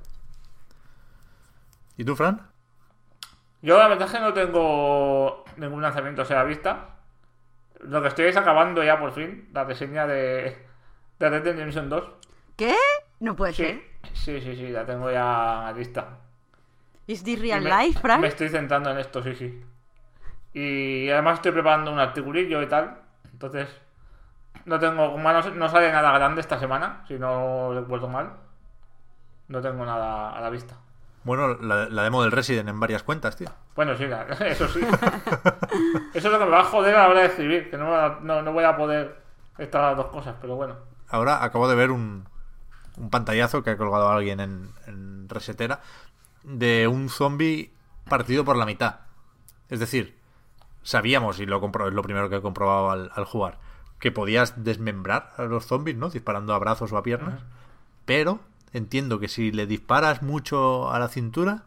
¿Y tú, Fran? Yo la verdad es que no tengo ningún lanzamiento a la vista. Lo que estoy es acabando ya por fin la reseña de, de Red Dead Redemption 2. ¿Qué? No puede ser. Sí, sí, sí, la tengo ya lista. ¿Is this real me- life, Frank? Me estoy centrando en esto, sí, sí. Y además estoy preparando un articulillo y tal. Entonces, no tengo, como no, no sale nada grande esta semana, si no recuerdo mal. No tengo nada a la vista. Bueno, la, la demo del Resident en varias cuentas, tío. Bueno, sí, la- eso sí. eso es lo que me va a joder a la hora de escribir, que no, no, no voy a poder estar las dos cosas, pero bueno. Ahora acabo de ver un, un pantallazo que ha colgado alguien en, en Resetera de un zombie partido por la mitad. Es decir, sabíamos, y lo compro, es lo primero que he comprobado al, al jugar, que podías desmembrar a los zombies, ¿no? Disparando a brazos o a piernas. Pero entiendo que si le disparas mucho a la cintura,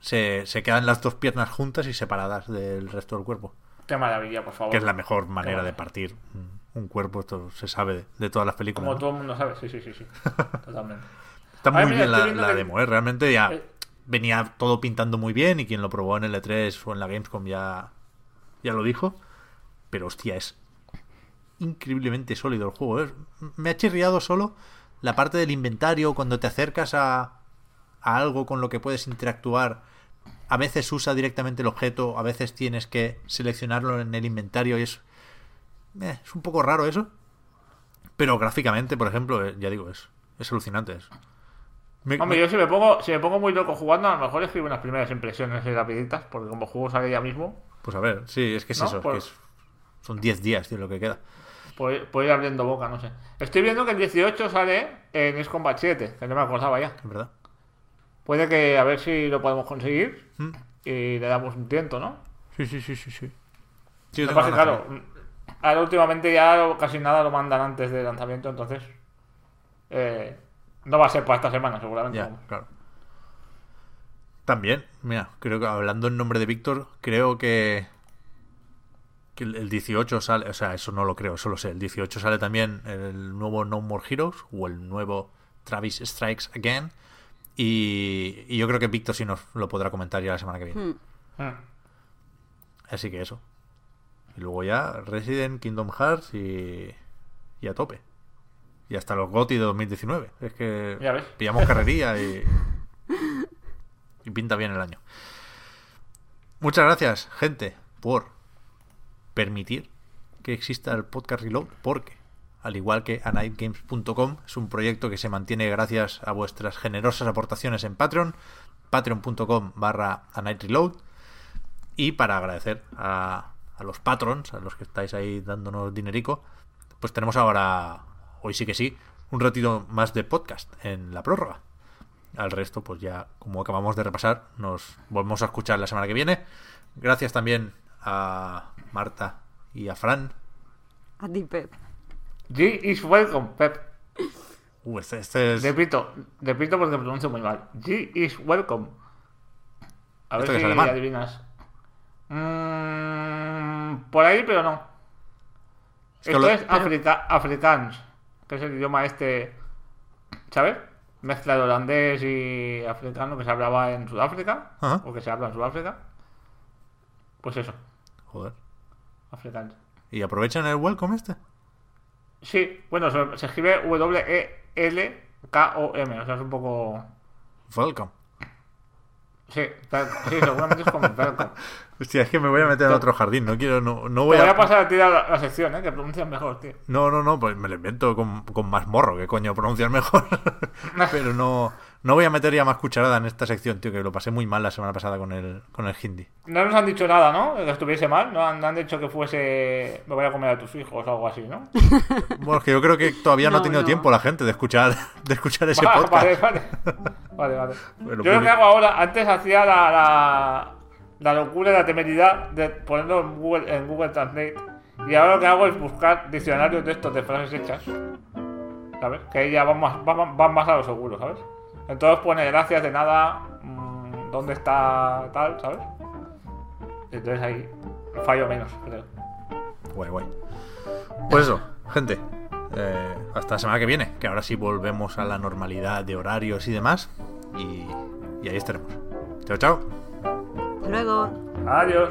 se, se quedan las dos piernas juntas y separadas del resto del cuerpo. Qué maravilla, por favor. Que es la mejor manera de partir un, cuerpo, esto se sabe de, de todas las películas. Como ¿no? todo el mundo sabe, sí, sí, sí, sí. Totalmente. Está muy mira, bien la, viendo la que- demo, ¿eh? Realmente ya Eh. Venía todo pintando muy bien y quien lo probó en el E3 o en la Gamescom ya, ya lo dijo. Pero hostia, es increíblemente sólido el juego. ¿eh? Me ha chirriado solo la parte del inventario cuando te acercas a, a algo con lo que puedes interactuar. A veces usa directamente el objeto, a veces tienes que seleccionarlo en el inventario y es, eh, es un poco raro eso. Pero gráficamente, por ejemplo, eh, ya digo, es, es alucinante. Me- Hombre, me- yo si me pongo, si me pongo muy loco jugando, a lo mejor escribo unas primeras impresiones rapiditas, porque como juego sale ya mismo, Pues a ver, sí, es que es ¿No? eso, que es- son 10 días, tío, lo que queda. puedo, ir abriendo boca, no sé. Estoy viendo que el 18 sale en Ace Combat 7, que no me acordaba ya. Es verdad. Puede que a ver si lo podemos conseguir Mm. y le damos un tiento, ¿no? Sí, sí, sí, sí, sí. Pasa claro, mm, ahora últimamente ya casi nada lo mandan antes del lanzamiento, entonces eh, no va a ser para esta semana seguramente. también. vamos. Ya, claro. También, mira, creo que hablando en nombre de Víctor, creo que, que el el 18 sale, o sea, eso no lo creo, eso lo sé. El 18 sale también el nuevo No More Heroes o el nuevo Travis Strikes Again. Y, y yo creo que Víctor sí nos lo podrá comentar ya la semana que viene. Hmm. Mm. Así que eso. Y luego ya Resident, Kingdom Hearts y, y a tope. Y hasta los GOTY de 2019. Es que Ya ves. pillamos carrería y, y pinta bien el año. Muchas gracias, gente, por permitir que exista el podcast Reload, porque, al igual que anightgames.com, es un proyecto que se mantiene gracias a vuestras generosas aportaciones en Patreon, patreon.com barra anightreload, y para agradecer a, a los patrons, a los que estáis ahí dándonos dinerico, pues tenemos ahora, hoy sí que sí, un ratito más de podcast en la prórroga. Al resto, pues ya, como acabamos de repasar, nos volvemos a escuchar la semana que viene. Gracias también a Marta y a Fran. A ti, Pep. G is welcome, Pep. Uh, este, este es... Repito, repito porque pronuncio muy mal. G is welcome. A ver ¿Esto qué es si adivinas. Mm, por ahí, pero no. que Esto lo- es africa afrikaans, que es el idioma este, ¿sabes? Mezcla de holandés y africano que se hablaba en Sudáfrica, Ajá. o que se habla en Sudáfrica. Pues eso, Joder. afrikaans. ¿Y aprovechan el welcome este? Sí, bueno, se, se escribe W-E-L-K-O-M, o sea, es un poco... Welcome. Sí, tal- sí seguramente es como welcome. Hostia, es que me voy a meter en otro jardín. No quiero, no, no Te voy voy a... a pasar a ti la, la sección, ¿eh? Que pronuncias mejor, tío. No, no, no, pues me lo invento con, con más morro, que coño pronunciar mejor. Pero no, No voy a meter ya más cucharada en esta sección, tío, que lo pasé muy mal la semana pasada con el, con el hindi. No nos han dicho nada, ¿no? Que estuviese mal. No han, no han dicho que fuese. Me voy a comer a tus hijos o algo así, ¿no? Bueno, es que yo creo que todavía no, ha tenido no. tiempo la gente de escuchar, de escuchar ese Va- podcast. vale, vale. Vale, vale. Bueno, Yo lo publi- que hago ahora, antes hacía la, la, la locura y la temeridad de ponerlo en Google, en Google Translate. Y ahora lo que hago es buscar diccionarios de estos de frases hechas. ¿Sabes? Que ahí ya van más, van, van más a lo seguro, ¿sabes? Entonces pone gracias de nada, mm, dónde está tal, ¿sabes? Entonces ahí fallo menos, creo. Guay, guay. Pues eso, gente. eh, hasta la semana que viene, que ahora sí volvemos a la normalidad de horarios y demás. Y, y ahí estaremos. Chao, chao. Hasta luego. Adiós.